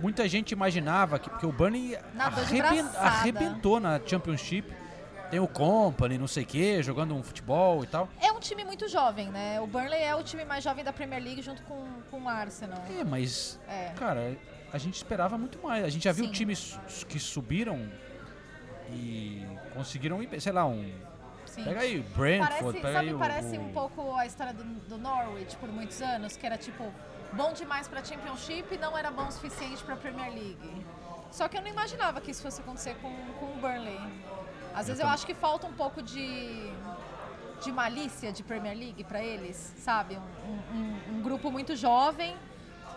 muita gente imaginava que porque o Burnley Nadou de arreben- braçada. arrebentou na Championship. Tem o Company, não sei o quê, jogando um futebol e tal. É um time muito jovem, né? O Burnley é o time mais jovem da Premier League junto com, com o Arsenal. É, mas, É. cara, a gente esperava muito mais. A gente já viu Sim. times que subiram e conseguiram ir, sei lá, um. Sim. Pega aí, Brentford, Parece, pega sabe, aí o- parece um pouco a história do, do Norwich por muitos anos, que era tipo bom demais pra Championship e não era bom o suficiente pra Premier League. Só que eu não imaginava que isso fosse acontecer com, com o Burnley. Às vezes eu acho que falta um pouco de, de malícia de Premier League pra eles, sabe? Um, um- um grupo muito jovem.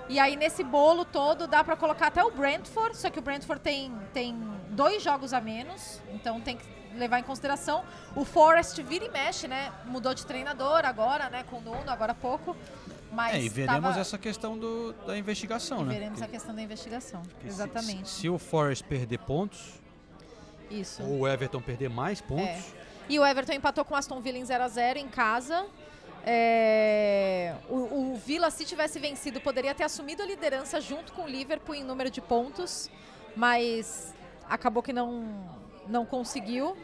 E aí nesse bolo todo dá pra colocar até o Brentford, só que o Brentford tem, tem dois jogos a menos, então tem que levar em consideração. O Forest vira e mexe, né? Mudou de treinador agora, né? Com o Nuno, agora há pouco. Mas É, e veremos tava- essa questão do, da investigação, e né? veremos a Porque questão da investigação. se- Exatamente. Se, o Forest perder pontos, Isso. ou o Everton perder mais pontos, É. E o Everton empatou com o Aston Villa em 0 a 0 em casa. É, O, o Villa, se tivesse vencido, poderia ter assumido a liderança junto com o Liverpool em número de pontos, mas acabou que não, não conseguiu.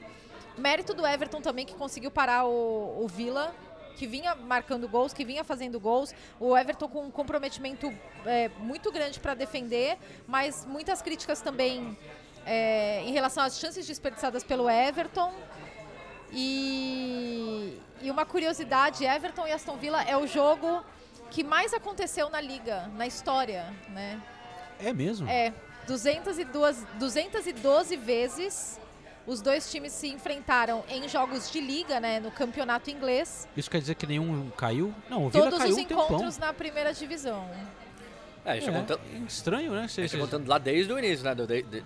Mérito do Everton também, que conseguiu parar o, o Villa, que vinha marcando gols, que vinha fazendo gols. O Everton com um comprometimento é, muito grande para defender, mas muitas críticas também é, em relação às chances desperdiçadas pelo Everton. E, e uma curiosidade, Everton e Aston Villa é o jogo que mais aconteceu na liga, na história, né? É mesmo? É, 202, 212 vezes os dois times se enfrentaram em jogos de liga, né, no campeonato inglês. Isso quer dizer que nenhum caiu? Não, o Vila Todos caiu os um encontros na primeira divisão. É, a gente tá É, contando, Estranho, né? a gente tá contando lá desde o início, né?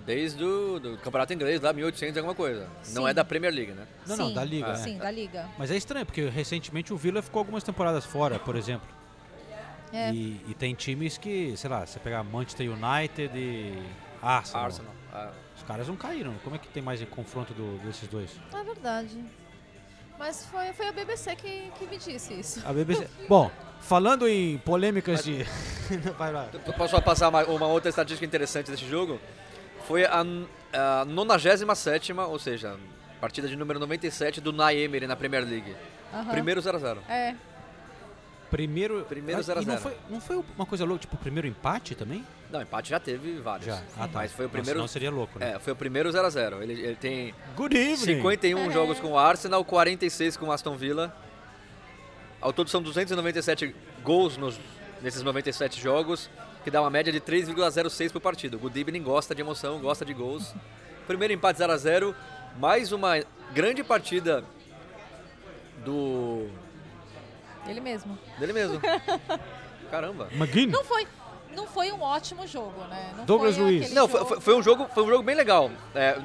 desde o do campeonato inglês, lá 1800 e alguma coisa. Não Sim. é da Premier League, né? Não, não, Sim, da Liga. é. Sim, da liga. Mas é estranho, porque recentemente o Vila ficou algumas temporadas fora, por exemplo. É. E, e tem times que, sei lá, você pegar Manchester United e Arsenal. Arsenal. ah. Os caras não caíram. Como é que tem mais em confronto do- desses dois? É verdade. Mas foi, foi a BBC que, que me disse isso. A BBC. Bom, falando em polêmicas de. Vai lá. Eu Posso só passar uma, uma outra estatística interessante desse jogo? Foi a, a 97, ou seja, partida de número 97 do Naemery na Premier League. Aham. Primeiro 0x0. É. Primeiro. Primeiro Ah, 0 a não 0. foi, não foi uma coisa louca, tipo, o primeiro empate também? Não, empate já teve vários. Já. Ah, tá. Mas foi o Não, primeiro. senão seria louco, né? É, foi o primeiro 0x0. Ele, ele tem Good evening. 51 É. jogos com o Arsenal, 46 com o Aston Villa. Ao todo são 297 gols nos, nesses 97 jogos, que dá uma média de 3,06 por partido. O Good evening gosta de emoção, gosta de gols. Primeiro empate 0x0, mais uma grande partida do. Ele mesmo. dele mesmo. Caramba. McGinn. Não foi, não foi um ótimo jogo, né? Não Douglas foi Luiz. Não, foi, foi- um jogo, foi um jogo bem legal. É,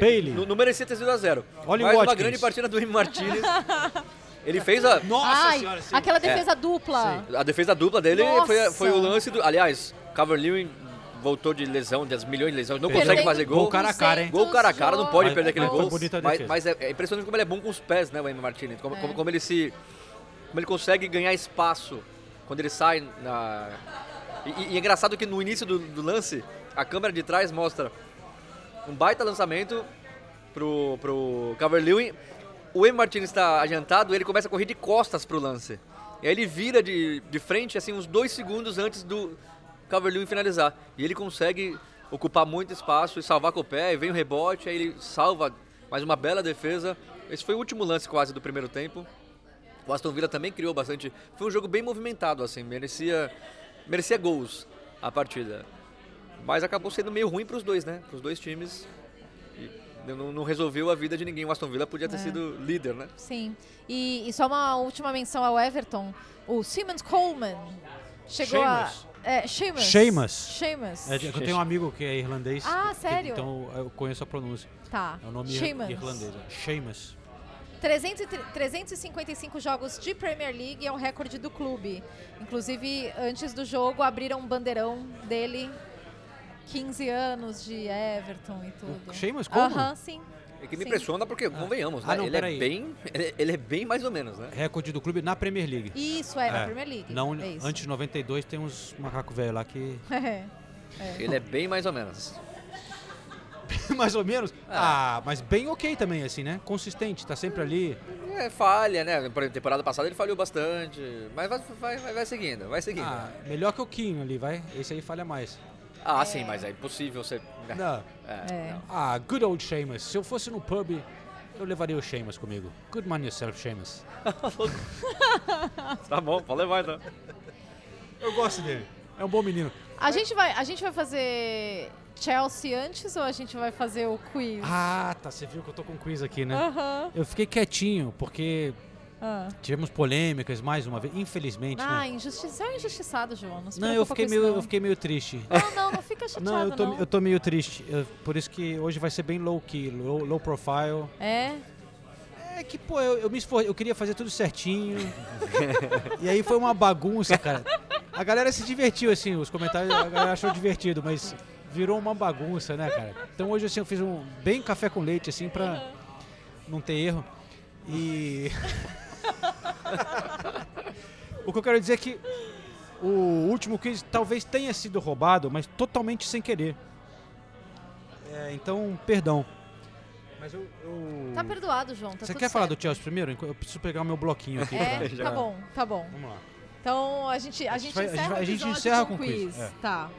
Bailey. Não, não merecia ter sido a zero. Olha o Mais uma grande partida do Emi Martinez. Ele fez a. Ai, aquela defesa dupla. A defesa dupla dele Nossa. foi, foi o lance do. Aliás, Calvert-Lewin voltou de lesão, das milhões de lesões, não Perdendo consegue fazer gol. gol cara a cara, hein? Gol cara a cara, não pode Mas- perder aquele mas foi gol. Mas, defesa. mas é, é impressionante como ele é bom com os pés, né, o Emi Martinez. Como, É. como, como ele se. Como ele consegue ganhar espaço quando ele sai na. E, e- e é engraçado que no início do, do lance, a câmera de trás mostra um baita lançamento pro, pro Calvert-Lewin. O Emi Martinez está adiantado, ele começa a correr de costas pro lance. E aí ele vira de, de frente, assim, uns dois segundos antes do Calvert-Lewin finalizar. E ele consegue ocupar muito espaço e salvar com o pé, e vem o rebote, aí ele salva mais uma bela defesa. Esse foi o último lance quase do primeiro tempo. O Aston Villa também criou bastante. Foi um jogo bem movimentado, assim, merecia, merecia gols a partida. Mas acabou sendo meio ruim para os dois, né? Para os dois times. E não, não resolveu a vida de ninguém. O Aston Villa podia ter É. sido líder, né? Sim. E, e só uma última menção ao Everton. O Simmons Coleman chegou Seamus. a. É, Seamus. Seamus. Seamus. É, eu tenho um amigo que é irlandês. Ah, que- sério? Então eu conheço a pronúncia. Tá. É o nome Seamus. irlandês. é. Seamus. 300 e tre- 355 jogos de Premier League é um recorde do clube. Inclusive, antes do jogo, abriram um bandeirão dele. 15 anos de Everton e tudo. Seamus Coleman? Aham, sim. É que me Sim. impressiona porque, convenhamos, Ah, né? não, ele, é bem, ele, ele é bem mais ou menos, né? Recorde do clube na Premier League. Isso, é, na Premier League. Não, é antes de 92 tem uns macaco velho lá que. É. É. Ele é bem mais ou menos. Mais ou menos? Ah, mas bem ok também, assim, né? Consistente, tá sempre ali. É falha, né? Por exemplo, temporada passada ele falhou bastante. Mas vai, vai, vai, vai seguindo, vai seguindo. Ah, melhor que o Kim ali, vai. Esse aí falha mais. Ah, sim, mas é impossível você. Não. É, não. Ah, good old Seamus. Se eu fosse no pub, eu levaria o Seamus comigo. Good man yourself, Seamus. Tá bom, pode levar então. Eu gosto dele. É um bom menino. A gente, vai, a gente vai fazer Chelsea antes ou a gente vai fazer o quiz? Ah, tá. Você viu que eu tô com quiz aqui, né? Eu fiquei quietinho, porque Ah. tivemos polêmicas mais uma vez, infelizmente, Ah, né? injusti você é injustiçado, João. Não, Não, eu fiquei, meio, não. eu fiquei meio triste. Não, não, não fica chateado, Não, eu tô, não. eu tô meio triste. Eu- por isso que hoje vai ser bem low key, low, low profile. É? É que, pô, eu, eu me esfor... eu queria fazer tudo certinho. e aí foi uma bagunça, cara. A galera se divertiu, assim, os comentários a galera achou divertido, mas virou uma bagunça, né, cara? Então hoje, assim, eu fiz um bem café com leite, assim, pra não ter erro. E. o que eu quero dizer é que o último quiz talvez tenha sido roubado, mas totalmente sem querer. É, então, perdão. Mas eu. eu- Tá perdoado, João. Tá Você quer falar certo. do Chelsea primeiro? Eu preciso pegar o meu bloquinho aqui. É, pra- tá bom, tá bom. Vamos lá. Então a gente, a gente a gente encerra vai- a gente encerra com com o quiz, quiz. é. Tá.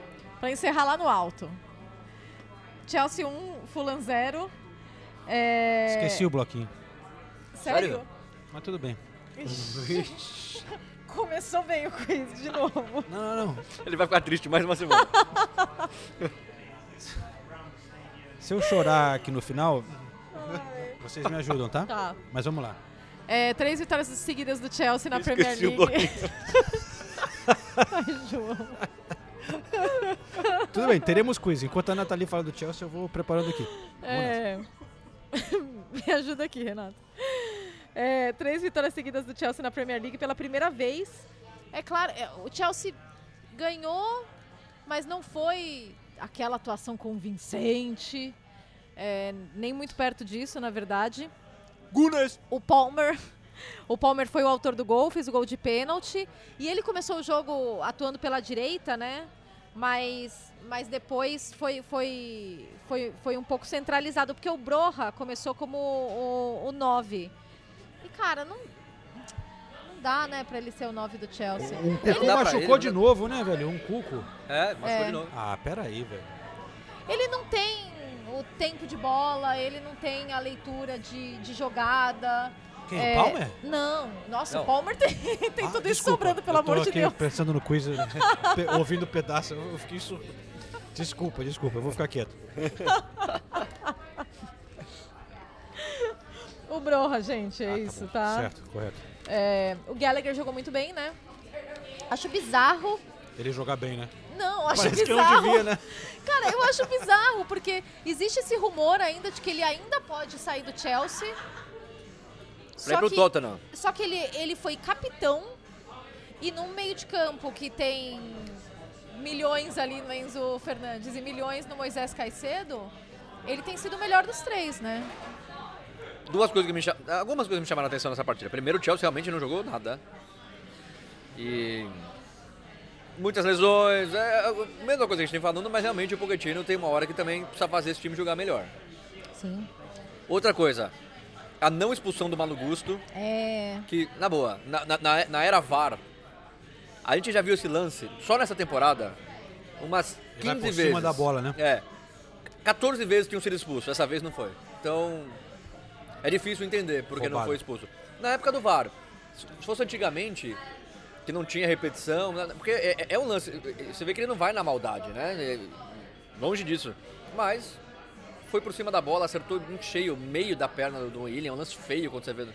Pra encerrar lá no alto. Chelsea 1, Fulham 0. É... Esqueci o bloquinho. Sério? Mas tudo bem. Começou bem o quiz de novo. Não, não, não. Ele vai ficar triste mais uma semana. Se eu chorar aqui no final, vocês me ajudam, tá? Tá. Mas vamos lá. É, três vitórias seguidas do Chelsea na Esqueci Premier o League. Ai, João. Tudo bem, teremos quiz. Enquanto a Nathalie fala do Chelsea, eu vou preparando aqui. É... Me ajuda aqui, Renato. É, três vitórias seguidas do Chelsea na Premier League pela primeira vez. É claro, é, o Chelsea ganhou, mas não foi aquela atuação convincente. é, nem muito perto disso, na verdade. Gunas! O Palmer. O Palmer foi o autor do gol, fez o gol de pênalti. E ele começou o jogo atuando pela direita, né? Mas, mas depois foi, foi, foi, foi um pouco centralizado, porque o Broha começou como o, o 9. E, cara, não, dá, né, pra ele ser o 9 do Chelsea. Um Ele- cuco machucou de novo, né, velho? Um cuco. É, machucou É. de novo. Ah, peraí, velho. Ele não tem o tempo de bola, ele não tem a leitura de, de jogada. Quem, É, o Palmer? Não, nossa, Não. o Palmer tem, tem tudo isso sobrando, pelo eu amor de Deus. pensando no quiz, ouvindo pedaço, eu fiquei isso. Desculpa, desculpa, eu vou ficar quieto. O Broha, gente, é isso, tá? Certo, correto. É, o Gallagher jogou muito bem, né? Acho bizarro. Ele jogar bem, né? Não, acho Parece que bizarro. não devia, né? Cara, eu acho bizarro, porque existe esse rumor ainda de que ele ainda pode sair do Chelsea. Pra ir pro que, Tottenham. Só que ele, ele foi capitão e num meio de campo que tem milhões ali no Enzo Fernandes e milhões no Moisés Caicedo, ele tem sido o melhor dos três, né? Duas coisas que me Algumas coisas me chamaram a atenção nessa partida. Primeiro, o Chelsea realmente não jogou nada. E. Muitas lesões, é a mesma coisa que a gente tem falando, mas realmente o Pochettino tem uma hora que também precisa fazer esse time jogar melhor. Sim. Outra coisa, a não expulsão do Malo Gusto, É. que, na boa, na, na- na, era VAR, a gente já viu esse lance, só nessa temporada, umas Ele vai 15 por vezes. cima da bola, né? É. 14 vezes tinham sido expulsos, essa vez não foi. Então, é difícil entender porque não Roubado. foi expulso. Na época do VAR, se fosse antigamente, que não tinha repetição, porque é, é- é um lance, você vê que ele não vai na maldade, né? Longe disso. Mas foi por cima da bola, acertou em cheio, meio da perna do William, um lance feio quando você vê.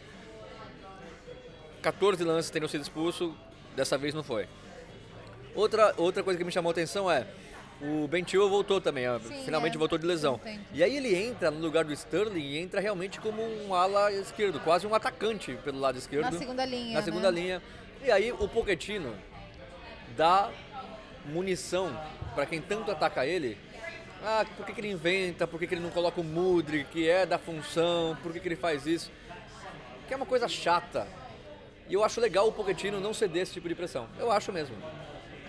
14 lances teriam sido expulso, dessa vez não foi. Outra, outra coisa que me chamou a atenção é o Ben Chilwell voltou também, Sim, finalmente é. voltou de lesão. Tem. E aí ele entra no lugar do Sterling e entra realmente como um ala esquerdo, quase um atacante pelo lado esquerdo. Na segunda linha, Na segunda né? linha. E aí o Pochettino dá munição para quem tanto ataca ele. Ah, por que, que ele inventa? Por que, que ele não coloca o Mudri, que é da função? Por que, que ele faz isso? Que é uma coisa chata. E eu acho legal o Pochettino não ceder esse tipo de pressão. Eu acho mesmo.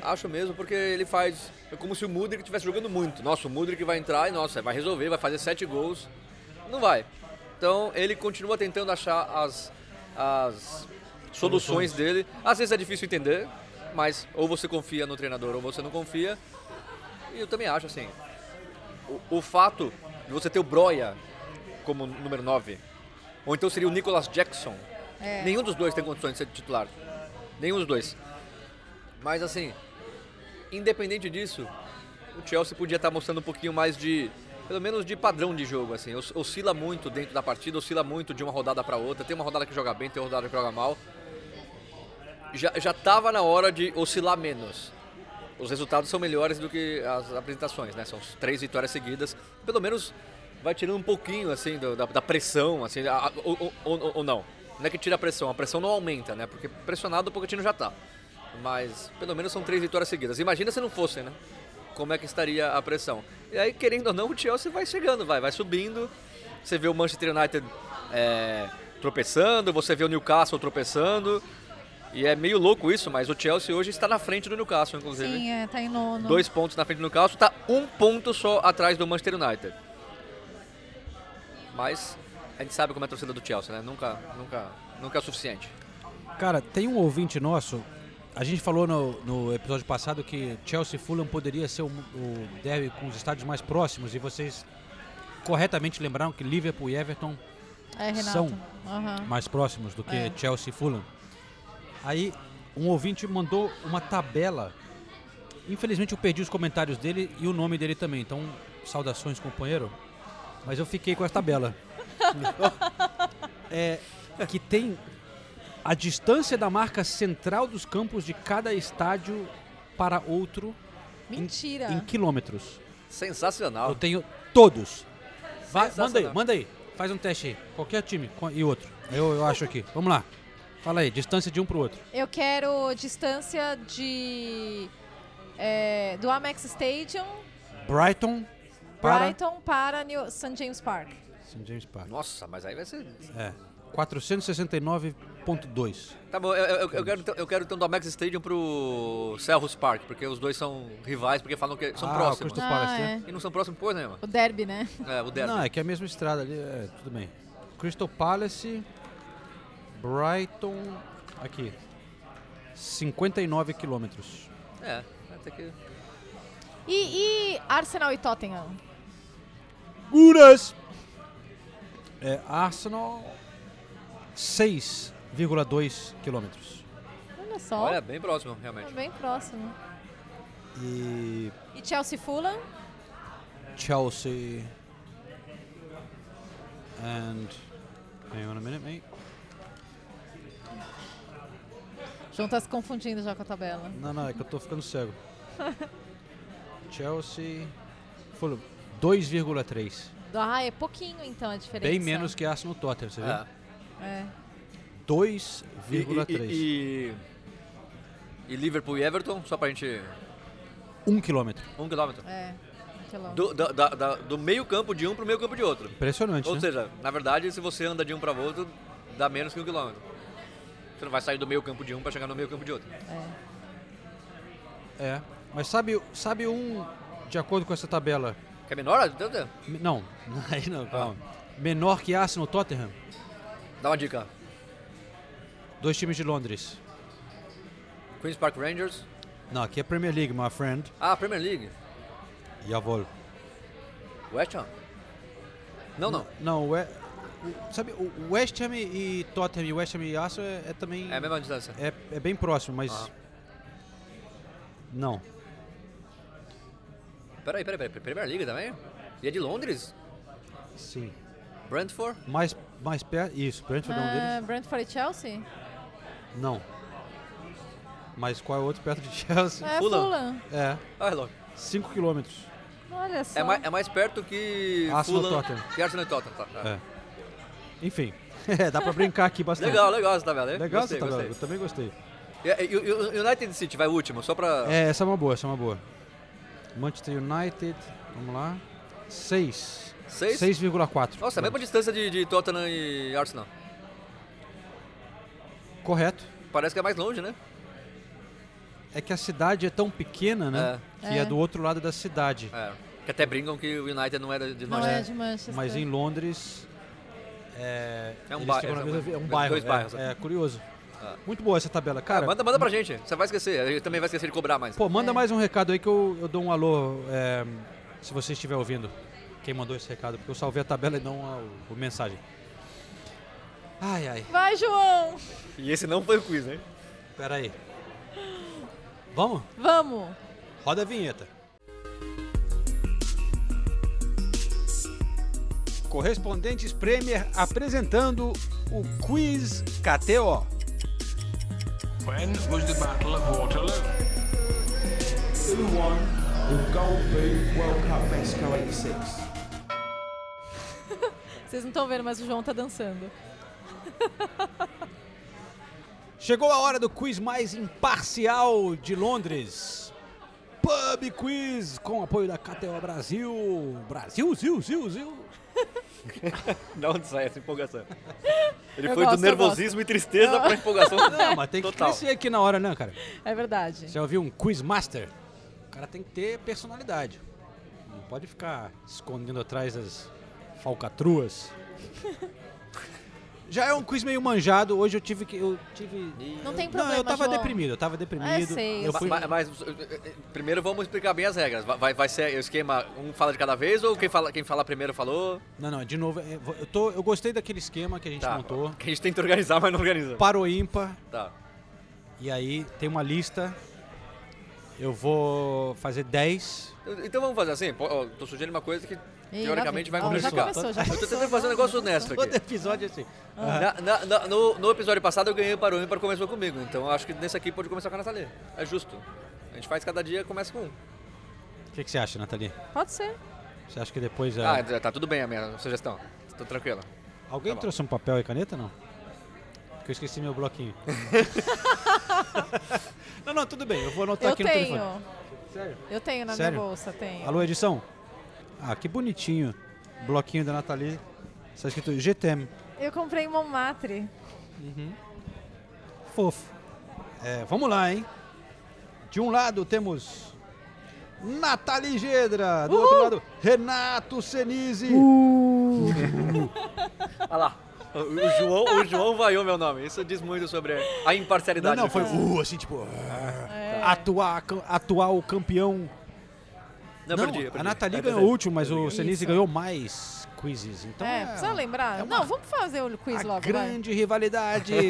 Acho mesmo, porque ele faz. É como se o Mudrik estivesse jogando muito. Nossa, o Mudrik vai entrar e, nossa, vai resolver, vai fazer sete gols. Não vai. Então ele continua tentando achar as, as soluções dele. Às vezes é difícil entender, mas ou você confia no treinador ou você não confia. E eu também acho assim. O, o fato de você ter o Broia como número 9, ou então seria o Nicholas Jackson. É. Nenhum dos dois tem condições de ser titular. Nenhum dos dois. Mas assim, independente disso, o Chelsea podia estar mostrando um pouquinho mais de, pelo menos de padrão de jogo, assim. Os- Oscila muito dentro da partida, oscila muito de uma rodada para outra. Tem uma rodada que joga bem, tem uma rodada que joga mal. Já, já tava na hora de oscilar menos. Os resultados são melhores do que as apresentações, né? São três vitórias seguidas. Pelo menos vai tirando um pouquinho, assim, do- da, da pressão, assim, a- a- ou, ou- ou- não. Não é que tira a pressão, a pressão não aumenta, né? Porque pressionado o Pochettino já tá. Mas pelo menos são três vitórias seguidas. Imagina se não fosse, né? Como é que estaria a pressão? E aí, querendo ou não, o Chelsea vai chegando, vai, vai subindo. Você vê o Manchester United é, tropeçando, você vê o Newcastle tropeçando. E é meio louco isso, mas o Chelsea hoje está na frente do Newcastle, inclusive. Sim, é, tá em nono. Dois pontos na frente do Newcastle, está um ponto só atrás do Manchester United. Mas a gente sabe como é a torcida do Chelsea, né? Nunca, nunca, nunca é o suficiente. Cara, tem um ouvinte nosso. A gente falou no, no episódio passado que Chelsea e Fulham poderia ser o, o derby com os estádios mais próximos e vocês corretamente lembraram que Liverpool e Everton É, são Aham. mais próximos do que É. Chelsea e Fulham. Aí um ouvinte mandou uma tabela. Infelizmente eu perdi os comentários dele e o nome dele também. Então, saudações, companheiro. Mas eu fiquei com essa tabela. é, que tem a distância da marca central dos campos de cada estádio para outro Mentira. em quilômetros. Sensacional. Eu tenho todos. Vai, manda aí, manda aí. Faz um teste aí. Qualquer time e outro. Eu, eu acho aqui. Vamos lá. Fala aí, distância de um pro outro. Eu quero distância de. é, do Amex Stadium, Brighton para Brighton para New, St. James Park. St. James Park. Nossa, mas aí vai ser. É. 469.2. Tá bom, eu, eu- eu quero, então- eu quero então do Amex Stadium pro Selhurst Park, porque os dois são rivais, porque falam que são Ah, o próximos. Crystal Palace, Ah, né? E não são próximos por nenhuma. O derby, né? É, o derby. Não, é que é a mesma estrada ali. É, tudo bem. Crystal Palace, Brighton, aqui. 59 quilômetros. É, até que. E, e Arsenal e Tottenham? Guras! É, Arsenal, 6,2 quilômetros. Olha só. Olha, bem próximo, realmente. É bem próximo. E E Chelsea e Fulham? Chelsea. And. Hang on a minute, mate. João tá se confundindo já com a tabela. Não, não, é que eu tô ficando cego. Chelsea. Fulham, 2,3. Ah, é pouquinho então a diferença. Bem menos que Arsenal Tottenham, você viu? É. É. 2,3. E, e, e, e Liverpool e Everton, só pra gente. 1 quilômetro. Um quilômetro. É. quilômetro. Do, da- da- da- do meio campo de um pro meio campo de outro. Impressionante, Ou né? seja, na verdade, se você anda de um para outro, dá menos que um quilômetro. Você não vai sair do meio campo de um para chegar no meio campo de outro. É. Mas sabe, sabe um, de acordo com essa tabela. Que é menor? Dá Me- Não, aí não, calma. Menor que Arsenal Tottenham? uma dica. Dois times de Londres. Queen's Park Rangers. Não, aqui é Premier League, my friend. Ah, Premier League. Jawohl. West Ham. Não, não. Não, o, We- o- sabe, o West Ham e Tottenham e West Ham e Arsenal é, é também... É a mesma distância. É, é bem próximo, mas... Ah. Não. Peraí, peraí, peraí. Premier League também? E é de Londres? Sim. Brentford? Mais, mais perto... Isso, Brentford é um Ah, deles? Brentford e Chelsea? Não. Mas qual é o outro perto de Chelsea? É, Fulham. Fulham. É. Ah, é logo. 5 quilômetros. Olha só. É mais, é mais perto que Arsenal Fulham, Tottenham. que Arsenal e Tottenham. Tá. É. Enfim, dá pra brincar aqui bastante. Legal, legal essa tabela. hein? Legal Gostei, essa tabela, gostei. eu também gostei. E, o United City vai último, só pra... É, essa é uma boa, essa é uma boa. Manchester United, vamos lá. 6. Seis? 6,4. Nossa, é a mesma distância de, de Tottenham e Arsenal. Correto. Parece que é mais longe, né? É que a cidade é tão pequena, né? É. Que é. É. do outro lado da cidade. É. Que até brincam que o United não é de Não Manchester. é de Manchester. Mas em Londres. É, É um bairro, é um- é um dois bairro. é, bairros. É, curioso. Ah. Muito boa essa tabela, cara. Ah, manda, manda pra gente, você vai esquecer. Ele também vai esquecer de cobrar mais. Pô, É. manda mais um recado aí que eu, eu dou um alô, é, se você estiver ouvindo. Quem mandou esse recado, porque eu salvei a tabela e não a, o, mensagem. Ai, ai. Vai, João! E esse não foi o quiz, né? Pera aí. Vamos? Vamos! Roda a vinheta. Correspondentes Premier apresentando o Quiz KTO. When was the Battle of Waterloo? Who won the Gold Boot World Cup Mexico 86? Vocês não estão vendo, mas o João tá dançando. Chegou a hora do quiz mais imparcial de Londres. Pub Quiz com apoio da KTO Brasil. Brasil, Zil, Zil, Zil. da onde sai essa empolgação? Ele Eu foi gosto, do nervosismo e tristeza Eu- pra empolgação. Não, mas tem que Total. crescer aqui na hora, né, cara? É verdade. Você já ouviu um Quiz Master? O cara tem que ter personalidade. Não pode ficar escondendo atrás das falcatruas. Já é um quiz meio manjado. Hoje eu tive que. Eu tive. Não tem Não, problema, eu tava João. deprimido, eu tava deprimido. É, sei, eu fui. Ma- Mas, eh, primeiro vamos explicar bem as regras. Vai- Vai, ser o esquema, um fala de cada vez ou quem fala, quem fala primeiro falou? Não, não, de novo, é, eu, tô, eu gostei daquele esquema que a gente Tá. montou. Que a gente tenta organizar, mas não organiza. Para o ímpar. Tá. E aí tem uma lista. Eu vou fazer 10. Então vamos fazer assim, tô sugerindo uma coisa que Ih, teoricamente vai já complicar. começou, já eu tô tentando fazer um negócio já honesto Todo aqui. episódio assim. Na- na- na- no, no episódio passado eu ganhei para o ímpar começou comigo, então eu acho que nesse aqui pode começar com a Nathalie. É justo. A gente faz cada dia, começa com um. O que, que você acha, Nathalie? Pode ser. Você acha que depois. é- Ah, tá tudo bem a minha sugestão. Tô tranquilo. Alguém tá trouxe um papel e caneta, não? Porque eu esqueci meu bloquinho. não, não, tudo bem. Eu vou anotar Eu aqui no tenho. telefone. Sério? Eu tenho na Sério? minha bolsa, tenho. Alô, edição? Ah, que bonitinho. Bloquinho da Nathalie. Está escrito GTM. Eu comprei em Montmartre. Fofo. É, vamos lá, hein? De um lado temos Nathalie Gedra. Do outro lado, Renato Senise. Olha lá. O, João, o João vaiou meu nome. Isso diz muito sobre a Não, imparcialidade. não, do foi uh, assim, tipo. Atuar, cam- atual campeão. Não, eu perdi, eu a perdi. Nathalie É, ganhou o perdi. último, mas o. Senise ganhou mais quizzes. Então é, é, precisa lembrar. Não, vamos fazer o quiz a logo, grande rivalidade.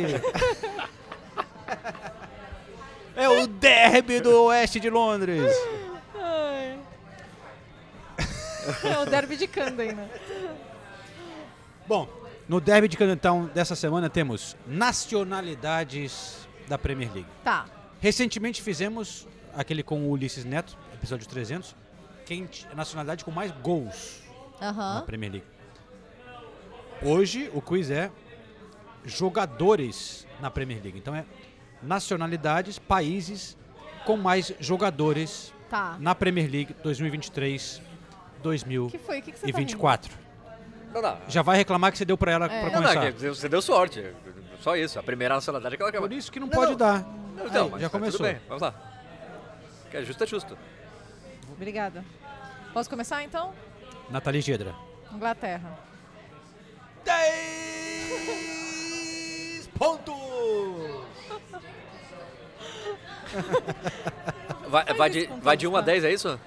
é o derby do oeste de Londres. vai. Ai. É o derby de Camden, né? Bom, no derby de Cantão dessa semana temos nacionalidades da Premier League. Tá. Recentemente fizemos aquele com o Ulisses Neto, episódio 300, quem nacionalidade com mais gols na Aham. Premier League. Hoje o quiz é jogadores na Premier League. Então é nacionalidades, países com mais jogadores Tá. na Premier League 2023 que foi? O que, que você tá rindo? 2024. Não, não. Já vai reclamar que você deu pra ela É. pra Não, não, começar. que você deu sorte. Só isso. A primeira nacionalidade é aquela que ela Por isso que não, pode dar. Não, então, Aí, mas já tá começou. Tudo bem, vamos lá. Que é justo, é justo. Obrigada. Posso começar então? Nathalie Gedra. Inglaterra. 10 pontos! Vai, vai, de, vai de 1 a 10, é isso?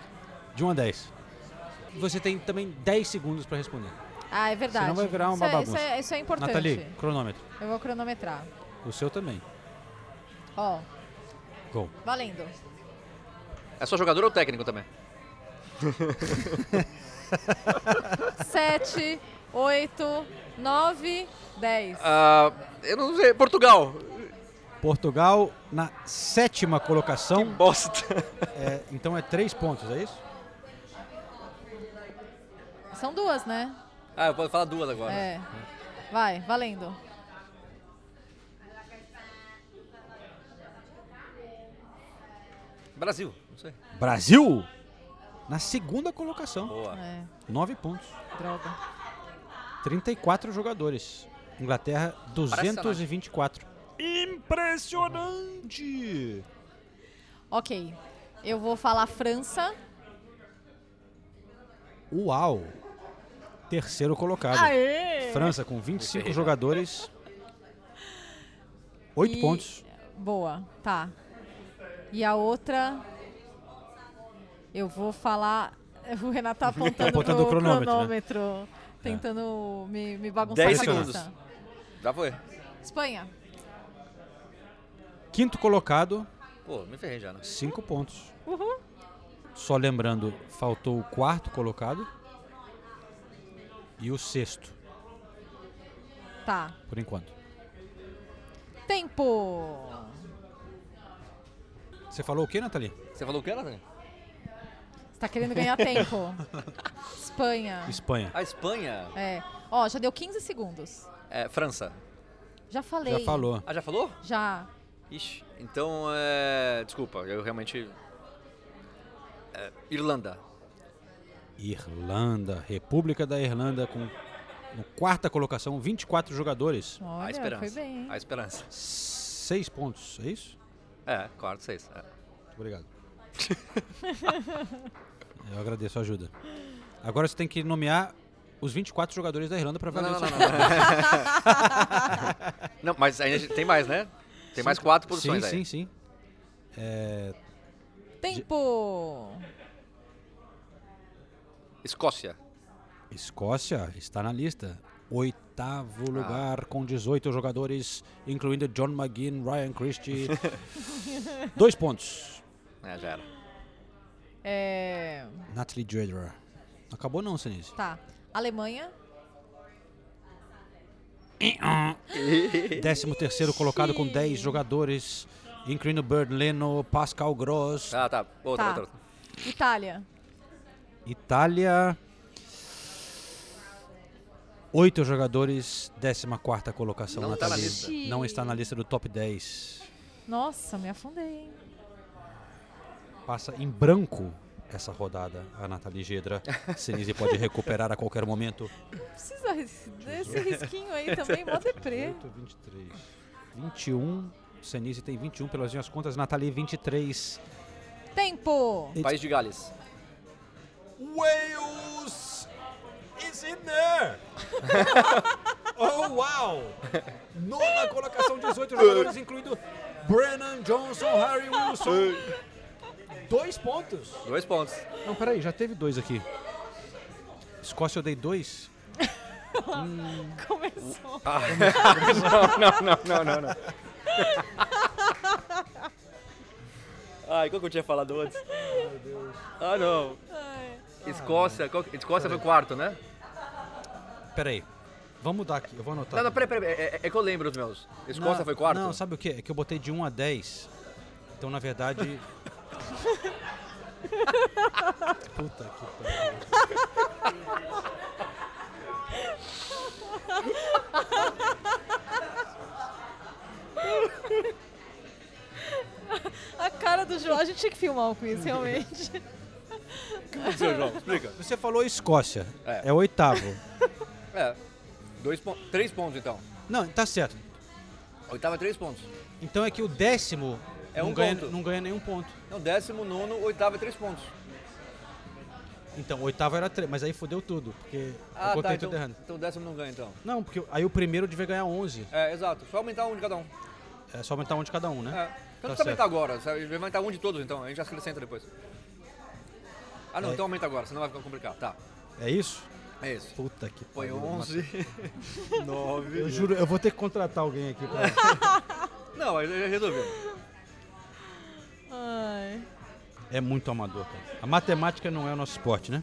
De 1 a 10. Você tem também 10 segundos pra responder. Ah, é verdade. Senão vai virar uma isso é, bagunça. Isso é, isso é importante. Nathalie, cronômetro. Eu vou cronometrar. O seu também. Ó, Gol. valendo. É só jogador ou técnico também? Sete, oito, nove, dez. Ah, eu não sei. Portugal. Portugal na sétima colocação. Bosta. É, então é 3 pontos, é isso? São duas, né? Ah, eu posso falar duas agora. É. Vai, valendo. Brasil, não sei. Brasil na segunda colocação. Boa. É, 9 pontos. droga. 34 jogadores. Inglaterra, 224. Impressionante! Ok. Eu vou falar França. Uau! Terceiro colocado. Aê! França com 25 Ferreira. jogadores. 8 E- pontos. Boa, tá. E a outra. Eu vou falar. O Renato tá apontando, Apontando o cronômetro, né? cronômetro, tentando me, me bagunçar 10 a cabeça. segundos. Já foi. Espanha. Quinto colocado, Pô, me ferrei já, né? 5 pontos. Uhul. Só lembrando, faltou o quarto colocado e o sexto, Tá. por enquanto. Tempo. Você falou o que, Nathalie? Você falou o que, Nathalie? Você tá querendo ganhar tempo. Espanha. Espanha. A Espanha. É. Ó, já deu 15 segundos. É, França. Já falei. Já falou. Ah, já falou? Já. Ixi, então é. Desculpa, eu realmente. É, Irlanda. Irlanda, República da Irlanda com no quarta colocação, 24 jogadores, a Olha, esperança. foi bem. A esperança. 6 pontos, é isso? É, quarto, seis. É. Muito obrigado. Eu agradeço a ajuda. Agora você tem que nomear os 24 jogadores da Irlanda para Não, valer não, não, não, não. Não, mas ainda tem mais, né? Tem mais quatro posições sim, aí. Sim, sim, É, Tempo. Escócia. Escócia está na lista. Oit- oitavo lugar com 18 jogadores, incluindo John McGinn, Ryan Christie. Dois pontos. É, já era. É, Natalie Dredger. Acabou não, Senise. tá. Alemanha. Décimo terceiro colocado com 10 jogadores, incluindo Bird Leno, Pascal Gross. Ah, tá. Outra, Tá. outra. outra. Itália. Itália. Oito jogadores, 14 quarta colocação. Não tá na Nathalie. lista. Não está na lista do top 10. Nossa, me afundei, hein? Passa em branco essa rodada a Nathalie Gedra. Senise pode recuperar a qualquer momento. Precisa desse risquinho aí também, mó deprê. 8, 23. 21. Senise tem 21 pelas minhas contas. Nathalie 23. Tempo! País de Gales. Wales is in there! oh, wow! Nona colocação, 18 jogadores, incluindo Brennan Johnson, Harry Wilson. Dois pontos. Dois pontos. Não, peraí, já teve dois aqui. Escócia eu dei dois. Começou. Ah. não, não, não, não, não. Ai, qual que eu tinha falado antes? Ah, não. Escócia, qual Escócia foi quarto, né? Peraí. Vamos mudar aqui, eu vou anotar. Não, não, peraí, peraí, é, é que eu lembro os meus. Escócia Não, foi quarto? Não, sabe o que? É que eu botei de 1 a 10. Então, na verdade. Puta que pariu. A cara do João, a gente tinha que filmar um com isso, realmente. aconteceu, João? Explica. Você falou Escócia. É. É, o oitavo. É, dois pontos. Três pontos então. Não, tá certo. Oitava é três pontos. Então é que o décimo É não, um ganha, ponto. não ganha nenhum ponto. Não, décimo, nono, oitavo é três pontos. Então, o oitavo era três, mas aí fodeu tudo, porque eu Ah, contei tá, tudo então, errado. então décimo não ganha então. Não, porque aí o primeiro devia ganhar 11. É, exato. Só aumentar um de cada um. É só aumentar um de cada um, né? É. Então Tá não precisa aumentar agora, sabe? vai aumentar um de todos então, a gente já acrescenta depois. Ah não, É. então aumenta agora, senão vai ficar complicado. Tá. É isso? É isso. Puta que Põe pariu. 11, 9. Eu juro, eu vou ter que contratar alguém aqui pra... Não, eu É muito amador, cara. A matemática não é o nosso esporte, né?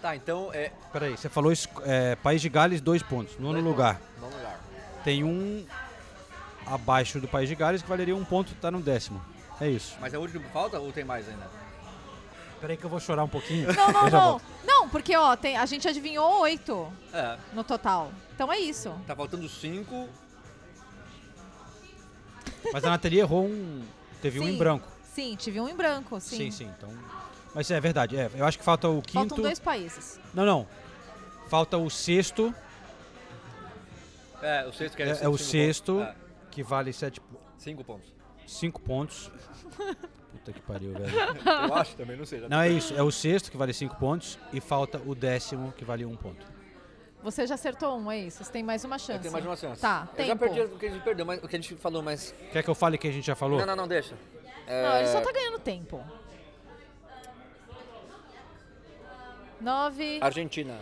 Tá, então é. Peraí, você falou é, País de Gales, dois pontos. Nono lugar. Vamos lá. Tem um abaixo do País de Gales que valeria um ponto, tá no décimo. É isso. Mas é o último que falta ou tem mais ainda? Peraí que eu vou chorar um pouquinho. Não, não, não. Não, porque ó, tem, a gente adivinhou oito É. no total. Então é isso. Tá faltando 5. Mas a Nathalie errou um... Teve um Sim. em branco. Sim, tive um em branco, sim. Sim, sim. Então... Mas é verdade, é. Eu acho que falta o quinto... Faltam dois países. Não, não. Falta o sexto. É, o sexto que é, É, é o pontos. sexto, É. que vale sete... Cinco pontos. Cinco pontos. Puta que pariu, velho. Eu acho também, não sei. já Não, é isso. É o sexto, que vale cinco pontos. E falta o décimo, que vale um ponto. Você já acertou um, é isso? Você tem mais uma chance. Eu tenho mais uma chance. Tá, Eu já perdi o que a gente perdeu, mas o que a gente falou, mas. Quer que eu fale que a gente já falou? Não, não, não, deixa. É... Não, ele só tá ganhando tempo. Nove. Argentina.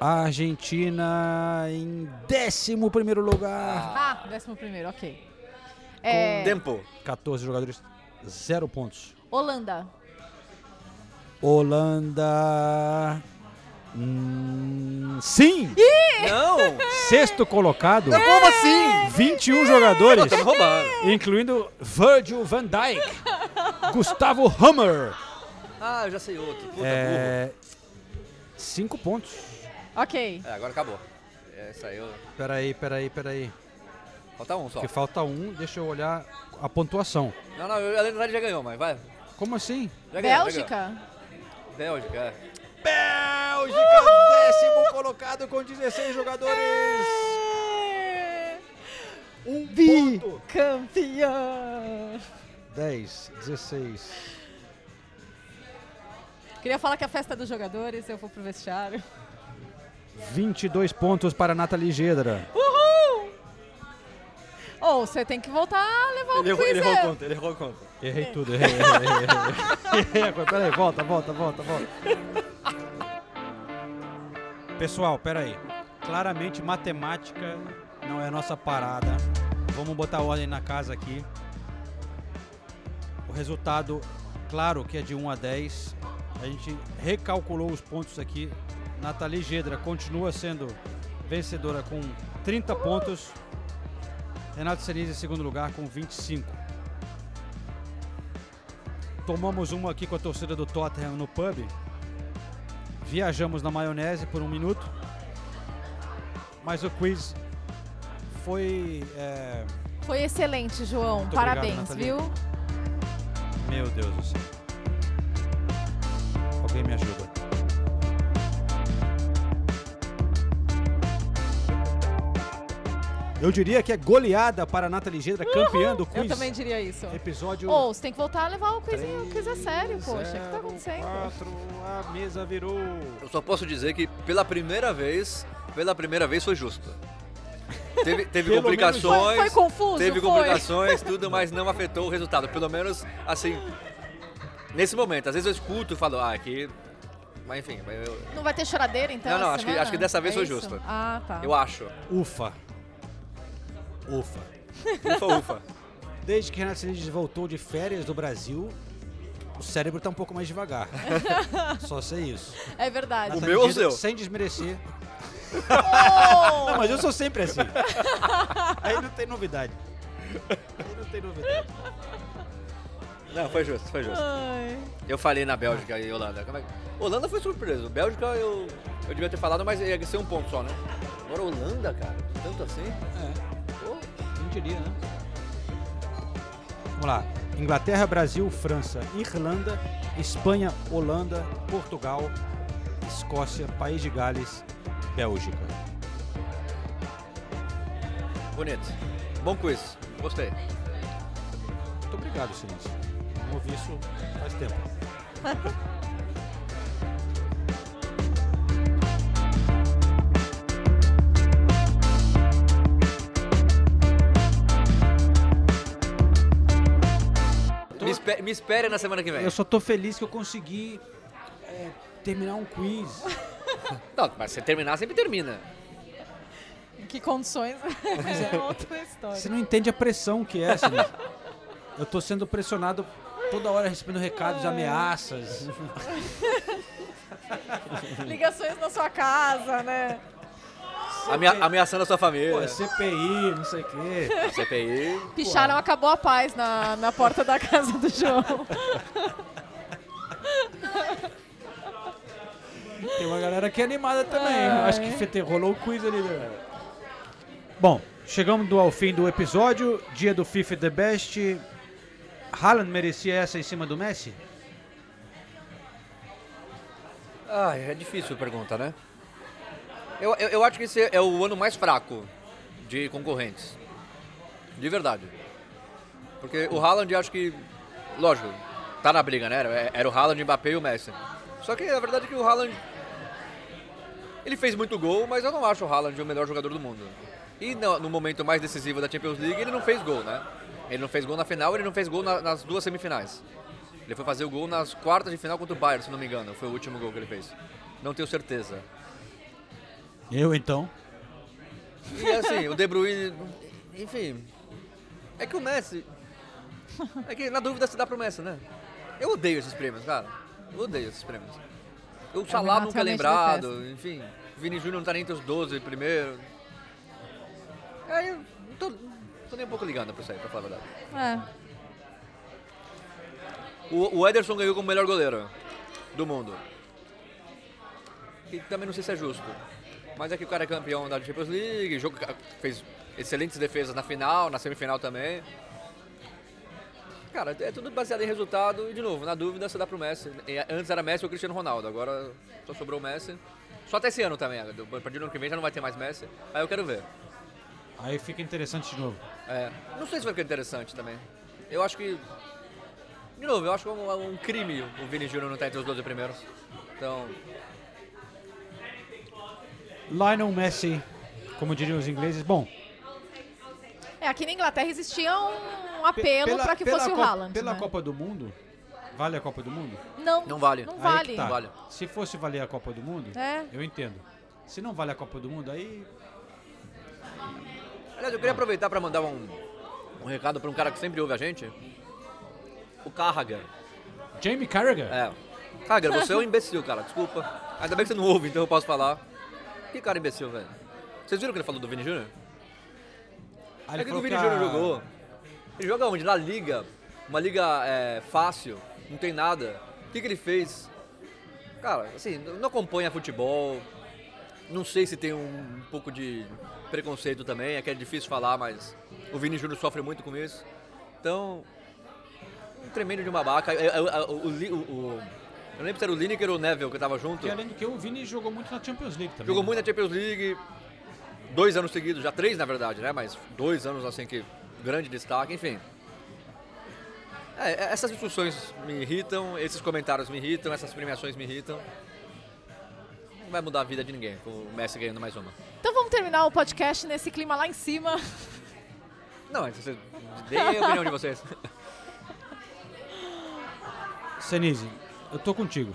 A Argentina em décimo primeiro lugar. Ah, décimo primeiro, ok. É, Tempo. 14 jogadores, zero pontos. Holanda. Holanda... Hum, sim! Não! Sexto colocado. Não, como assim? 21 jogadores. Tá me roubando. Incluindo Virgil van Dijk, Gustavo Hammer. Ah, eu já sei outro. Puta, É, cinco pontos. Ok. É, agora acabou. Aí eu. Peraí, peraí, peraí. Falta um só. Porque falta um, deixa eu olhar a pontuação. Não, não, a verdade já ganhou, mas vai. Como assim? Já ganhou, já Bélgica. ganhou. Bélgica, é. Bélgica, décimo colocado com 16 jogadores. Um ponto. Campeã. 10, 16. Queria falar que a festa dos jogadores, eu vou pro vestiário. 22 pontos para Nathalie Gedra. Uhul! Ou você tem que voltar a levar o Ele errou, quiz. ele errou é. a conta, ele errou a conta. Errei tudo, errei, errei, errei, errei. Peraí, volta, volta, volta, volta. Pessoal, peraí. Claramente, matemática não é a nossa parada. Vamos botar ordem na casa aqui. O resultado, claro que é de 1 a 10. A gente recalculou os pontos aqui. Nathalie Gedra continua sendo vencedora com 30 pontos. Renato Cerise em segundo lugar com 25. Tomamos uma aqui com a torcida do Tottenham no pub. Viajamos na maionese por um minuto. Mas o quiz foi. é, Foi excelente, João. Muito Parabéns, obrigado, viu? Meu Deus do céu. Alguém me ajuda. Eu diria que é goleada para a Nathalie Gedra, campeã do quiz. Eu também diria isso. Episódio Ô, você tem que voltar a levar o quizinho, o quiz é sério, poxa. O que tá acontecendo? a mesa virou. Eu só posso dizer que pela primeira vez, pela primeira vez foi justo. Teve, teve Pelo complicações. foi- foi confuso, Teve foi. complicações, tudo, mas não afetou o resultado. Pelo menos, assim, nesse momento. Às vezes eu escuto e falo, ah, aqui. Mas enfim, eu, Não vai ter choradeira, então? Não, não, acho que- acho que dessa vez É foi isso? justo. Ah, tá. eu acho. Ufa. Ufa. Ufa, ufa. Desde que Renato Cerise voltou de férias do Brasil, o cérebro tá um pouco mais devagar. Só sei isso. É verdade. Nathalie meu ou Gedra, seu? Sem desmerecer. Oh! Não, mas eu sou sempre assim. Aí não tem novidade. Aí não tem novidade. Não, foi justo, foi justo. Eu falei na Bélgica e Holanda. Como é que- Holanda foi surpreso. Bélgica eu, eu devia ter falado, mas ia ser um ponto só, né? Agora Holanda, cara, tanto assim? É. Diria, né? Vamos lá. Inglaterra, Brasil, França, Irlanda, Espanha, Holanda, Portugal, Escócia, País de Gales, Bélgica. Bonito. Bom quiz. Gostei. Muito obrigado, Silêncio. Não ouvi isso faz tempo. espe- me espere na semana que vem. Eu só tô feliz que eu consegui é, terminar um quiz. Não, mas se terminar, sempre termina. Em que condições? Mas é é- outra história. Você não entende a pressão que é, Silêncio. Eu tô sendo pressionado toda hora recebendo recados, ameaças. Ligações na sua casa, né? Amea- ameaçando a sua família. Pô, é CPI, não sei o quê. CPI. Picharam, acabou a paz na, na porta da casa do João. Tem uma galera aqui animada também. Ai. Acho que fete- rolou o quiz ali. Né? Bom, chegamos do- ao fim do episódio. Dia do FIFA The Best. Haaland merecia essa em cima do Messi? Ah, é difícil a pergunta, né? Eu, eu, eu acho que esse é o ano mais fraco de concorrentes. De verdade. Porque o Haaland, acho que. Lógico, tá na briga, né? Era, era o Haaland, Mbappé e o Messi. Só que a verdade é que o Haaland. Ele fez muito gol, mas eu não acho o Haaland o melhor jogador do mundo. E no, no momento mais decisivo da Champions League, ele não fez gol, né? Ele não fez gol na final, ele não fez gol na- nas duas semifinais. Ele foi fazer o gol nas quartas de final contra o Bayern, se não me engano. Foi o último gol que ele fez. Não tenho certeza. Eu então. E assim, o De Bruyne, enfim. É que o Messi. É que na dúvida se dá pro Messi, né? Eu odeio esses prêmios, cara. Eu odeio esses prêmios. O Salah Renato nunca é lembrado, enfim. O Vini Júnior não tá nem entre os 12 primeiro. Aí eu não tô, tô nem um pouco ligando pra isso aí, pra falar a verdade. É. O, o Ederson ganhou como melhor goleiro do mundo. E também não sei se é justo. Mas é que o cara é campeão da Champions League, jogo, fez excelentes defesas na final, na semifinal também. Cara, é tudo baseado em resultado e, de novo, na dúvida você dá pro Messi. E Antes era Messi ou Cristiano Ronaldo, agora só sobrou o Messi. Só até esse ano também, a partir do ano que vem já não vai ter mais Messi. Aí eu quero ver. Aí fica interessante de novo. É, não sei se vai ficar interessante também. Eu acho que. De novo, eu acho que é um, um crime o Vini Júnior não estar entre os 12 primeiros. Então. Lionel Messi, como diriam os ingleses. Bom, É, aqui na Inglaterra existia um apelo para que fosse o Haaland. Pela né? Copa do Mundo, vale a Copa do Mundo? Não, Não vale. Não vale. tá. Vale. Se fosse valer a Copa do Mundo, É. eu entendo. Se não vale a Copa do Mundo, aí. Aliás, eu queria aproveitar para mandar um, um recado para um cara que sempre ouve a gente. O Carragher. Jamie Carragher? É. Carragher, você é um imbecil, cara. Desculpa. Ainda bem que você não ouve, então eu posso falar. Que cara imbecil, velho. Vocês viram o que ele falou do Vini Júnior? Ah, é que o Vini que a- Júnior jogou. Ele joga onde? Na liga. Uma liga é, fácil, não tem nada. O que, que ele fez? Cara, assim, não acompanha futebol. Não sei se tem um, um pouco de preconceito também, é que é difícil falar, mas o Vini Júnior sofre muito com isso. Então, um tremendo de uma babaca. É, é, é, o, o- o- eu lembro se era o Lineker ou o Neville que tava junto. E além do que, o Vini jogou muito na Champions League também. Jogou né? muito na Champions League, dois anos seguidos, já três na verdade, né? Mas dois anos assim que grande destaque, enfim. É, é, essas discussões me irritam, esses comentários me irritam, essas premiações me irritam. Não vai mudar a vida de ninguém com o Messi ganhando mais uma. Então vamos terminar o podcast nesse clima lá em cima. Não, mas vocês deem a opinião de vocês. Senise, eu tô contigo.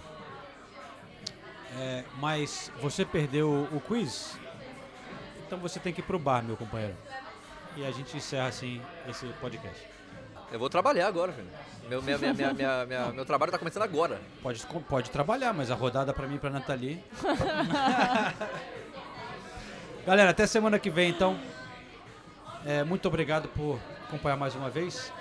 É, mas você perdeu o quiz, então você tem que ir pro bar, meu companheiro. E a gente encerra assim esse podcast. Eu vou trabalhar agora, filho. Meu, minha- minha- minha- minha- minha- meu trabalho tá começando agora. Pode, pode trabalhar, mas a rodada pra mim e pra Nathalie. Galera, até semana que vem, então. É, muito obrigado por acompanhar mais uma vez.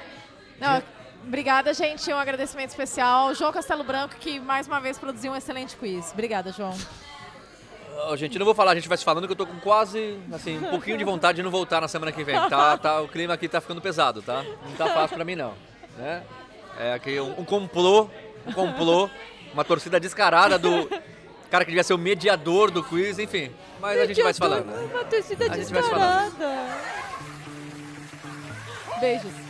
Não, obrigada, gente. Um agradecimento especial ao João Castelo Branco, que mais uma vez produziu um excelente quiz. Obrigada, João. Ó, gente, não vou falar, a gente vai se falando que eu tô com quase, assim, um pouquinho de vontade de não voltar na semana que vem. Tá, tá, o clima aqui tá ficando pesado, tá? Não tá fácil pra mim, não. Né? É aqui um, um complô, um complô, uma torcida descarada do cara que devia ser o mediador do quiz, enfim. Mas a gente vai se falando. Uma torcida A descarada. Beijos.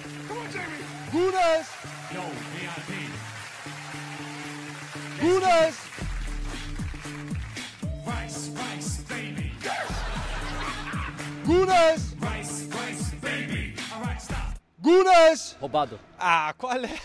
Gunas! Gunas! Rice, rice, baby. Gunas! Rice, rice, baby. All right, stop. Gunas! Roubado. Ah, qual é?